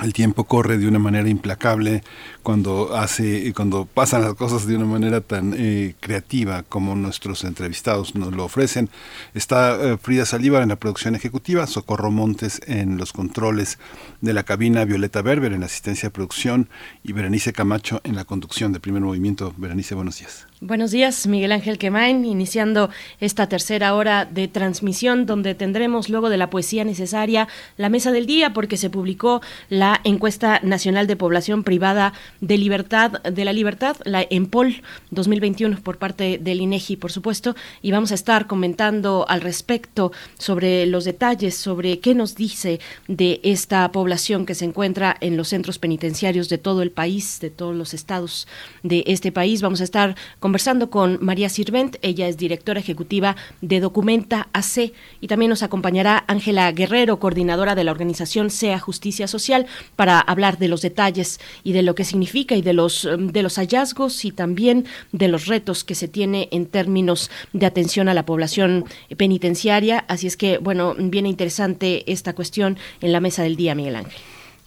[SPEAKER 1] El tiempo corre de una manera implacable cuando hace, cuando pasan las cosas de una manera tan eh, creativa como nuestros entrevistados nos lo ofrecen. Está eh, Frida Salívar en la producción ejecutiva, Socorro Montes en los controles de la cabina, Violeta Berber en la asistencia de producción y Berenice Camacho en la conducción de Primer Movimiento. Berenice, buenos días.
[SPEAKER 2] Buenos días, Miguel Ángel Quemain, iniciando esta tercera hora de transmisión donde tendremos luego de la poesía necesaria la mesa del día porque se publicó la encuesta nacional de población privada de libertad de la libertad, la EMPOL 2021 por parte del INEGI, por supuesto, y vamos a estar comentando al respecto sobre los detalles, sobre qué nos dice de esta población que se encuentra en los centros penitenciarios de todo el país, de todos los estados de este país. Vamos a estar conversando con María Sirvent, ella es directora ejecutiva de Documenta AC y también nos acompañará Ángela Guerrero, coordinadora de la organización SEA Justicia Social, para hablar de los detalles y de lo que significa y de los, de los hallazgos y también de los retos que se tiene en términos de atención a la población penitenciaria. Así es que, bueno, viene interesante esta cuestión en la mesa del día, Miguel Ángel.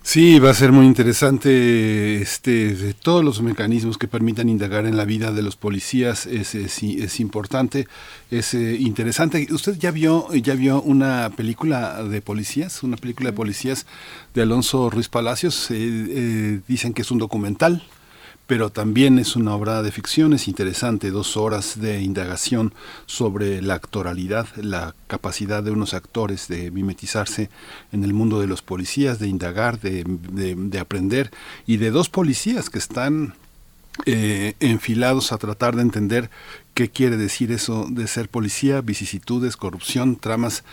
[SPEAKER 1] Sí, va a ser muy interesante este, de todos los mecanismos que permitan indagar en la vida de los policías. Es, es, es importante, es eh, interesante. ¿Usted ya vio, ya vio una película de policías? Una película de policías de Alonso Ruiz Palacios. Eh, eh, dicen que es un documental pero también es una obra de ficción, es interesante, dos horas de indagación sobre la actoralidad, la capacidad de unos actores de mimetizarse en el mundo de los policías, de indagar, de, de, aprender, y de dos policías que están eh, enfilados a tratar de entender qué quiere decir eso de ser policía, vicisitudes, corrupción, tramas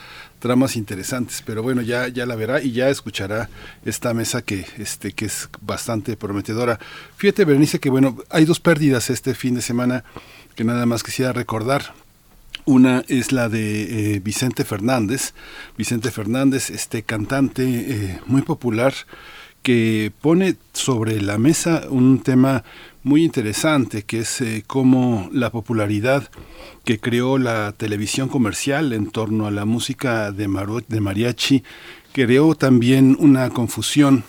[SPEAKER 1] tramas interesantes, pero bueno, ya, ya la verá y ya escuchará esta mesa que, este, que es bastante prometedora. Fíjate, Berenice, que bueno, hay dos pérdidas este fin de semana que nada más quisiera recordar. Una es la de eh, Vicente Fernández. Vicente Fernández, este cantante eh, muy popular que pone sobre la mesa un tema muy interesante, que es eh, cómo la popularidad que creó la televisión comercial en torno a la música de, de mariachi creó también una confusión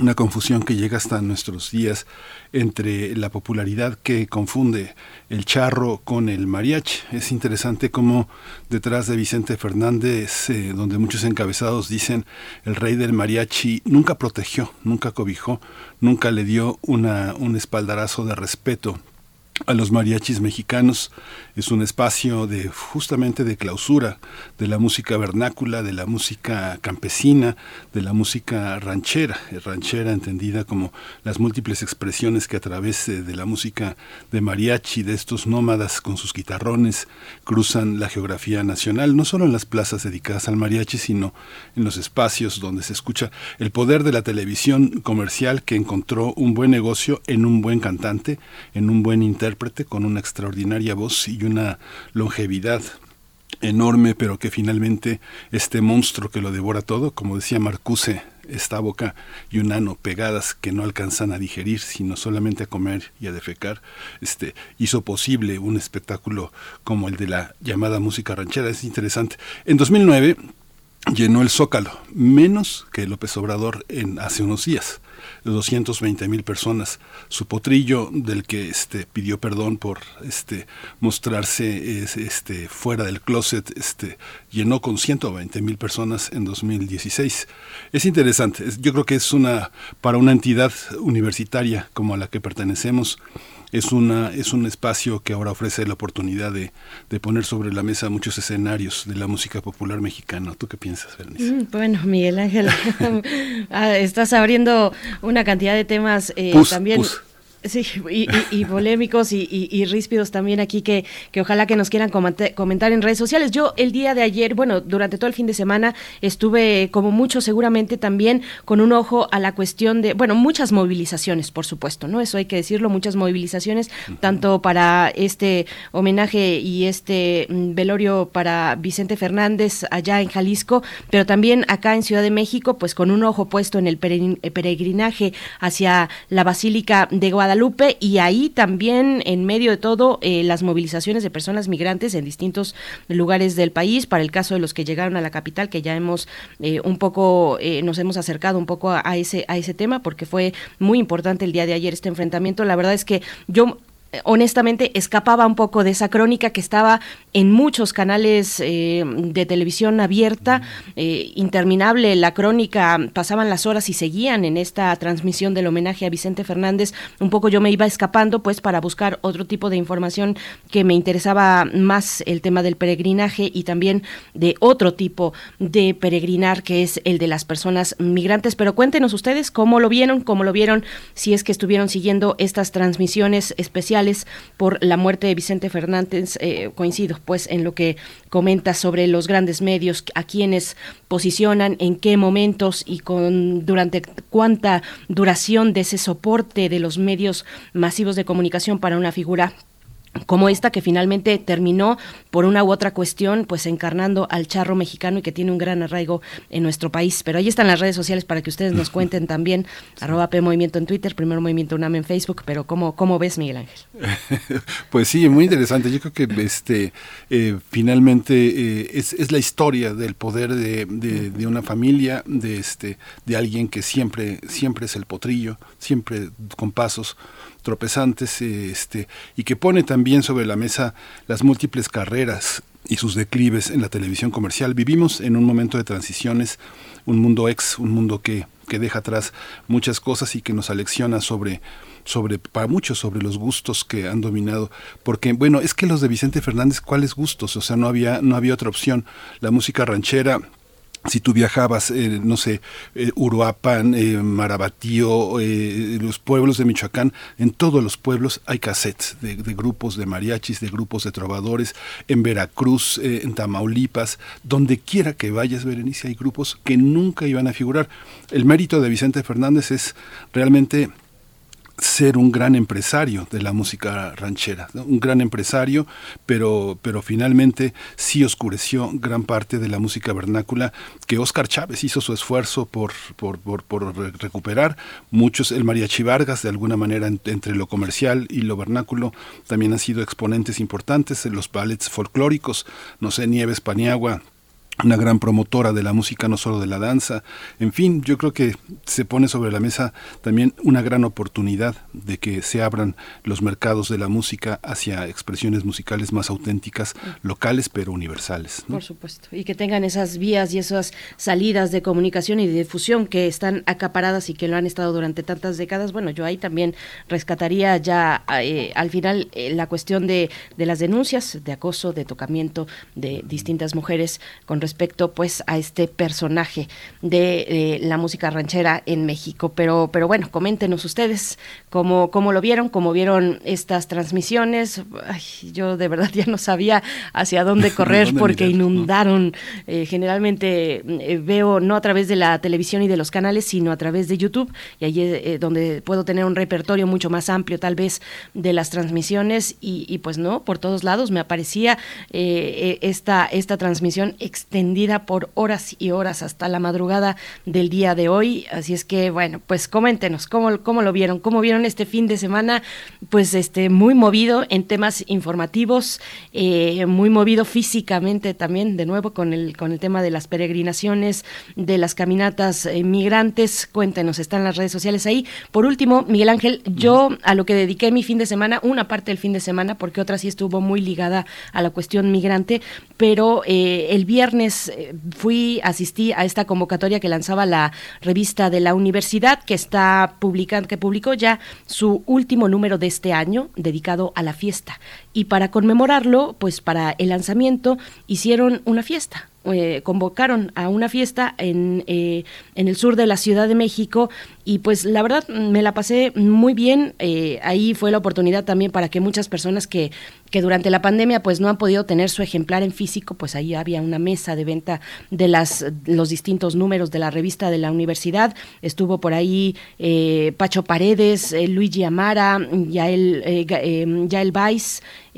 [SPEAKER 1] una confusión que llega hasta nuestros días entre la popularidad que confunde el charro con el mariachi. Es interesante cómo detrás de Vicente Fernández, eh, donde muchos encabezados dicen el rey del mariachi nunca protegió, nunca cobijó, nunca le dio una, un espaldarazo de respeto a los mariachis mexicanos. Es un espacio de justamente de clausura de la música vernácula, de la música campesina, de la música ranchera, ranchera entendida como las múltiples expresiones que a través de, la música de mariachi, de estos nómadas con sus guitarrones, cruzan la geografía nacional, no solo en las plazas dedicadas al mariachi, sino en los espacios donde se escucha el poder de la televisión comercial que encontró un buen negocio en un buen cantante, en un buen intérprete con una extraordinaria voz y una longevidad enorme, pero que finalmente este monstruo que lo devora todo, como decía Marcuse, esta boca y un ano pegadas que no alcanzan a digerir, sino solamente a comer y a defecar, este, hizo posible un espectáculo como el de la llamada música ranchera. Es interesante. En 2009 llenó el Zócalo, menos que López Obrador en hace unos días. 220 mil personas. Su potrillo, del que este, pidió perdón por este, mostrarse este, fuera del closet, este, llenó con 120 mil personas en 2016. Es interesante, yo creo que es una, para una entidad universitaria como a la que pertenecemos, es, una, es un espacio que ahora ofrece la oportunidad de, de, poner sobre la mesa muchos escenarios de la música popular mexicana. ¿Tú qué piensas, Bernice?
[SPEAKER 2] Mm, bueno, Miguel Ángel, ah, estás abriendo una cantidad de temas eh, también. Sí, y, polémicos y, ríspidos también aquí que, que ojalá que nos quieran comentar en redes sociales. Yo el día de ayer, bueno, durante todo el fin de semana estuve como mucho seguramente también con un ojo a la cuestión de, bueno, muchas movilizaciones, por supuesto, ¿no? Eso hay que decirlo, muchas movilizaciones, tanto para este homenaje y este mm, velorio para Vicente Fernández allá en Jalisco, pero también acá en Ciudad de México, pues con un ojo puesto en el peregrinaje hacia la Basílica de Guadalajara Guadalupe y ahí también en medio de todo eh, las movilizaciones de personas migrantes en distintos lugares del país para el caso de los que llegaron a la capital que ya hemos eh, un poco eh, nos hemos acercado un poco a, ese a ese tema porque fue muy importante el día de ayer este enfrentamiento. La verdad es que yo honestamente escapaba un poco de esa crónica que estaba en muchos canales eh, de televisión abierta, eh, interminable la crónica, pasaban las horas y seguían en esta transmisión del homenaje a Vicente Fernández. Un poco yo me iba escapando pues para buscar otro tipo de información que me interesaba más el tema del peregrinaje y también de otro tipo de peregrinar que es el de las personas migrantes. Pero cuéntenos ustedes cómo lo vieron, cómo lo vieron, si es que estuvieron siguiendo estas transmisiones especiales por la muerte de Vicente Fernández. Eh, coincido pues en lo que comenta sobre los grandes medios, a quienes posicionan, en qué momentos y con durante cuánta duración de ese soporte de los medios masivos de comunicación para una figura como esta que finalmente terminó por una u otra cuestión pues encarnando al charro mexicano y que tiene un gran arraigo en nuestro país. Pero ahí están las redes sociales para que ustedes nos cuenten también, arroba P Movimiento en Twitter, Primer Movimiento UNAM en Facebook, pero ¿cómo, cómo ves Miguel Ángel?
[SPEAKER 1] pues sí, muy interesante. Yo creo que este eh, finalmente eh, es, es, la historia del poder de, de, de, una familia, de este, de alguien que siempre, siempre es el potrillo, siempre con pasos tropesantes este, y que pone también sobre la mesa las múltiples carreras y sus declives en la televisión comercial. Vivimos en un momento de transiciones, un mundo ex, un mundo que, que deja atrás muchas cosas y que nos alecciona sobre sobre para muchos sobre los gustos que han dominado. Porque bueno es que los de Vicente Fernández cuáles gustos o sea no había no había otra opción. La música ranchera si tú viajabas, eh, no sé, eh, Uruapan, eh, Marabatío, eh, los pueblos de Michoacán, en todos los pueblos hay cassettes de, de grupos de mariachis, de grupos de trovadores, en Veracruz, en Tamaulipas, donde quiera que vayas, Berenice, hay grupos que nunca iban a figurar. El mérito de Vicente Fernández es realmente ser un gran empresario de la música ranchera, un gran empresario, pero, pero finalmente sí oscureció gran parte de la música vernácula que Oscar Chávez hizo su esfuerzo por, por, por, recuperar. Muchos, el Mariachi Vargas, de alguna manera, entre lo comercial y lo vernáculo, también han sido exponentes importantes, los ballets folclóricos, no sé, Nieves Paniagua, una gran promotora de la música, no solo de la danza. En fin, yo creo que se pone sobre la mesa también una gran oportunidad de que se abran los mercados de la música hacia expresiones musicales más auténticas, locales pero universales.
[SPEAKER 2] Por supuesto, y que tengan esas vías y esas salidas de comunicación y de difusión que están acaparadas y que lo han estado durante tantas décadas. Bueno, yo ahí también rescataría ya eh, al final eh, la cuestión de, de las denuncias de acoso, de tocamiento de distintas mujeres con respecto pues a este personaje de la música ranchera en México. Pero, pero bueno, coméntenos ustedes cómo, cómo lo vieron, cómo vieron estas transmisiones. yo de verdad ya no sabía hacia dónde correr porque inundaron. Eh, generalmente eh, veo no a través de la televisión y de los canales, sino a través de YouTube y ahí es eh, donde puedo tener un repertorio mucho más amplio tal vez de las transmisiones y, y pues no, por todos lados me aparecía esta, esta transmisión extensa por horas y horas hasta la madrugada del día de hoy. Así es que, bueno, pues coméntenos cómo, cómo lo vieron, cómo vieron este fin de semana, pues este muy movido en temas informativos, eh, muy movido físicamente también, de nuevo con el, con el tema de las peregrinaciones, de las caminatas eh, migrantes. Cuéntenos, están las redes sociales ahí. Por último, Miguel Ángel, yo a lo que dediqué mi fin de semana, una parte del fin de semana, porque otra sí estuvo muy ligada a la cuestión migrante, pero eh, el viernes eh, fui, asistí a esta convocatoria que lanzaba la revista de la universidad, que está publicando, que publicó ya su último número de este año, dedicado a la fiesta. Y para conmemorarlo, pues para el lanzamiento, hicieron una fiesta eh, convocaron a una fiesta en, eh, en el sur de la Ciudad de México y pues la verdad me la pasé muy bien. Eh, ahí fue la oportunidad también para que muchas personas que, que durante la pandemia pues no han podido tener su ejemplar en físico, pues ahí había una mesa de venta de las los distintos números de la revista de la universidad. Estuvo por ahí Pacho Paredes, Luigi Amara, Yael, Yael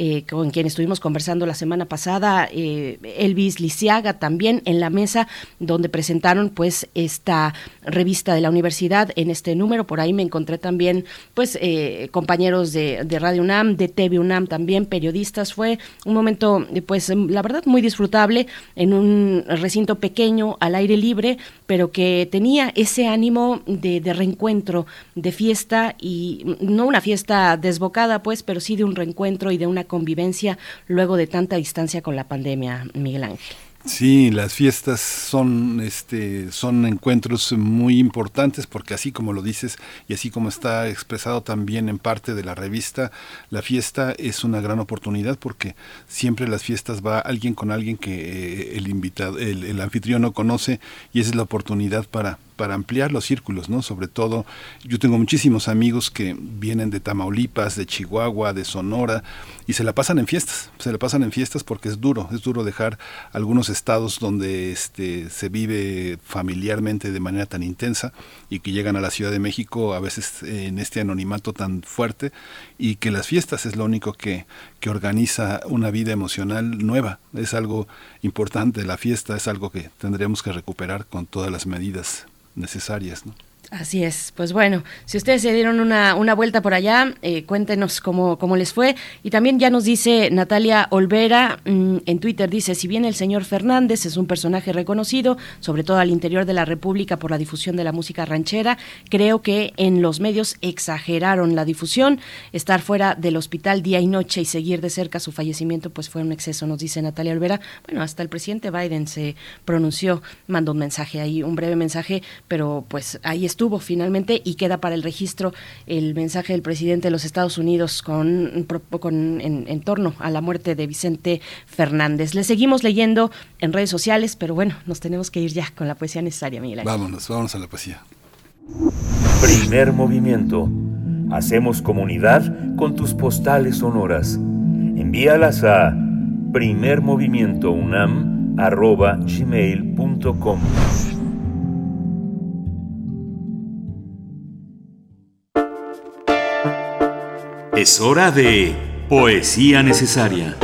[SPEAKER 2] Weiss, con quien estuvimos conversando la semana pasada, Elvis Lisiaga, también en la mesa donde presentaron pues esta revista de la universidad en este número. Por ahí me encontré también pues eh, compañeros de, de, Radio UNAM, de TV UNAM también, periodistas. Fue un momento pues la verdad muy disfrutable en un recinto pequeño al aire libre, pero que tenía ese ánimo de, de reencuentro, de fiesta y no una fiesta desbocada pues, pero sí de un reencuentro y de una convivencia luego de tanta distancia con la pandemia, Miguel Ángel.
[SPEAKER 1] Sí, las fiestas son, este, son encuentros muy importantes porque así como lo dices y así como está expresado también en parte de la revista, la fiesta es una gran oportunidad porque siempre las fiestas va alguien con alguien que eh, el invitado, el, el anfitrión no conoce y esa es la oportunidad para para ampliar los círculos, ¿no? Sobre todo, yo tengo muchísimos amigos que vienen de Tamaulipas, de Chihuahua, de Sonora, y se la pasan en fiestas, se la pasan en fiestas porque es duro, es duro dejar algunos estados donde este, se vive familiarmente de manera tan intensa y que llegan a la Ciudad de México a veces en este anonimato tan fuerte y que las fiestas es lo único que, que organiza una vida emocional nueva, es algo importante, la fiesta es algo que tendríamos que recuperar con todas las medidas necesarias. ¿no?
[SPEAKER 2] Así es, pues bueno, si ustedes se dieron una, una vuelta por allá, eh, cuéntenos cómo, cómo, les fue. Y también ya nos dice Natalia Olvera mmm, en Twitter, dice, si bien el señor Fernández es un personaje reconocido, sobre todo al interior de la República por la difusión de la música ranchera, creo que en los medios exageraron la difusión. Estar fuera del hospital día y noche y seguir de cerca su fallecimiento, pues fue un exceso, nos dice Natalia Olvera. Bueno, hasta el presidente Biden se pronunció, mandó un mensaje ahí, un breve mensaje, pero pues ahí está estuvo finalmente y queda para el registro el mensaje del presidente de los Estados Unidos con, con en, en, torno a la muerte de Vicente Fernández. Le seguimos leyendo en redes sociales, pero bueno, nos tenemos que ir ya con la poesía necesaria, Miguel.
[SPEAKER 1] Vámonos, vámonos a la poesía.
[SPEAKER 7] Primer movimiento. Hacemos comunidad con tus postales sonoras. Envíalas a primermovimientounam.gmail.com
[SPEAKER 3] Es hora de Poesía Necesaria.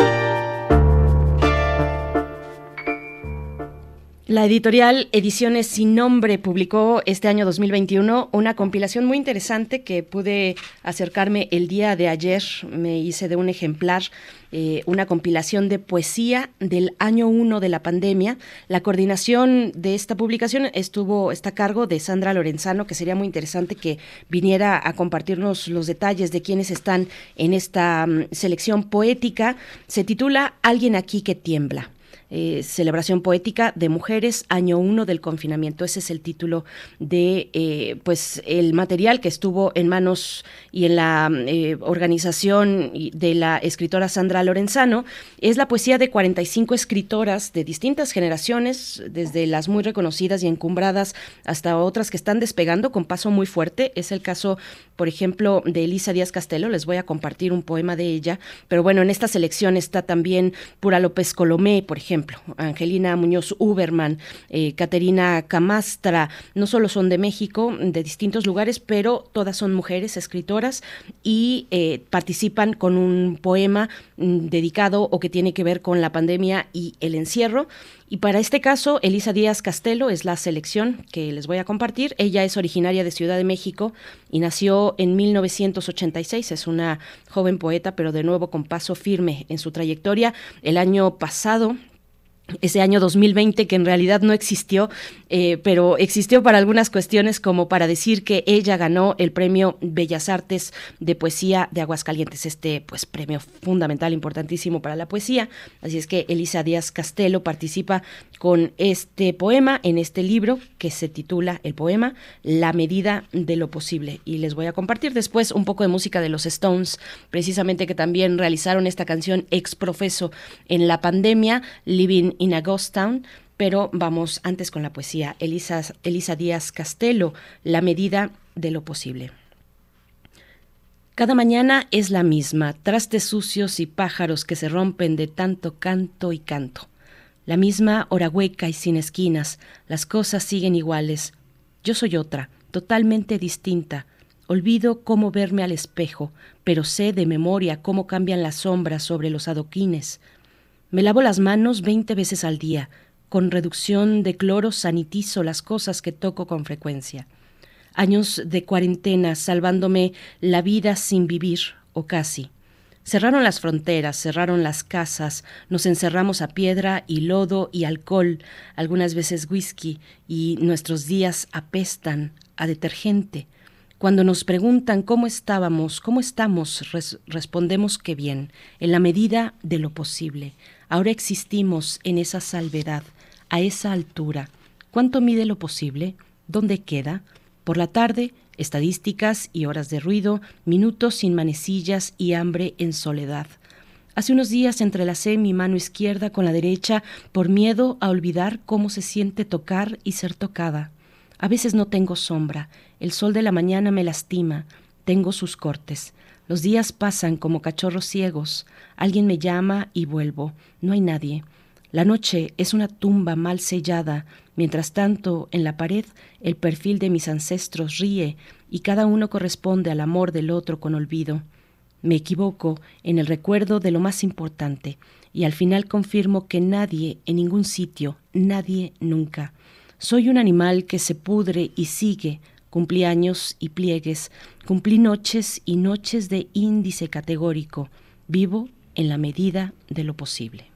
[SPEAKER 2] La editorial Ediciones Sin Nombre publicó este año 2021 una compilación muy interesante que pude acercarme el día de ayer. Me hice de un ejemplar, eh, una compilación de poesía del año 1 de la pandemia. La coordinación de esta publicación estuvo, a cargo de Sandra Lorenzano, que sería muy interesante que viniera a compartirnos los detalles de quienes están en esta um, selección poética. Se titula Alguien aquí que tiembla. Eh, celebración poética de mujeres año 1 del confinamiento. Ese es el título de eh, pues el material que estuvo en manos y en la eh, organización de la escritora Sandra Lorenzano. Es la poesía de 45 escritoras de distintas generaciones desde las muy reconocidas y encumbradas hasta otras que están despegando con paso muy fuerte. Es el caso por ejemplo de Elisa Díaz Castelo. Les voy a compartir un poema de ella. Pero bueno en esta selección está también Pura López Colomé por ejemplo Angelina Muñoz Uberman, eh, Caterina Camastra, no solo son de México, de distintos lugares, pero todas son mujeres escritoras y eh, participan con un poema mm, dedicado o que tiene que ver con la pandemia y el encierro. Y para este caso, Elisa Díaz Castelo es la selección que les voy a compartir. Ella es originaria de Ciudad de México y nació en 1986. Es una joven poeta, pero de nuevo con paso firme en su trayectoria. El año pasado ese año 2020 que en realidad no existió, eh, pero existió para algunas cuestiones como para decir que ella ganó el premio Bellas Artes de Poesía de Aguascalientes, este pues premio fundamental, importantísimo para la poesía. Así es que Elisa Díaz Castelo participa con este poema en este libro que se titula el poema La medida de lo posible. Y les voy a compartir después un poco de música de los Stones, precisamente que también realizaron esta canción ex profeso en la pandemia, Living in a Ghost Town, pero vamos antes con la poesía. Elisa, Elisa Díaz Castelo, La medida de lo posible. Cada mañana es la misma, trastes sucios y pájaros que se rompen de tanto canto y canto. La misma hora hueca y sin esquinas, las cosas siguen iguales. Yo soy otra, totalmente distinta. Olvido cómo verme al espejo, pero sé de memoria cómo cambian las sombras sobre los adoquines. Me lavo las manos veinte veces al día,
[SPEAKER 5] con reducción de cloro sanitizo las cosas que toco con frecuencia. Años de cuarentena salvándome la vida sin vivir, o casi. Cerraron las fronteras, cerraron las casas, nos encerramos a piedra y lodo y alcohol, algunas veces whisky, y nuestros días apestan a detergente. Cuando nos preguntan cómo estábamos, cómo estamos, respondemos que bien, en la medida de lo posible. Ahora existimos en esa salvedad, a esa altura. ¿Cuánto mide lo posible? ¿Dónde queda? Por la tarde, estadísticas y horas de ruido, minutos sin manecillas y hambre en soledad. Hace unos días entrelacé mi mano izquierda con la derecha por miedo a olvidar cómo se siente tocar y ser tocada. A veces no tengo sombra, el sol de la mañana me lastima, tengo sus cortes. Los días pasan como cachorros ciegos, alguien me llama y vuelvo, no hay nadie. La noche es una tumba mal sellada, mientras tanto en la pared el perfil de mis ancestros ríe y cada uno corresponde al amor del otro con olvido. Me equivoco en el recuerdo de lo más importante y al final confirmo que nadie en ningún sitio, nadie nunca. Soy un animal que se pudre y sigue, cumplí años y pliegues, cumplí noches y noches de índice categórico, vivo en la medida de lo posible.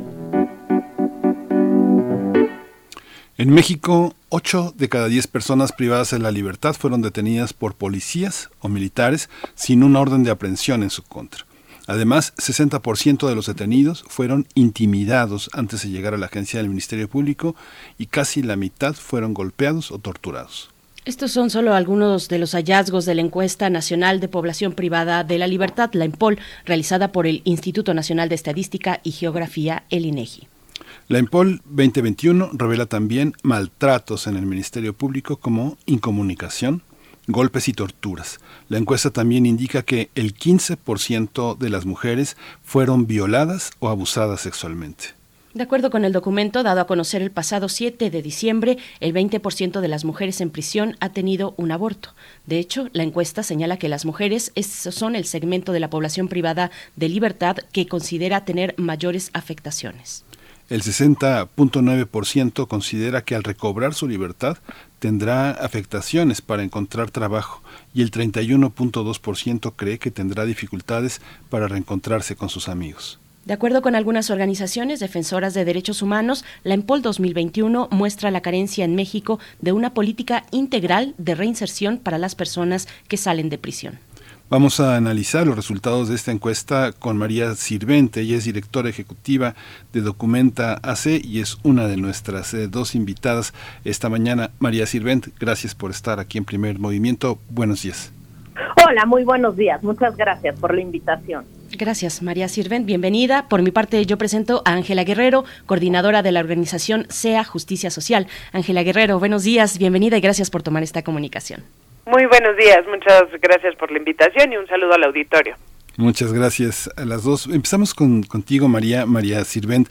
[SPEAKER 1] En México, 8 de cada 10 personas privadas de la libertad fueron detenidas por policías o militares sin una orden de aprehensión en su contra. Además, 60% de los detenidos fueron intimidados antes de llegar a la agencia del Ministerio Público y casi la mitad fueron golpeados o torturados.
[SPEAKER 2] Estos son solo algunos de los hallazgos de la encuesta nacional de población privada de la libertad, la EMPOL, realizada por el Instituto Nacional de Estadística y Geografía, el INEGI.
[SPEAKER 1] La EMPOL 2021 revela también maltratos en el Ministerio Público como incomunicación, golpes y torturas. La encuesta también indica que el 15% de las mujeres fueron violadas o abusadas sexualmente.
[SPEAKER 2] De acuerdo con el documento dado a conocer el pasado 7 de diciembre, el 20% de las mujeres en prisión ha tenido un aborto. De hecho, la encuesta señala que las mujeres son el segmento de la población privada de libertad que considera tener mayores afectaciones.
[SPEAKER 1] El 60.9% considera que al recobrar su libertad tendrá afectaciones para encontrar trabajo y el 31.2% cree que tendrá dificultades para reencontrarse con sus amigos.
[SPEAKER 2] De acuerdo con algunas organizaciones defensoras de derechos humanos, la EMPOL 2021 muestra la carencia en México de una política integral de reinserción para las personas que salen de prisión.
[SPEAKER 1] Vamos a analizar los resultados de esta encuesta con María Sirvente. Ella es directora ejecutiva de Documenta AC y es una de nuestras eh, dos invitadas esta mañana. María Sirvente, gracias por estar aquí en Primer Movimiento. Buenos días.
[SPEAKER 25] Hola, muy buenos días. Muchas gracias por la invitación.
[SPEAKER 2] Gracias, María Sirven. Bienvenida. Por mi parte, yo presento a Ángela Guerrero, coordinadora de la organización SEA Justicia Social. Ángela Guerrero, buenos días, bienvenida y gracias por tomar esta comunicación.
[SPEAKER 26] Muy buenos días, muchas gracias por la invitación y un saludo al auditorio.
[SPEAKER 1] Muchas gracias a las dos. Empezamos con, contigo, María, María Sirvent.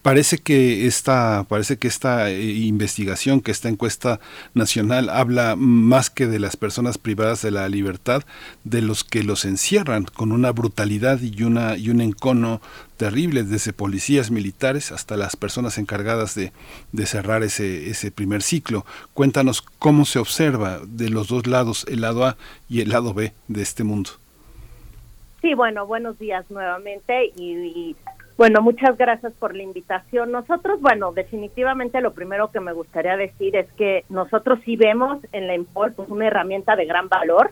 [SPEAKER 1] Parece que esta, parece que esta eh, investigación, que esta encuesta nacional habla más que de las personas privadas de la libertad, de los que los encierran con una brutalidad y una y un encono terrible, desde policías militares hasta las personas encargadas de, de cerrar ese, ese primer ciclo. Cuéntanos cómo se observa de los dos lados, el lado A y el lado B de este mundo.
[SPEAKER 25] Sí, bueno, buenos días nuevamente y, bueno, muchas gracias por la invitación. Nosotros, bueno, definitivamente lo primero que me gustaría decir es que nosotros sí vemos en la EMPOL pues, una herramienta de gran valor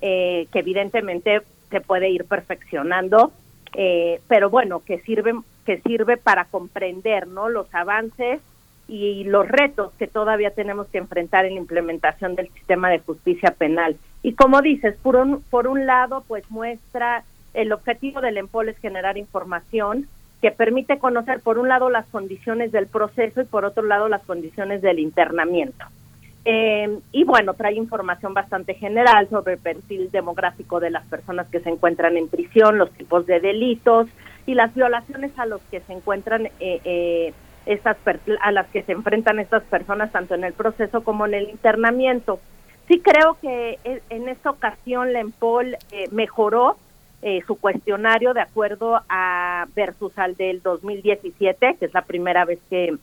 [SPEAKER 25] eh, que evidentemente se puede ir perfeccionando, eh, pero bueno, que sirve que sirve para comprender, ¿no? Los avances y los retos que todavía tenemos que enfrentar en la implementación del sistema de justicia penal. Y como dices, por un, por un lado, pues muestra el objetivo del EMPOL es generar información que permite conocer, por un lado, las condiciones del proceso y, por otro lado, las condiciones del internamiento. Eh, y bueno, trae información bastante general sobre el perfil demográfico de las personas que se encuentran en prisión, los tipos de delitos y las violaciones a los que se encuentran eh, eh, estas a las que se enfrentan estas personas tanto en el proceso como en el internamiento. Sí creo que en esta ocasión la EMPOL mejoró eh, su cuestionario de acuerdo a versus al del 2017, que es la primera vez que,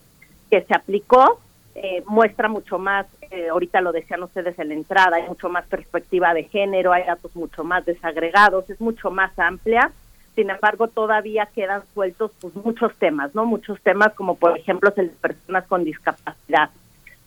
[SPEAKER 25] que se aplicó, eh, muestra mucho más, eh, ahorita lo decían ustedes en la entrada, hay mucho más perspectiva de género, hay datos mucho más desagregados, es mucho más amplia. Sin embargo, todavía quedan sueltos pues muchos temas, ¿no? Muchos temas como por ejemplo el de personas con discapacidad,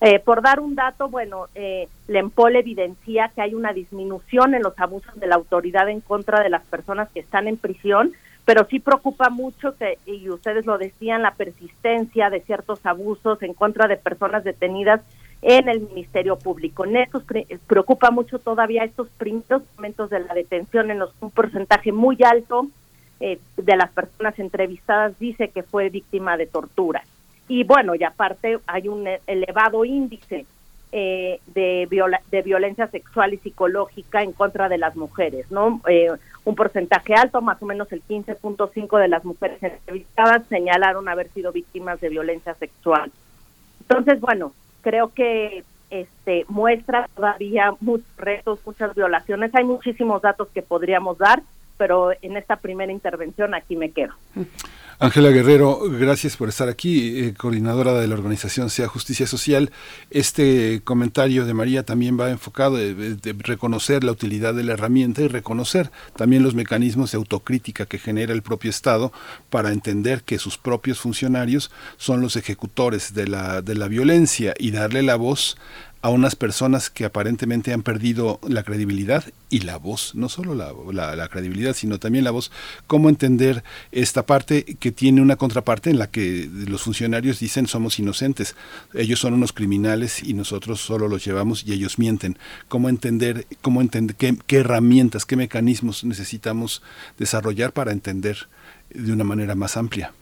[SPEAKER 25] eh, por dar un dato, bueno, eh, Lempol evidencia que hay una disminución en los abusos de la autoridad en contra de las personas que están en prisión, pero sí preocupa mucho que, y ustedes lo decían, la persistencia de ciertos abusos en contra de personas detenidas en el Ministerio Público. En estos preocupa mucho todavía estos primeros momentos de la detención, en los un porcentaje muy alto eh, de las personas entrevistadas dice que fue víctima de tortura y bueno, y aparte hay un elevado índice eh, de, de violencia sexual y psicológica en contra de las mujeres, ¿no? Eh, un porcentaje alto, más o menos el 15.5 de las mujeres entrevistadas señalaron haber sido víctimas de violencia sexual. Entonces, bueno, creo que este, muestra todavía muchos retos, muchas violaciones. Hay muchísimos datos que podríamos dar, pero en esta primera intervención aquí me quedo.
[SPEAKER 1] Ángela Guerrero, gracias por estar aquí, eh, coordinadora de la organización Sea Justicia Social. Este comentario de María también va enfocado en reconocer la utilidad de la herramienta y reconocer también los mecanismos de autocrítica que genera el propio Estado para entender que sus propios funcionarios son los ejecutores de la, de la violencia y darle la voz a unas personas que aparentemente han perdido la credibilidad y la voz, no solo la, la, credibilidad, sino también la voz. ¿Cómo entender esta parte que tiene una contraparte en la que los funcionarios dicen somos inocentes, ellos son unos criminales y nosotros solo los llevamos y ellos mienten? ¿Cómo entender, cómo entender qué, qué herramientas, qué mecanismos necesitamos desarrollar para entender de una manera más amplia?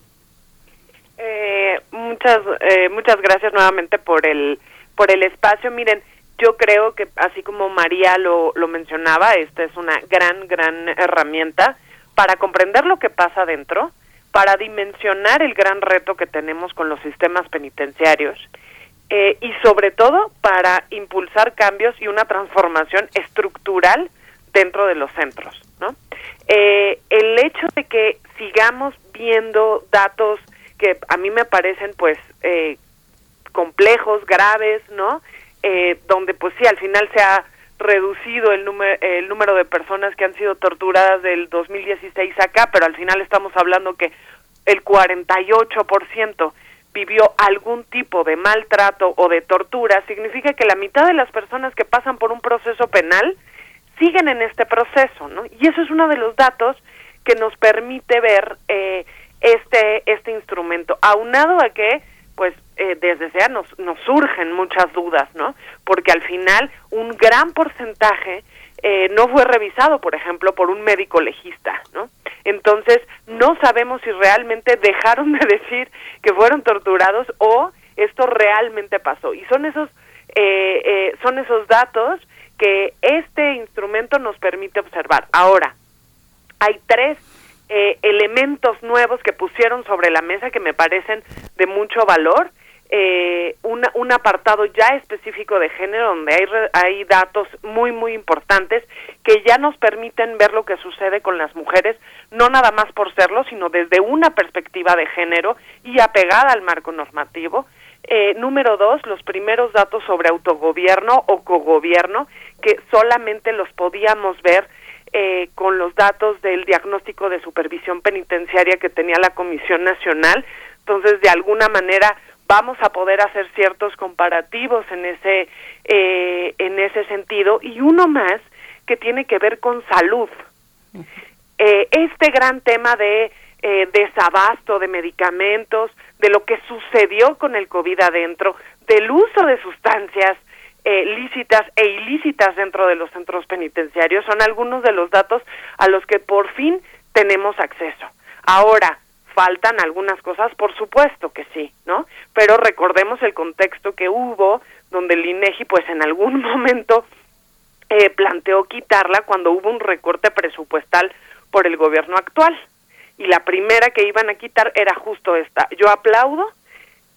[SPEAKER 26] Eh, muchas, eh, muchas gracias nuevamente por el por el espacio. Miren, yo creo que así como María lo, lo mencionaba, esta es una gran, gran herramienta para comprender lo que pasa dentro, para dimensionar el gran reto que tenemos con los sistemas penitenciarios eh, y sobre todo para impulsar cambios y una transformación estructural dentro de los centros. ¿no? Eh, el hecho de que sigamos viendo datos que a mí me parecen pues eh, complejos, graves, ¿no? Eh, donde pues sí, al final se ha reducido el número, el número de personas que han sido torturadas del 2016 acá, pero al final estamos hablando que el 48% vivió algún tipo de maltrato o de tortura, significa que la mitad de las personas que pasan por un proceso penal siguen en este proceso, ¿no? Y eso es uno de los datos que nos permite ver eh, este este instrumento, aunado a que pues eh, desde sea nos, nos surgen muchas dudas, ¿no? Porque al final un gran porcentaje eh, no fue revisado, por ejemplo, por un médico legista, ¿no? Entonces, no sabemos si realmente dejaron de decir que fueron torturados o esto realmente pasó. Y son esos, eh, eh, son esos datos que este instrumento nos permite observar. Ahora, hay tres eh, elementos nuevos que pusieron sobre la mesa que me parecen de mucho valor. Eh, un apartado ya específico de género donde hay, hay datos muy muy importantes que ya nos permiten ver lo que sucede con las mujeres no nada más por serlo sino desde una perspectiva de género y apegada al marco normativo eh, número dos los primeros datos sobre autogobierno o cogobierno que solamente los podíamos ver eh, con los datos del diagnóstico de supervisión penitenciaria que tenía la Comisión Nacional. Entonces, de alguna manera vamos a poder hacer ciertos comparativos en ese eh, en ese sentido y uno más que tiene que ver con salud. Eh, este gran tema de desabasto de medicamentos, de lo que sucedió con el COVID adentro, del uso de sustancias eh, lícitas e ilícitas dentro de los centros penitenciarios son algunos de los datos a los que por fin tenemos acceso. Ahora, faltan algunas cosas, por supuesto que sí, ¿no? Pero recordemos el contexto que hubo, donde el INEGI, pues en algún momento eh, planteó quitarla cuando hubo un recorte presupuestal por el gobierno actual. Y la primera que iban a quitar era justo esta. Yo aplaudo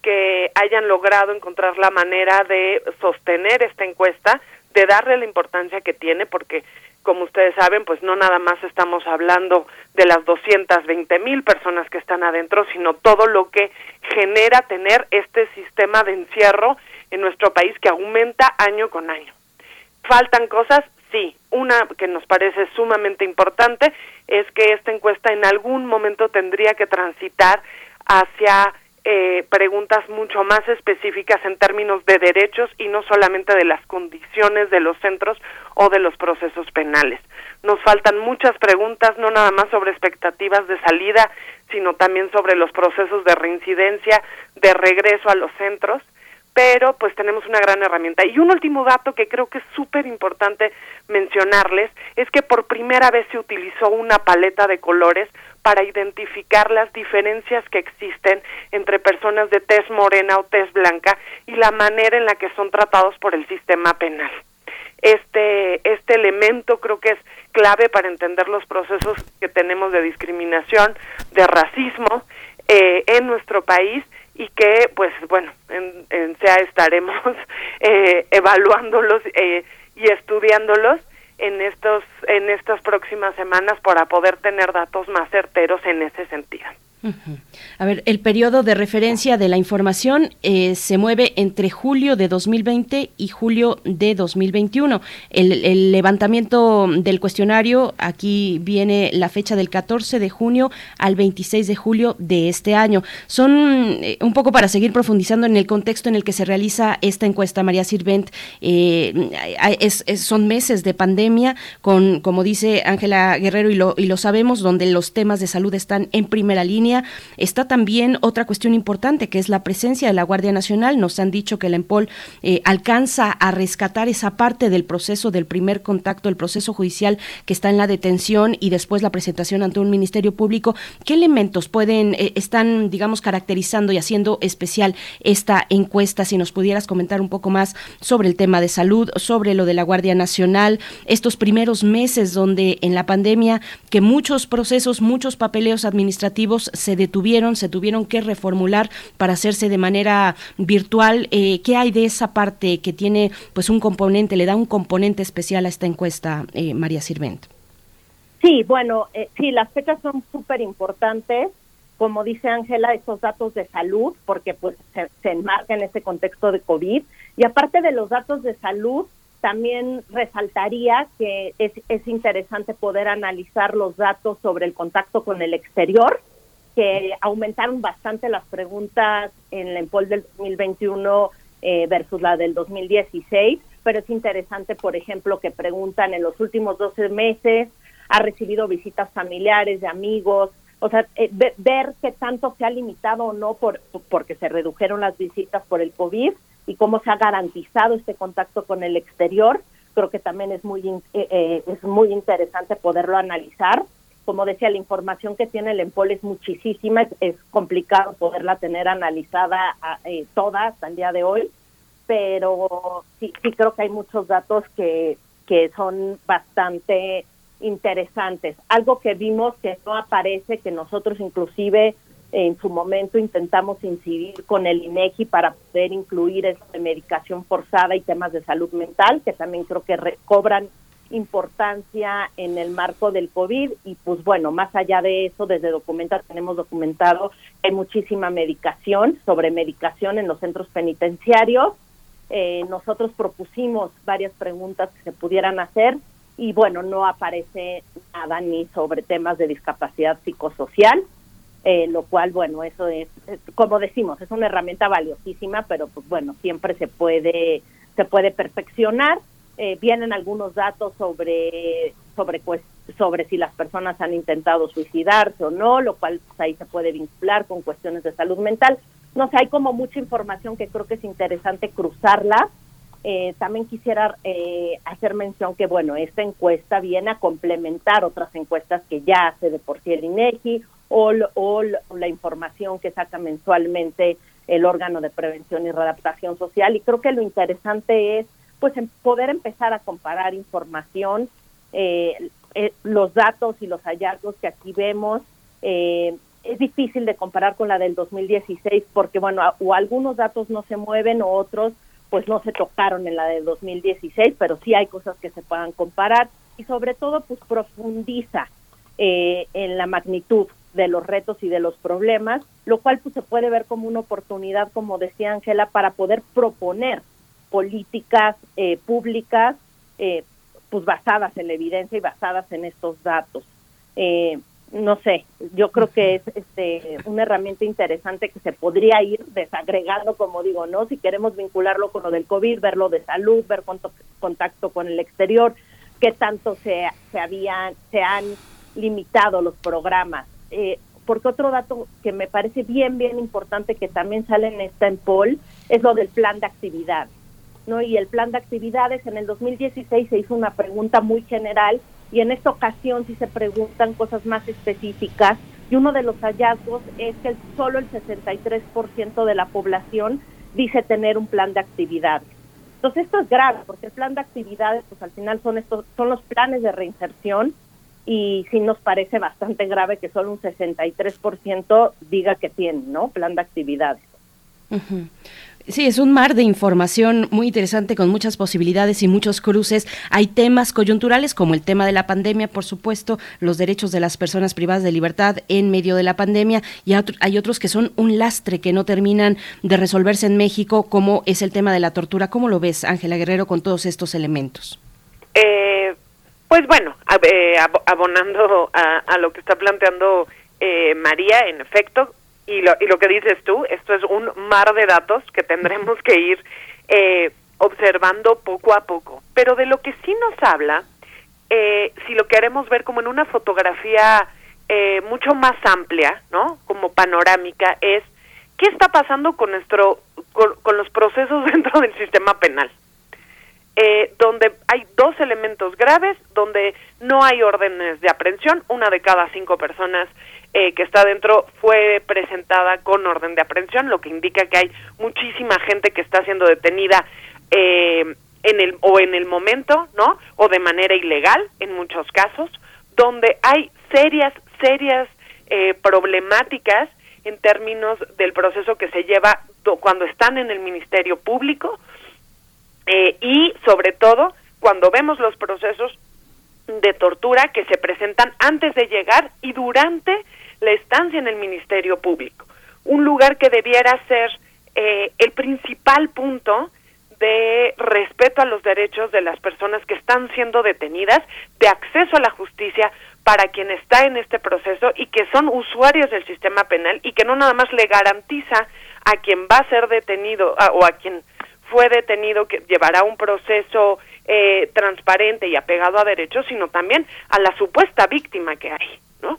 [SPEAKER 26] que hayan logrado encontrar la manera de sostener esta encuesta, de darle la importancia que tiene, porque como ustedes saben, pues no nada más estamos hablando de las 220 mil personas que están adentro, sino todo lo que genera tener este sistema de encierro en nuestro país que aumenta año con año. ¿Faltan cosas? Sí. Una que nos parece sumamente importante es que esta encuesta en algún momento tendría que transitar hacia eh, preguntas mucho más específicas en términos de derechos y no solamente de las condiciones de los centros o de los procesos penales. Nos faltan muchas preguntas, no nada más sobre expectativas de salida, sino también sobre los procesos de reincidencia, de regreso a los centros, pero pues tenemos una gran herramienta. Y un último dato que creo que es súper importante mencionarles es que por primera vez se utilizó una paleta de colores para identificar las diferencias que existen entre personas de tez morena o tez blanca y la manera en la que son tratados por el sistema penal. Este, este elemento creo que es clave para entender los procesos que tenemos de discriminación, de racismo eh, en nuestro país y que pues bueno en, en SEA estaremos eh, evaluándolos eh, y estudiándolos en estos en estas próximas semanas para poder tener datos más certeros en ese sentido.
[SPEAKER 2] A ver, el periodo de referencia de la información eh, se mueve entre julio de 2020 y julio de 2021. El, levantamiento del cuestionario, aquí viene la fecha del 14 de junio al 26 de julio de este año. Son eh, un poco para seguir profundizando en el contexto en el que se realiza esta encuesta, María Sirvent. Eh, son meses de pandemia, con, como dice Ángela Guerrero, y lo sabemos, donde los temas de salud están en primera línea Está también otra cuestión importante, que es la presencia de la Guardia Nacional. Nos han dicho que el EMPOL eh, alcanza a rescatar esa parte del proceso del primer contacto, el proceso judicial que está en la detención y después la presentación ante un ministerio público. ¿Qué elementos pueden, eh, están, digamos, caracterizando y haciendo especial esta encuesta? Si nos pudieras comentar un poco más sobre el tema de salud, sobre lo de la Guardia Nacional, estos primeros meses donde en la pandemia que muchos procesos, muchos papeleos administrativos se detuvieron, se tuvieron que reformular para hacerse de manera virtual. Eh, ¿Qué hay de esa parte que tiene pues un componente, le da un componente especial a esta encuesta, eh, María Sirvent?
[SPEAKER 25] Sí, bueno, eh, sí, las fechas son súper importantes, como dice Ángela, esos datos de salud, porque pues se, se enmarca en este contexto de COVID. Y aparte de los datos de salud, también resaltaría que es, es interesante poder analizar los datos sobre el contacto con el exterior, que aumentaron bastante las preguntas en la EMPOL del 2021 eh, versus la del 2016, pero es interesante, por ejemplo, que preguntan en los últimos 12 meses, ha recibido visitas familiares, de amigos, o sea, eh, ver qué tanto se ha limitado o no por, porque se redujeron las visitas por el COVID y cómo se ha garantizado este contacto con el exterior, creo que también es muy, eh, es muy interesante poderlo analizar como decía, la información que tiene el EMPOL es muchísima, es, complicado poderla tener analizada eh, toda hasta el día de hoy, pero sí, sí creo que hay muchos datos que, que son bastante interesantes. Algo que vimos que no aparece, que nosotros inclusive en su momento intentamos incidir con el INEGI para poder incluir esta medicación forzada y temas de salud mental, que también creo que recobran importancia en el marco del COVID y pues bueno, más allá de eso, desde Documenta tenemos documentado que hay muchísima medicación, sobre medicación en los centros penitenciarios. Eh, nosotros propusimos varias preguntas que se pudieran hacer y bueno, no aparece nada ni sobre temas de discapacidad psicosocial, eh, lo cual, bueno, eso es, como decimos, es una herramienta valiosísima, pero pues bueno, siempre se puede, se puede perfeccionar eh, vienen algunos datos sobre sobre pues, sobre si las personas han intentado suicidarse o no, lo cual pues, ahí se puede vincular con cuestiones de salud mental. No sé, hay como mucha información que creo que es interesante cruzarla. Eh, también quisiera eh, hacer mención que, bueno, esta encuesta viene a complementar otras encuestas que ya hace de por sí el INEGI o, o la información que saca mensualmente el órgano de prevención y readaptación social. Y creo que lo interesante es pues en poder empezar a comparar información, eh, eh, los datos y los hallazgos que aquí vemos. Eh, es difícil de comparar con la del 2016 porque, bueno, o algunos datos no se mueven o otros pues no se tocaron en la del 2016, pero sí hay cosas que se puedan comparar y sobre todo pues profundiza en la magnitud de los retos y de los problemas, lo cual pues se puede ver como una oportunidad, como decía Ángela, para poder proponer políticas eh, públicas eh, pues basadas en la evidencia y basadas en estos datos. Eh, no sé, yo creo que es este, una herramienta interesante que se podría ir desagregando, como digo, ¿no? Si queremos vincularlo con lo del COVID, verlo de salud, ver cuánto contacto con el exterior, qué tanto se, se, habían, se han limitado los programas. porque otro dato que me parece bien, bien importante que también sale en esta en POL es lo del plan de actividad. ¿No? Y el plan de actividades en el 2016 se hizo una pregunta muy general y en esta ocasión sí se preguntan cosas más específicas y uno de los hallazgos es que solo el 63% de la población dice tener un plan de actividades. Entonces esto es grave porque el plan de actividades pues al final son estos son los planes de reinserción y sí nos parece bastante grave que solo un 63% diga que tiene, ¿no? plan de actividades.
[SPEAKER 2] Sí, es un mar de información muy interesante con muchas posibilidades y muchos cruces. Hay temas coyunturales como el tema de la pandemia, por supuesto, los derechos de las personas privadas de libertad en medio de la pandemia y hay otros que son un lastre que no terminan de resolverse en México, como es el tema de la tortura. ¿Cómo lo ves, Ángela Guerrero, con todos estos elementos?
[SPEAKER 26] Eh, pues bueno, eh, abonando a, lo que está planteando eh, María, en efecto, y lo, y lo que dices tú, esto es un mar de datos que tendremos que ir eh, observando poco a poco. Pero de lo que sí nos habla, eh, si lo queremos ver como en una fotografía eh, mucho más amplia, ¿no? Como panorámica, es qué está pasando con nuestro, con, los procesos dentro del sistema penal. donde hay dos elementos graves, donde no hay órdenes de aprehensión, una de cada cinco personas eh, que está dentro fue presentada con orden de aprehensión, lo que indica que hay muchísima gente que está siendo detenida eh, en el o en el momento, ¿no? O de manera ilegal en muchos casos, donde hay serias serias eh, problemáticas en términos del proceso que se lleva cuando están en el Ministerio Público y sobre todo cuando vemos los procesos de tortura que se presentan antes de llegar y durante la estancia en el Ministerio Público, un lugar que debiera ser eh, el principal punto de respeto a los derechos de las personas que están siendo detenidas, de acceso a la justicia para quien está en este proceso y que son usuarios del sistema penal y que no nada más le garantiza a quien va a ser detenido o a quien fue detenido que llevará un proceso eh, transparente y apegado a derechos, sino también a la supuesta víctima que hay. ¿no?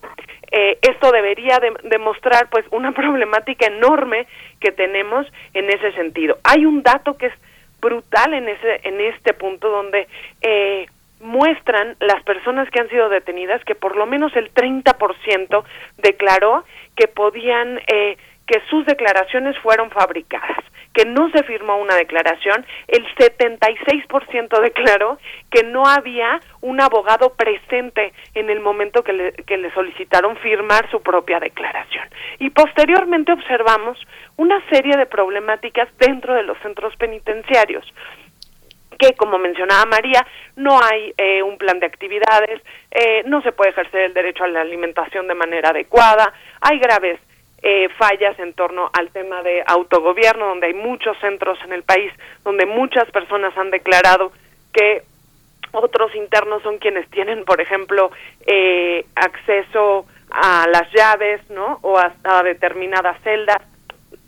[SPEAKER 26] Eh, esto debería demostrar pues una problemática enorme que tenemos en ese sentido. Hay un dato que es brutal en ese en este punto donde eh, muestran las personas que han sido detenidas que por lo menos el 30% declaró que podían eh, que sus declaraciones fueron fabricadas que no se firmó una declaración, el 76% declaró que no había un abogado presente en el momento que le, que le solicitaron firmar su propia declaración. Y posteriormente observamos una serie de problemáticas dentro de los centros penitenciarios que, como mencionaba María, no hay eh, un plan de actividades, eh, no se puede ejercer el derecho a la alimentación de manera adecuada, hay graves eh, fallas en torno al tema de autogobierno, donde hay muchos centros en el país, donde muchas personas han declarado que otros internos son quienes tienen, por ejemplo, eh, acceso a las llaves, ¿no? O a, a determinadas celdas,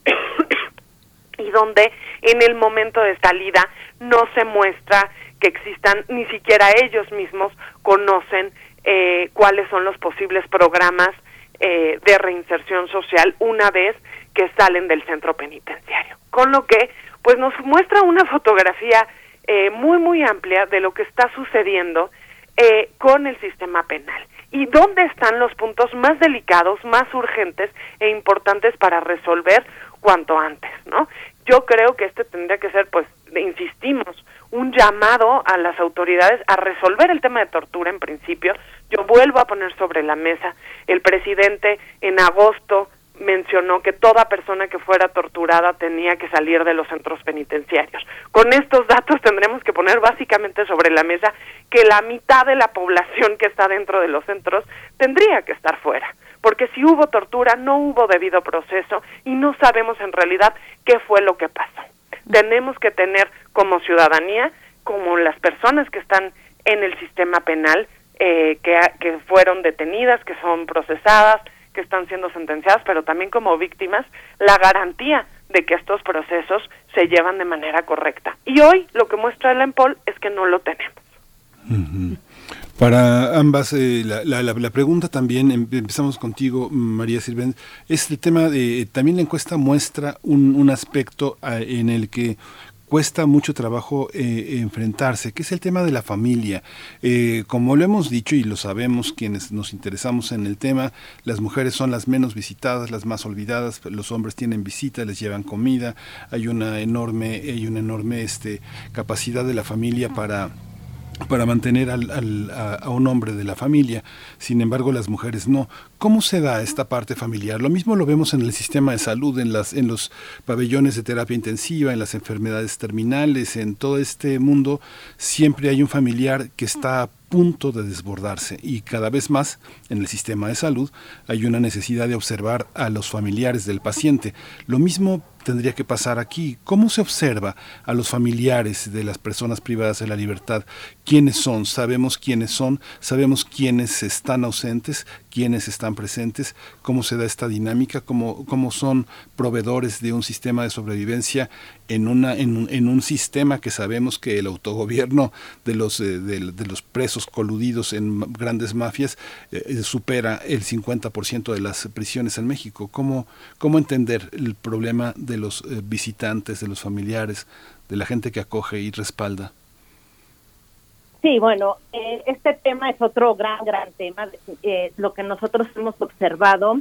[SPEAKER 26] y donde en el momento de salida no se muestra que existan, ni siquiera ellos mismos conocen eh, cuáles son los posibles programas eh, de reinserción social una vez que salen del centro penitenciario. Con lo que, pues nos muestra una fotografía eh, muy, muy amplia de lo que está sucediendo eh, con el sistema penal y dónde están los puntos más delicados, más urgentes e importantes para resolver cuanto antes, ¿no? Yo creo que este tendría que ser, pues, insistimos, un llamado a las autoridades a resolver el tema de tortura en principio. Yo vuelvo a poner sobre la mesa, el presidente en agosto mencionó que toda persona que fuera torturada tenía que salir de los centros penitenciarios. Con estos datos tendremos que poner básicamente sobre la mesa que la mitad de la población que está dentro de los centros tendría que estar fuera, porque si hubo tortura no hubo debido proceso y no sabemos en realidad qué fue lo que pasó tenemos que tener como ciudadanía, como las personas que están en el sistema penal, eh, que, que fueron detenidas, que son procesadas, que están siendo sentenciadas, pero también como víctimas, la garantía de que estos procesos se llevan de manera correcta. Y hoy lo que muestra el EMPOL es que no lo tenemos.
[SPEAKER 1] Para ambas, eh, la, la, pregunta también, em, empezamos contigo, María Sirven, es el tema de, también la encuesta muestra un, un aspecto ah, en el que cuesta mucho trabajo eh, enfrentarse, que es el tema de la familia. Eh, como lo hemos dicho y lo sabemos quienes nos interesamos en el tema, las mujeres son las menos visitadas, las más olvidadas, los hombres tienen visita, les llevan comida, hay una enorme, hay una enorme este, capacidad de la familia para para mantener al, a, un hombre de la familia. Sin embargo, las mujeres no. ¿Cómo se da esta parte familiar? Lo mismo lo vemos en el sistema de salud, en, las, los pabellones de terapia intensiva, en las enfermedades terminales, en todo este mundo. Siempre hay un familiar que está a punto de desbordarse y cada vez más en el sistema de salud hay una necesidad de observar a los familiares del paciente. Lo mismo tendría que pasar aquí? ¿Cómo se observa a los familiares de las personas privadas de la libertad? ¿Quiénes son? ¿Sabemos quiénes son? ¿Sabemos quiénes están ausentes? ¿Quiénes están presentes? ¿Cómo se da esta dinámica? ¿Cómo, cómo son proveedores de un sistema de sobrevivencia en, una, en, un, en un sistema que sabemos que el autogobierno de los, eh, de, los presos coludidos en grandes mafias eh, eh, supera el 50% de las prisiones en México? ¿Cómo, ¿Cómo entender el problema de los visitantes, de los familiares, de la gente que acoge y respalda?
[SPEAKER 25] Sí, bueno, eh, este tema es otro gran, gran tema. Eh, lo que nosotros hemos observado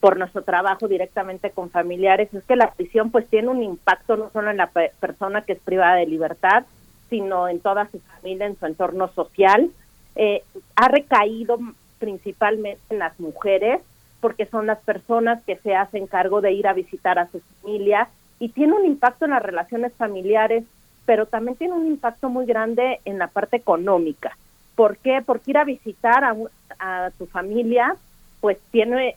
[SPEAKER 25] por nuestro trabajo directamente con familiares es que la prisión pues tiene un impacto no solo en la persona que es privada de libertad, sino en toda su familia, en su entorno social. ha recaído principalmente en las mujeres porque son las personas que se hacen cargo de ir a visitar a su familia y tiene un impacto en las relaciones familiares, pero también tiene un impacto muy grande en la parte económica. ¿Por qué? Porque ir a visitar a, a tu familia, pues tiene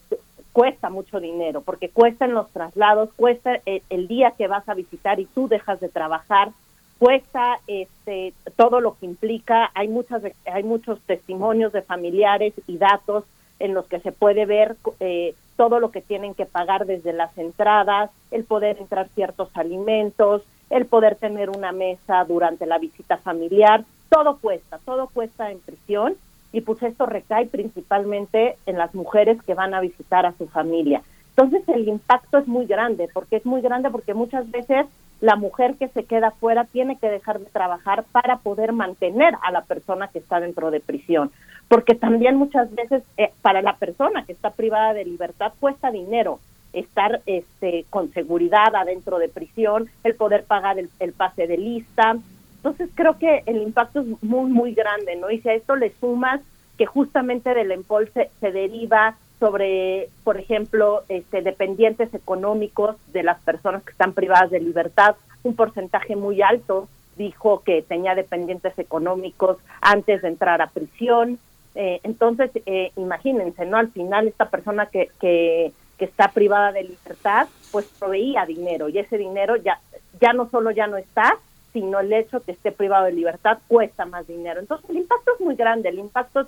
[SPEAKER 25] cuesta mucho dinero, porque cuesta en los traslados, cuesta el, el, día que vas a visitar y tú dejas de trabajar, cuesta este todo lo que implica, hay muchas hay muchos testimonios de familiares y datos en los que se puede ver eh, todo lo que tienen que pagar desde las entradas, el poder entrar ciertos alimentos, el poder tener una mesa durante la visita familiar, todo cuesta, todo cuesta en prisión y pues esto recae principalmente en las mujeres que van a visitar a su familia. Entonces el impacto es muy grande, porque es muy grande porque muchas veces la mujer que se queda fuera tiene que dejar de trabajar para poder mantener a la persona que está dentro de prisión porque también muchas veces eh, para la persona que está privada de libertad cuesta dinero estar este, con seguridad adentro de prisión, el poder pagar el, pase de lista. Entonces creo que el impacto es muy, muy grande, ¿no? Y si a esto le sumas que justamente del EMPOL se, deriva sobre, por ejemplo, este, dependientes económicos de las personas que están privadas de libertad, un porcentaje muy alto dijo que tenía dependientes económicos antes de entrar a prisión, eh, entonces, eh, imagínense, ¿no? Al final esta persona que, que, que, está privada de libertad, pues proveía dinero y ese dinero ya, ya no solo ya no está, sino el hecho que esté privado de libertad cuesta más dinero. Entonces, el impacto es muy grande, el impacto es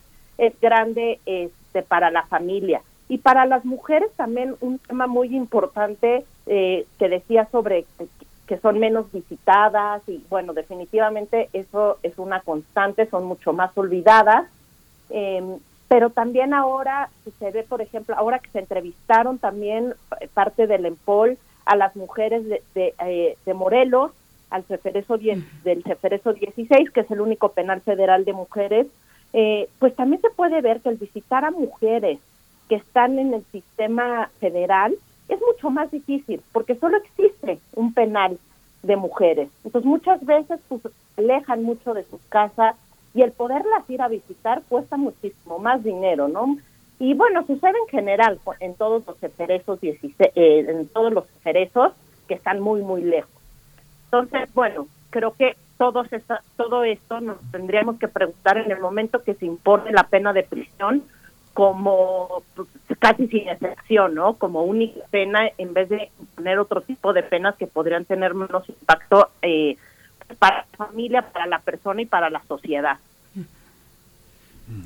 [SPEAKER 25] grande este, para la familia. Y para las mujeres también un tema muy importante eh, que decía sobre que son menos visitadas y bueno, definitivamente eso es una constante, son mucho más olvidadas eh, pero también ahora se ve, por ejemplo, ahora que se entrevistaron también eh, parte del EMPOL a las mujeres de, de, eh, de Morelos, al Ceferezo del Ceferezo 16, que es el único penal federal de mujeres, eh, pues también se puede ver que el visitar a mujeres que están en el sistema federal es mucho más difícil, porque solo existe un penal de mujeres. Entonces muchas veces pues, alejan mucho de sus casas, y el poderlas ir a visitar cuesta muchísimo más dinero, ¿no? Y bueno, sucede en general en todos los ceferezos, eh, en todos los que están muy, muy lejos. Entonces, bueno, creo que todos todo esto nos tendríamos que preguntar en el momento que se impone la pena de prisión como pues, casi sin excepción, ¿no? Como única pena en vez de poner otro tipo de penas que podrían tener menos impacto eh, para la familia, para la persona y para la sociedad.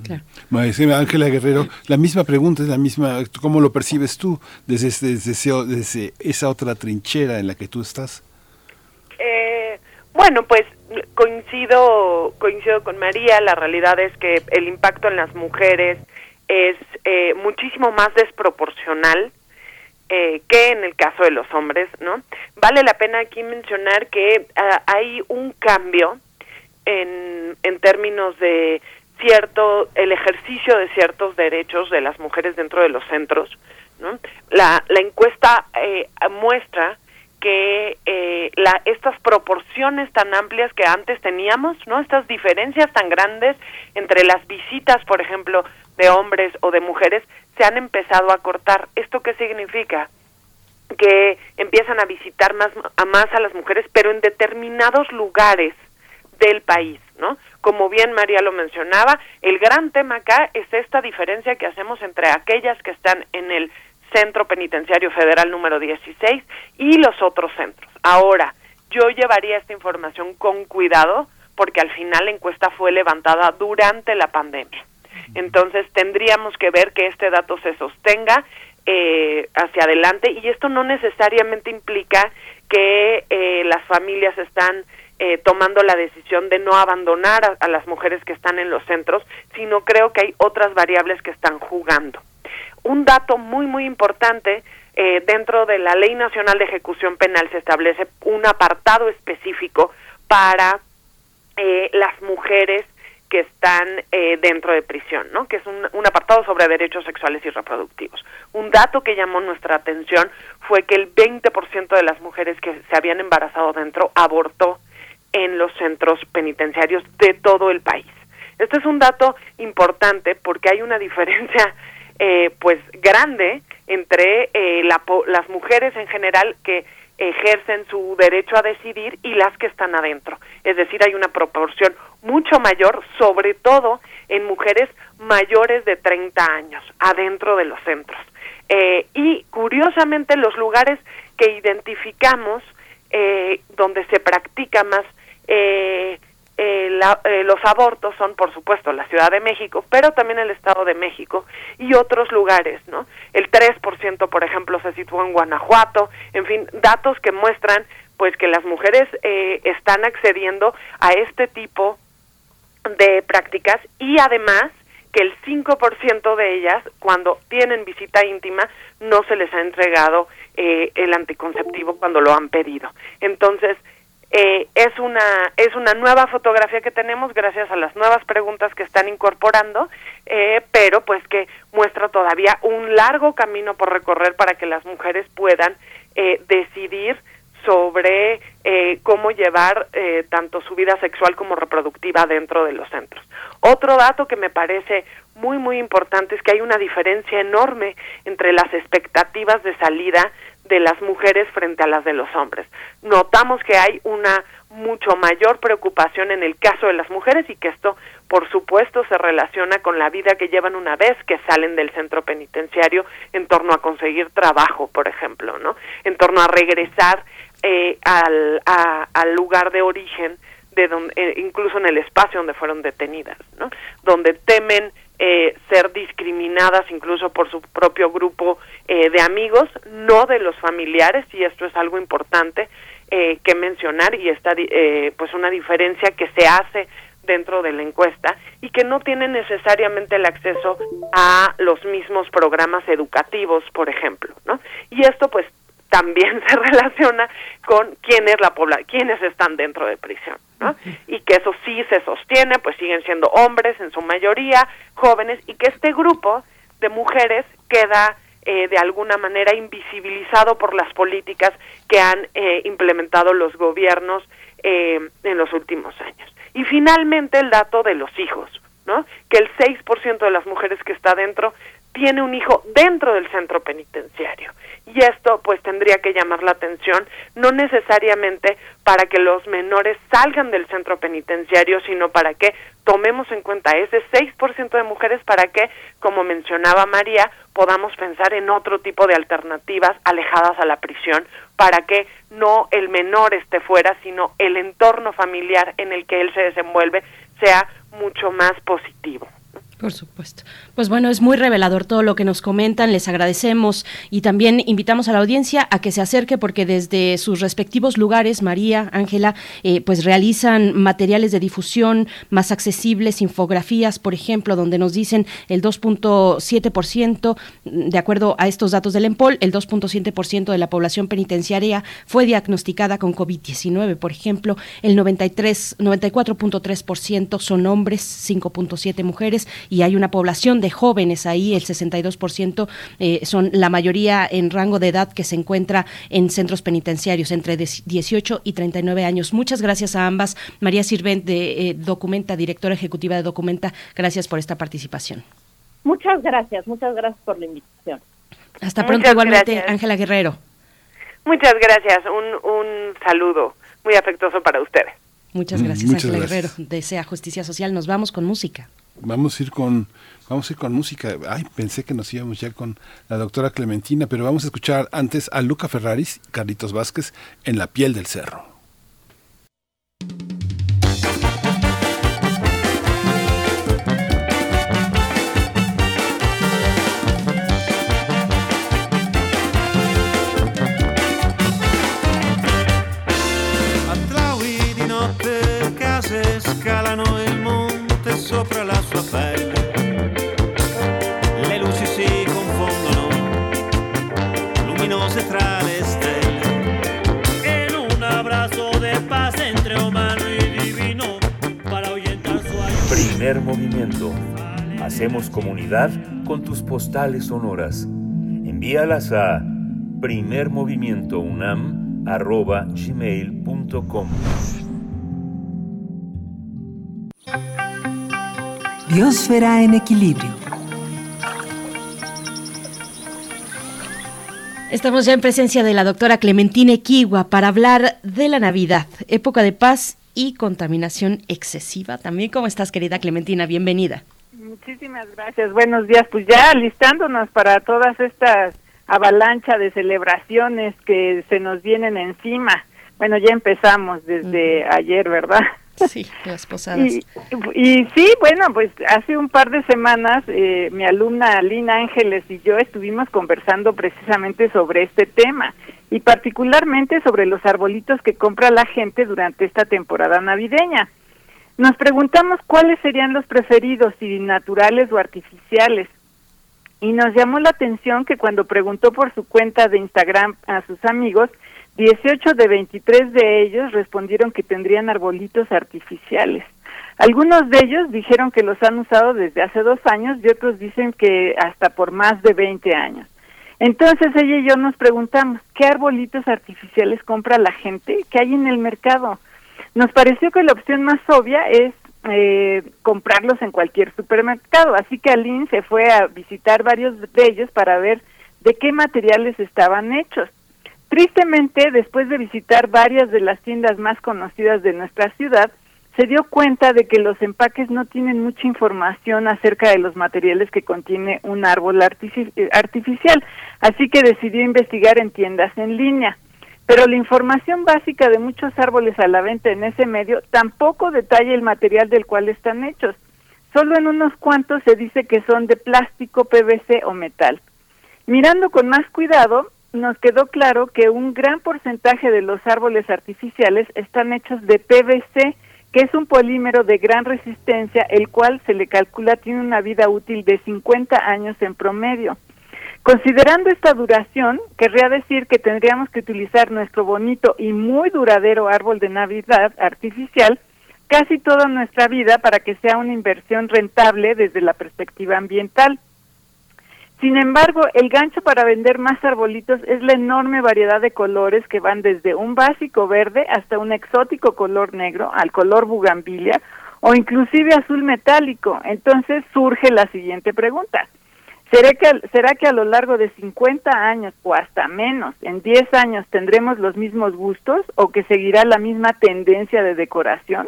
[SPEAKER 1] Claro. Ángela Guerrero, la misma pregunta es la misma, ¿cómo lo percibes tú desde, desde, desde esa otra trinchera en la que tú estás?
[SPEAKER 26] Eh, bueno, pues coincido, coincido con María, la realidad es que el impacto en las mujeres es eh, muchísimo más desproporcional eh, que en el caso de los hombres, ¿no? Vale la pena aquí mencionar que ah, hay un cambio en, en términos de cierto, el ejercicio de ciertos derechos de las mujeres dentro de los centros, ¿no? La, la encuesta eh, muestra que eh, la, estas proporciones tan amplias que antes teníamos, ¿no? Estas diferencias tan grandes entre las visitas, por ejemplo, de hombres o de mujeres, se han empezado a cortar. ¿Esto qué significa? Que empiezan a visitar más a más a las mujeres, pero en determinados lugares del país, ¿no? Como bien María lo mencionaba, el gran tema acá es esta diferencia que hacemos entre aquellas que están en el Centro Penitenciario Federal número 16 y los otros centros. Ahora, yo llevaría esta información con cuidado porque al final la encuesta fue levantada durante la pandemia. Entonces tendríamos que ver que este dato se sostenga eh, hacia adelante y esto no necesariamente implica que eh, las familias están eh, tomando la decisión de no abandonar a, las mujeres que están en los centros, sino creo que hay otras variables que están jugando. Un dato muy, muy importante, eh, dentro de la Ley Nacional de Ejecución Penal se establece un apartado específico para eh, las mujeres que están eh, dentro de prisión, ¿no? Que es un, un, apartado sobre derechos sexuales y reproductivos. Un dato que llamó nuestra atención fue que el 20% de las mujeres que se habían embarazado dentro abortó en los centros penitenciarios de todo el país. Este es un dato importante porque hay una diferencia eh, pues grande entre eh, la, las mujeres en general que ejercen su derecho a decidir y las que están adentro. Es decir, hay una proporción mucho mayor, sobre todo en mujeres mayores de 30 años, adentro de los centros. Eh, y curiosamente los lugares que identificamos eh, donde se practica más eh, eh, eh, los abortos son, por supuesto, la Ciudad de México, pero también el Estado de México y otros lugares, ¿no? El 3%, por ejemplo, se sitúa en Guanajuato, en fin, datos que muestran, pues, que las mujeres eh, están accediendo a este tipo de prácticas y además que el 5% de ellas, cuando tienen visita íntima, no se les ha entregado eh, el anticonceptivo cuando lo han pedido. Entonces, eh, es una es una nueva fotografía que tenemos gracias a las nuevas preguntas que están incorporando eh, pero pues que muestra todavía un largo camino por recorrer para que las mujeres puedan eh, decidir sobre eh, cómo llevar eh, tanto su vida sexual como reproductiva dentro de los centros. Otro dato que me parece muy muy importante es que hay una diferencia enorme entre las expectativas de salida de las mujeres frente a las de los hombres. Notamos que hay una mucho mayor preocupación en el caso de las mujeres y que esto, por supuesto, se relaciona con la vida que llevan una vez que salen del centro penitenciario en torno a conseguir trabajo, por ejemplo, ¿no? En torno a regresar eh, al, al lugar de origen de donde, eh, incluso en el espacio donde fueron detenidas, ¿no? Donde temen eh, ser discriminadas incluso por su propio grupo eh, de amigos, no de los familiares, y esto es algo importante eh, que mencionar y está eh, pues una diferencia que se hace dentro de la encuesta y que no tienen necesariamente el acceso a los mismos programas educativos, por ejemplo, ¿no? Y esto pues también se relaciona con quién es la población, quiénes están dentro de prisión, ¿no? Y que eso sí se sostiene, pues siguen siendo hombres en su mayoría, jóvenes, y que este grupo de mujeres queda eh, de alguna manera invisibilizado por las políticas que han eh, implementado los gobiernos eh, en los últimos años. Y finalmente el dato de los hijos, ¿no? Que el 6% de las mujeres que está dentro tiene un hijo dentro del centro penitenciario. Y esto pues tendría que llamar la atención, no necesariamente para que los menores salgan del centro penitenciario, sino para que tomemos en cuenta ese 6% de mujeres para que, como mencionaba María, podamos pensar en otro tipo de alternativas alejadas a la prisión, para que no el menor esté fuera, sino el entorno familiar en el que él se desenvuelve sea mucho más positivo.
[SPEAKER 2] Por supuesto. Pues bueno, es muy revelador todo lo que nos comentan, les agradecemos y también invitamos a la audiencia a que se acerque porque desde sus respectivos lugares, María, Ángela, eh, pues realizan materiales de difusión más accesibles, infografías, por ejemplo, donde nos dicen el 2.7%, de acuerdo a estos datos del EMPOL, el 2.7% de la población penitenciaria fue diagnosticada con COVID-19, por ejemplo, el 93, 94.3% son hombres, 5.7 mujeres y hay una población de jóvenes ahí, el 62% eh, son la mayoría en rango de edad que se encuentra en centros penitenciarios entre 18 y 39 años. Muchas gracias a ambas. María Sirvent de eh, Documenta, directora ejecutiva de Documenta, gracias por esta participación.
[SPEAKER 25] Muchas gracias, muchas gracias por la invitación.
[SPEAKER 2] Hasta pronto igualmente, Ángela Guerrero.
[SPEAKER 26] Muchas gracias, un, un saludo muy afectuoso para ustedes.
[SPEAKER 2] Muchas mm, gracias, Ángela Guerrero. Desea Justicia Social. Nos vamos con música.
[SPEAKER 1] Vamos a ir con vamos a ir con música. Ay, pensé que nos íbamos ya con la doctora Clementina, pero vamos a escuchar antes a Luca Ferraris y Carlitos Vázquez en La piel del cerro.
[SPEAKER 7] Primer movimiento. Hacemos comunidad con tus postales sonoras. Envíalas a primermovimientounam.gmail.com
[SPEAKER 11] Biosfera en equilibrio.
[SPEAKER 2] Estamos ya en presencia de la doctora Clementina Equigua para hablar de la Navidad, época de paz y contaminación excesiva. También, ¿cómo estás, querida Clementina? Bienvenida.
[SPEAKER 27] Muchísimas gracias. Buenos días. Pues ya listándonos para todas estas avalancha de celebraciones que se nos vienen encima. Bueno, ya empezamos desde ayer, ¿verdad?
[SPEAKER 2] Sí, las posadas.
[SPEAKER 27] Y, sí, bueno, pues hace un par de semanas eh, mi alumna Lina Ángeles y yo estuvimos conversando precisamente sobre este tema y particularmente sobre los arbolitos que compra la gente durante esta temporada navideña. Nos preguntamos cuáles serían los preferidos, si naturales o artificiales. Y nos llamó la atención que cuando preguntó por su cuenta de Instagram a sus amigos, 18 de 23 de ellos respondieron que tendrían arbolitos artificiales. Algunos de ellos dijeron que los han usado desde hace dos años y otros dicen que hasta por más de 20 años. Entonces ella y yo nos preguntamos, ¿qué arbolitos artificiales compra la gente? ¿Qué hay en el mercado? Nos pareció que la opción más obvia es eh, comprarlos en cualquier supermercado, así que Aline se fue a visitar varios de ellos para ver de qué materiales estaban hechos. Tristemente, después de visitar varias de las tiendas más conocidas de nuestra ciudad, se dio cuenta de que los empaques no tienen mucha información acerca de los materiales que contiene un árbol eh, artificial, así que decidió investigar en tiendas en línea. Pero la información básica de muchos árboles a la venta en ese medio tampoco detalla el material del cual están hechos. Solo en unos cuantos se dice que son de plástico, PVC o metal. Mirando con más cuidado, nos quedó claro que un gran porcentaje de los árboles artificiales están hechos de PVC, que es un polímero de gran resistencia, el cual se le calcula tiene una vida útil de 50 años en promedio. Considerando esta duración, querría decir que tendríamos que utilizar nuestro bonito y muy duradero árbol de Navidad artificial casi toda nuestra vida para que sea una inversión rentable desde la perspectiva ambiental. Sin embargo, el gancho para vender más arbolitos es la enorme variedad de colores que van desde un básico verde hasta un exótico color negro, al color bugambilia o inclusive azul metálico. Entonces surge la siguiente pregunta. ¿Será que, ¿Será que a lo largo de 50 años o hasta menos, en 10 años, tendremos los mismos gustos o que seguirá la misma tendencia de decoración?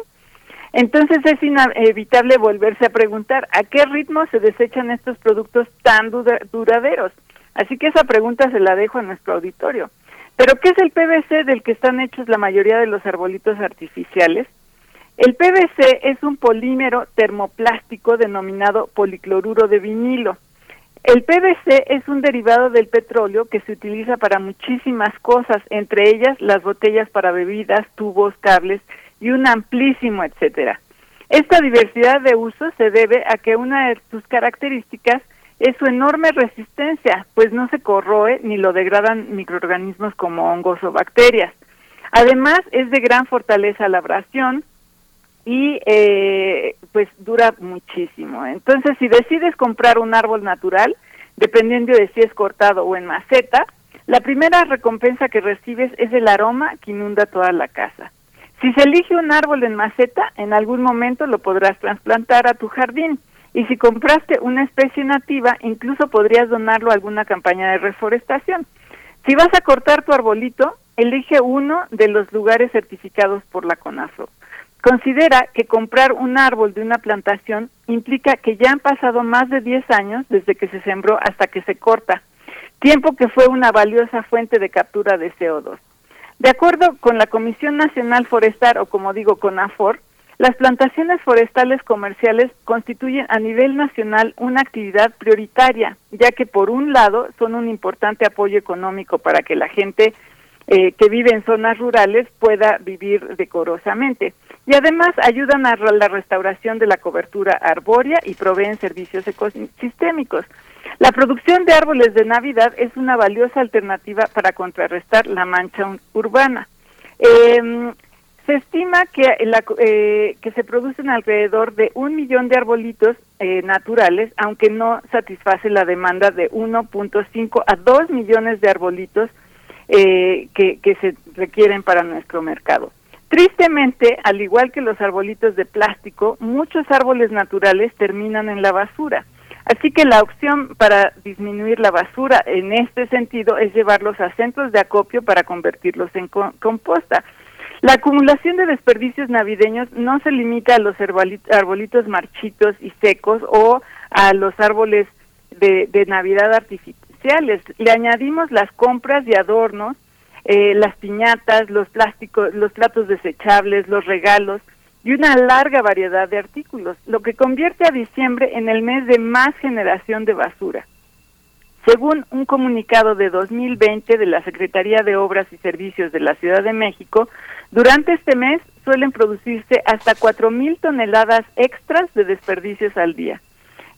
[SPEAKER 27] Entonces es inevitable volverse a preguntar a qué ritmo se desechan estos productos tan duraderos. Así que esa pregunta se la dejo a nuestro auditorio. Pero ¿qué es el PVC del que están hechos la mayoría de los arbolitos artificiales? El PVC es un polímero termoplástico denominado policloruro de vinilo. El PVC es un derivado del petróleo que se utiliza para muchísimas cosas, entre ellas las botellas para bebidas, tubos, cables y un amplísimo etcétera. Esta diversidad de usos se debe a que una de sus características es su enorme resistencia, pues no se corroe ni lo degradan microorganismos como hongos o bacterias. Además, es de gran fortaleza la abrasión, y eh, pues dura muchísimo. Entonces, si decides comprar un árbol natural, dependiendo de si es cortado o en maceta, la primera recompensa que recibes es el aroma que inunda toda la casa. Si se elige un árbol en maceta, en algún momento lo podrás trasplantar a tu jardín. Y si compraste una especie nativa, incluso podrías donarlo a alguna campaña de reforestación. Si vas a cortar tu arbolito, elige uno de los lugares certificados por la CONAFRO. Considera que comprar un árbol de una plantación implica que ya han pasado más de 10 años desde que se sembró hasta que se corta, tiempo que fue una valiosa fuente de captura de CO2. De acuerdo con la Comisión Nacional Forestal, o como digo, CONAFOR, las plantaciones forestales comerciales constituyen a nivel nacional una actividad prioritaria, ya que por un lado son un importante apoyo económico para que la gente eh, que vive en zonas rurales pueda vivir decorosamente y además ayudan a la restauración de la cobertura arbórea y proveen servicios ecosistémicos. La producción de árboles de Navidad es una valiosa alternativa para contrarrestar la mancha urbana. Eh, se estima eh, que se producen alrededor de un millón de arbolitos eh, naturales, aunque no satisface la demanda de 1.5 a 2 millones de arbolitos eh, que se requieren para nuestro mercado. Tristemente, al igual que los arbolitos de plástico, muchos árboles naturales terminan en la basura. Así que la opción para disminuir la basura en este sentido es llevarlos a centros de acopio para convertirlos en composta. La acumulación de desperdicios navideños no se limita a los arbolitos marchitos y secos o a los árboles de, Navidad artificiales. Le añadimos las compras de adornos, eh, las piñatas, los plásticos, los platos desechables, los regalos y una larga variedad de artículos, lo que convierte a diciembre en el mes de más generación de basura. Según un comunicado de 2020 de la Secretaría de Obras y Servicios de la Ciudad de México, durante este mes suelen producirse hasta 4.000 toneladas extras de desperdicios al día.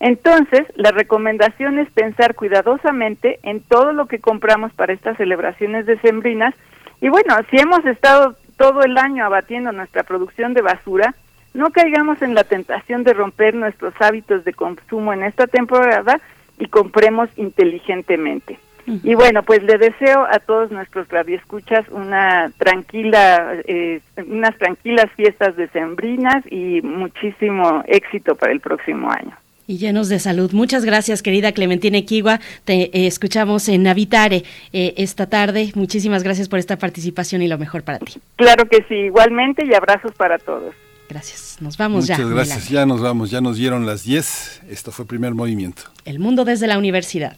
[SPEAKER 27] Entonces, la recomendación es pensar cuidadosamente en todo lo que compramos para estas celebraciones decembrinas. Y bueno, si hemos estado todo el año abatiendo nuestra producción de basura, no caigamos en la tentación de romper nuestros hábitos de consumo en esta temporada y compremos inteligentemente. Y bueno, pues le deseo a todos nuestros radioescuchas una tranquila, eh, unas tranquilas fiestas decembrinas y muchísimo éxito para el próximo año.
[SPEAKER 2] Y llenos de salud. Muchas gracias, querida Clementina Equigua. Te eh, escuchamos en Navitare eh, esta tarde. Muchísimas gracias por esta participación y lo mejor para ti.
[SPEAKER 27] Claro que sí, igualmente y abrazos para todos.
[SPEAKER 2] Gracias. Nos vamos ya.
[SPEAKER 1] Muchas gracias. Ya nos vamos. Ya nos dieron las 10. Esto fue primer movimiento.
[SPEAKER 2] El mundo desde la universidad.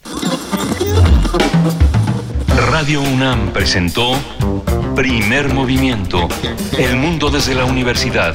[SPEAKER 3] Radio UNAM presentó Primer Movimiento, El Mundo desde la Universidad,